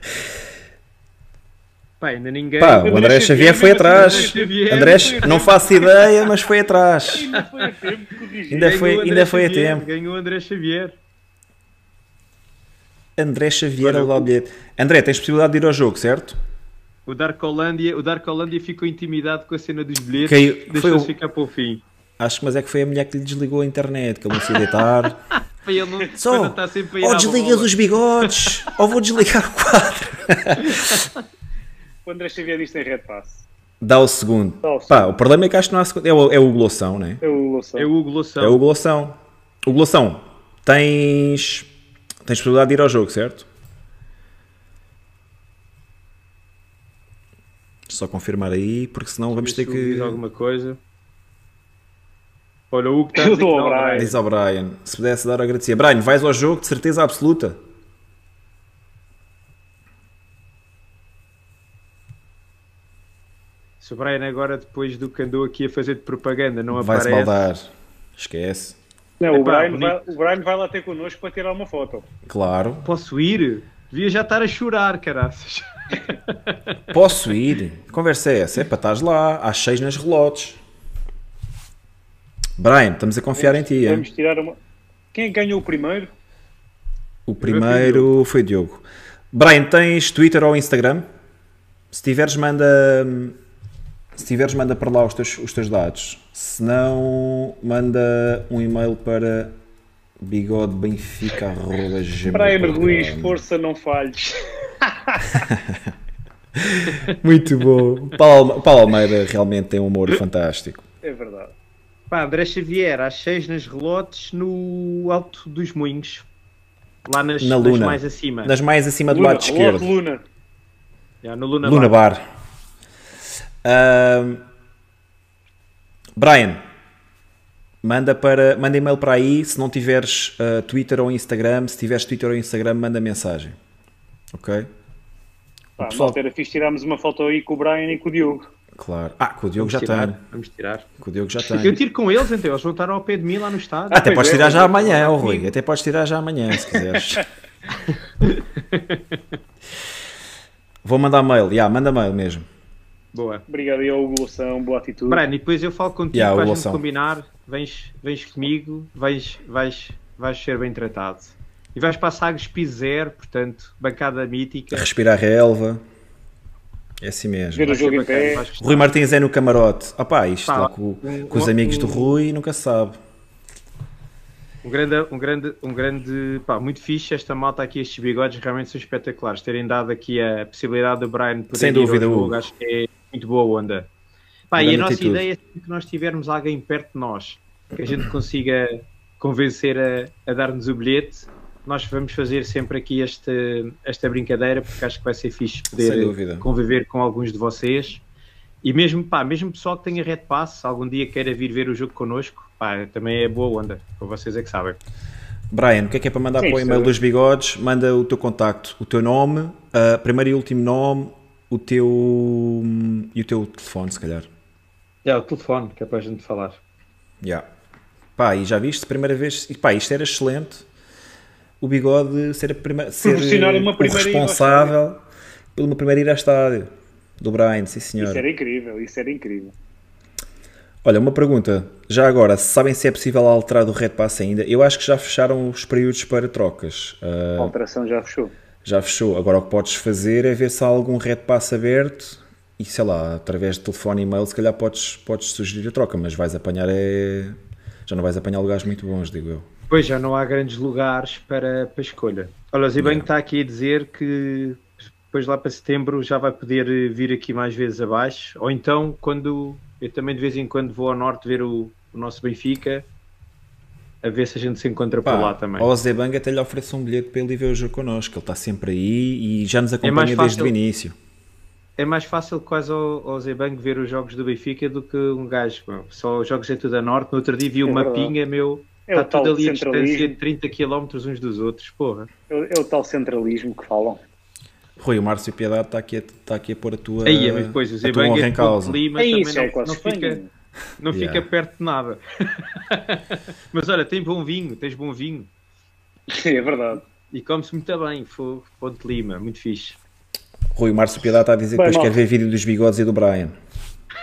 Speaker 3: Pá, ainda ninguém.
Speaker 1: Pá, o André Xavier foi atrás. André, não faço ideia, mas foi atrás.
Speaker 2: Ainda foi a tempo
Speaker 1: Ainda foi,
Speaker 3: Ganhou o
Speaker 1: ainda
Speaker 3: André
Speaker 1: foi a
Speaker 3: Xavier,
Speaker 1: tempo.
Speaker 3: Ganhou o André Xavier.
Speaker 1: André Xavier
Speaker 3: Olha,
Speaker 1: a levar o bilhete. André, tens possibilidade de ir ao jogo, certo?
Speaker 3: O Dark Holândia, o Dark Holândia ficou intimidado com a cena dos bilhetes.
Speaker 1: Caiu-
Speaker 3: Deixou-se
Speaker 1: o-
Speaker 3: ficar para o fim.
Speaker 1: Acho que mas é que foi a mulher que lhe desligou a internet, que ele não se deitar. [LAUGHS]
Speaker 3: Para ele não,
Speaker 1: Só,
Speaker 3: para não estar sempre a ir
Speaker 1: ou desligas os bigodes, [LAUGHS] ou vou desligar o quadro.
Speaker 2: O André Xavier disse em Red Pass.
Speaker 1: Dá o segundo.
Speaker 2: Dá o
Speaker 1: Pá,
Speaker 2: segundo.
Speaker 1: o problema é que acho que não há segundo. É o, é o gloção, né?
Speaker 2: É o Loução.
Speaker 3: É o Loção.
Speaker 1: É o gloção. O tens, tens possibilidade de ir ao jogo, certo? Só confirmar aí, porque senão vamos ter
Speaker 3: diz
Speaker 1: que.
Speaker 3: alguma coisa. Olha, o Hugo está a
Speaker 2: Eu
Speaker 3: dizer que
Speaker 2: dou
Speaker 3: não,
Speaker 2: ao Brian.
Speaker 1: Diz ao Brian, se pudesse dar, agradecia. Brian, vais ao jogo de certeza absoluta.
Speaker 3: Se o Brian agora, depois do que andou aqui a fazer de propaganda, não
Speaker 1: Vai-se
Speaker 3: aparece...
Speaker 1: baldar. Esquece.
Speaker 2: Não, o,
Speaker 3: Epá,
Speaker 2: Brian vai, o Brian vai lá ter connosco para tirar uma foto.
Speaker 1: Claro.
Speaker 3: Posso ir? Devia já estar a chorar, caraças.
Speaker 1: Posso ir? Que Conversa é essa? É para estás lá, às seis nas relotes. Brian, estamos a confiar em ti, hein?
Speaker 2: Vamos tirar uma. Quem ganhou o primeiro?
Speaker 1: O primeiro foi o Diogo. Brian, tens Twitter ou Instagram? Se tiveres, manda. Se tiveres, manda para lá os teus, os teus dados. Se não, manda um e-mail para bigodebenfica.gmail.com
Speaker 2: Brian Ruiz, força, não falhes. [LAUGHS]
Speaker 1: Muito bom. Paulo, Paulo Almeida realmente tem um humor [COUGHS] fantástico.
Speaker 2: É verdade.
Speaker 3: Pá, André Xavier, às 6 nas relotes, no Alto dos Moinhos. Lá nas,
Speaker 1: Na
Speaker 3: nas
Speaker 1: Luna.
Speaker 3: mais acima.
Speaker 1: Nas mais acima do
Speaker 2: Luna,
Speaker 1: lado esquerdo.
Speaker 2: Luna.
Speaker 3: Já, no Luna,
Speaker 1: Luna
Speaker 3: Bar.
Speaker 1: Bar. Ahm, Brian, manda, para, manda e-mail para aí. Se não tiveres ah, Twitter ou Instagram, se tiveres Twitter ou Instagram, manda mensagem. Ok?
Speaker 2: Pá,
Speaker 1: pessoal-
Speaker 2: malta, era fixe tirarmos uma foto aí com o Brian e com o Diogo.
Speaker 1: Claro. Ah, com o Diogo já
Speaker 3: Vamos tirar,
Speaker 1: tem.
Speaker 3: Vamos tirar.
Speaker 1: Com o Diogo já
Speaker 3: Eu
Speaker 1: tem.
Speaker 3: tiro com eles, então. Eles vão estar ao pé de mim lá no estádio.
Speaker 1: Até
Speaker 2: Pois
Speaker 1: podes
Speaker 2: é,
Speaker 1: tirar
Speaker 2: pois
Speaker 1: já
Speaker 2: é.
Speaker 1: amanhã, oh, Rui.
Speaker 3: comigo.
Speaker 1: Até podes tirar já amanhã, se quiseres. [LAUGHS] Vou mandar mail. Já, manda mail mesmo.
Speaker 3: Boa.
Speaker 2: Obrigado aí ao Hugo Loção, boa atitude.
Speaker 3: Brian, e depois eu falo contigo
Speaker 1: Yeah,
Speaker 3: para a
Speaker 1: o
Speaker 3: gente combinar. Vens, vens comigo, vais, vais, vais ser bem tratado. E vais para a Sagres Piso Zero, portanto, bancada mítica.
Speaker 1: Respirar relva. É assim mesmo.
Speaker 2: Ver o jogo em pé.
Speaker 1: Rui Martins é no camarote. Opá, isto
Speaker 3: Pá,
Speaker 1: lá com,
Speaker 3: um-
Speaker 1: com os
Speaker 3: um-
Speaker 1: amigos do Rui nunca se sabe.
Speaker 3: Um grande, um grande, um grande, pá, muito fixe esta malta aqui, estes bigodes realmente são espetaculares. Terem dado aqui a possibilidade do Brian poder
Speaker 1: Sem
Speaker 3: ir ao
Speaker 1: dúvida,
Speaker 3: jogo,
Speaker 1: Hugo.
Speaker 3: acho que é muito boa onda. Pá, e a nossa
Speaker 1: atitude.
Speaker 3: ideia é sempre que nós tivermos alguém perto de nós, que a gente consiga convencer a, a dar-nos o bilhete, nós vamos fazer sempre aqui este, esta brincadeira, porque acho que vai ser fixe poder conviver com alguns de vocês. E mesmo, pá, mesmo pessoal que tenha Red Pass, se algum dia queira vir ver o jogo connosco, pá, também é boa onda, para vocês é que sabem.
Speaker 1: Brian, o que é que é para mandar
Speaker 2: Sim,
Speaker 1: para o e-mail
Speaker 2: sim.
Speaker 1: dos bigodes? Manda o teu contacto, o teu nome, ah, primeiro e último nome, o teu e o teu telefone, se calhar.
Speaker 3: É, o telefone, que é para a gente falar.
Speaker 1: Já. Pá, e já viste, primeira vez, e pá, isto era excelente. O bigode ser, a primeira, ser
Speaker 2: uma
Speaker 1: o
Speaker 2: primeira
Speaker 1: responsável pela uma primeira ida ao estádio do Brian, sim senhor.
Speaker 2: Isso era incrível, isso era incrível.
Speaker 1: Olha, uma pergunta. Já agora, sabem se é possível alterar do Red Pass ainda? Eu acho que já fecharam os períodos para trocas. Ah,
Speaker 2: A alteração já fechou.
Speaker 1: já fechou. Agora o que podes fazer é ver se há algum Red Pass aberto e sei lá, através de telefone e e-mail, se calhar podes, podes sugerir a troca, mas vais apanhar é. Já não vais apanhar lugares muito bons, digo eu.
Speaker 3: Pois já não há grandes lugares para, para escolha. Olha, o Zibanho está aqui a dizer que depois lá para setembro já vai poder eh, vir aqui mais vezes abaixo. Ou então, quando eu também de vez em quando vou ao norte ver o, o nosso Benfica, a ver se a gente se encontra por lá também.
Speaker 1: Ao Zebang até lhe ofereço um bilhete para ele ir ver o jogo connosco. Ele está sempre aí e já nos
Speaker 3: É mais
Speaker 1: acompanha desde
Speaker 3: fácil.
Speaker 1: o início.
Speaker 3: É mais fácil quase ao, ao Zebango ver os jogos do Benfica do que um gajo. Só os jogos é tudo a norte. No outro dia vi
Speaker 2: É
Speaker 3: um
Speaker 2: verdade.
Speaker 3: mapinha, meu.
Speaker 2: É o
Speaker 3: Está
Speaker 2: tal
Speaker 3: tudo ali a distância
Speaker 2: centralismo.
Speaker 3: de 30 km uns dos outros, porra.
Speaker 2: É o- é o tal centralismo que falam.
Speaker 1: Rui, o Márcio Piedade está aqui, a, está aqui a pôr a tua,
Speaker 3: Aí, mas depois o
Speaker 1: a tua honra
Speaker 3: é
Speaker 1: em causa.
Speaker 3: Lima,
Speaker 2: É
Speaker 3: também
Speaker 2: isso, é
Speaker 3: não, não fica, não fica
Speaker 1: Yeah.
Speaker 3: perto de nada. [LAUGHS] mas olha, tem bom vinho, tens bom vinho. [LAUGHS]
Speaker 2: É verdade.
Speaker 3: E come-se muito bem, foi Ponte Lima, muito fixe.
Speaker 1: Rui, o Márcio Piedade está a dizer que depois quer ver vídeo dos bigodes e do Brian.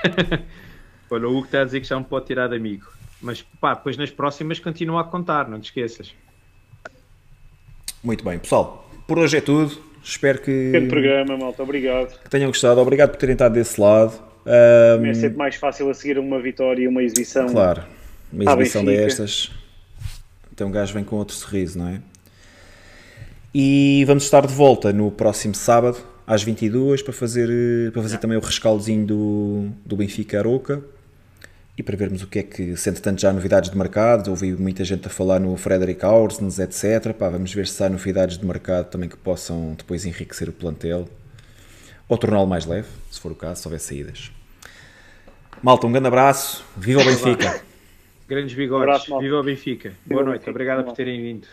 Speaker 1: [LAUGHS]
Speaker 3: Olha, o Hugo está a dizer que já me pode tirar de amigo. Mas pá, depois nas próximas continua a contar, não te esqueças.
Speaker 1: Muito bem, pessoal. Por hoje é tudo. Espero que.
Speaker 2: Grande programa, malta. Obrigado.
Speaker 1: Que tenham gostado. Obrigado por terem estado desse lado.
Speaker 2: Um, é sempre mais fácil a seguir uma vitória e uma exibição.
Speaker 1: Claro, uma exibição destas. Então um gajo vem com outro sorriso, não é? E vamos estar de volta no próximo sábado, às 22 para fazer, para fazer também o rescaldozinho do, do Benfica Aroca e para vermos o que é que, se entretanto já há novidades de mercado, ouvi muita gente a falar no Frederick Aursens, etc. Pá, vamos ver se há novidades de mercado também que possam depois enriquecer o plantel ou torná-lo mais leve, se for o caso, se houver saídas. Malta, um grande abraço, viva o Benfica!
Speaker 3: Grandes bigodes, um abraço, viva o Benfica. Boa noite, obrigado por terem vindo.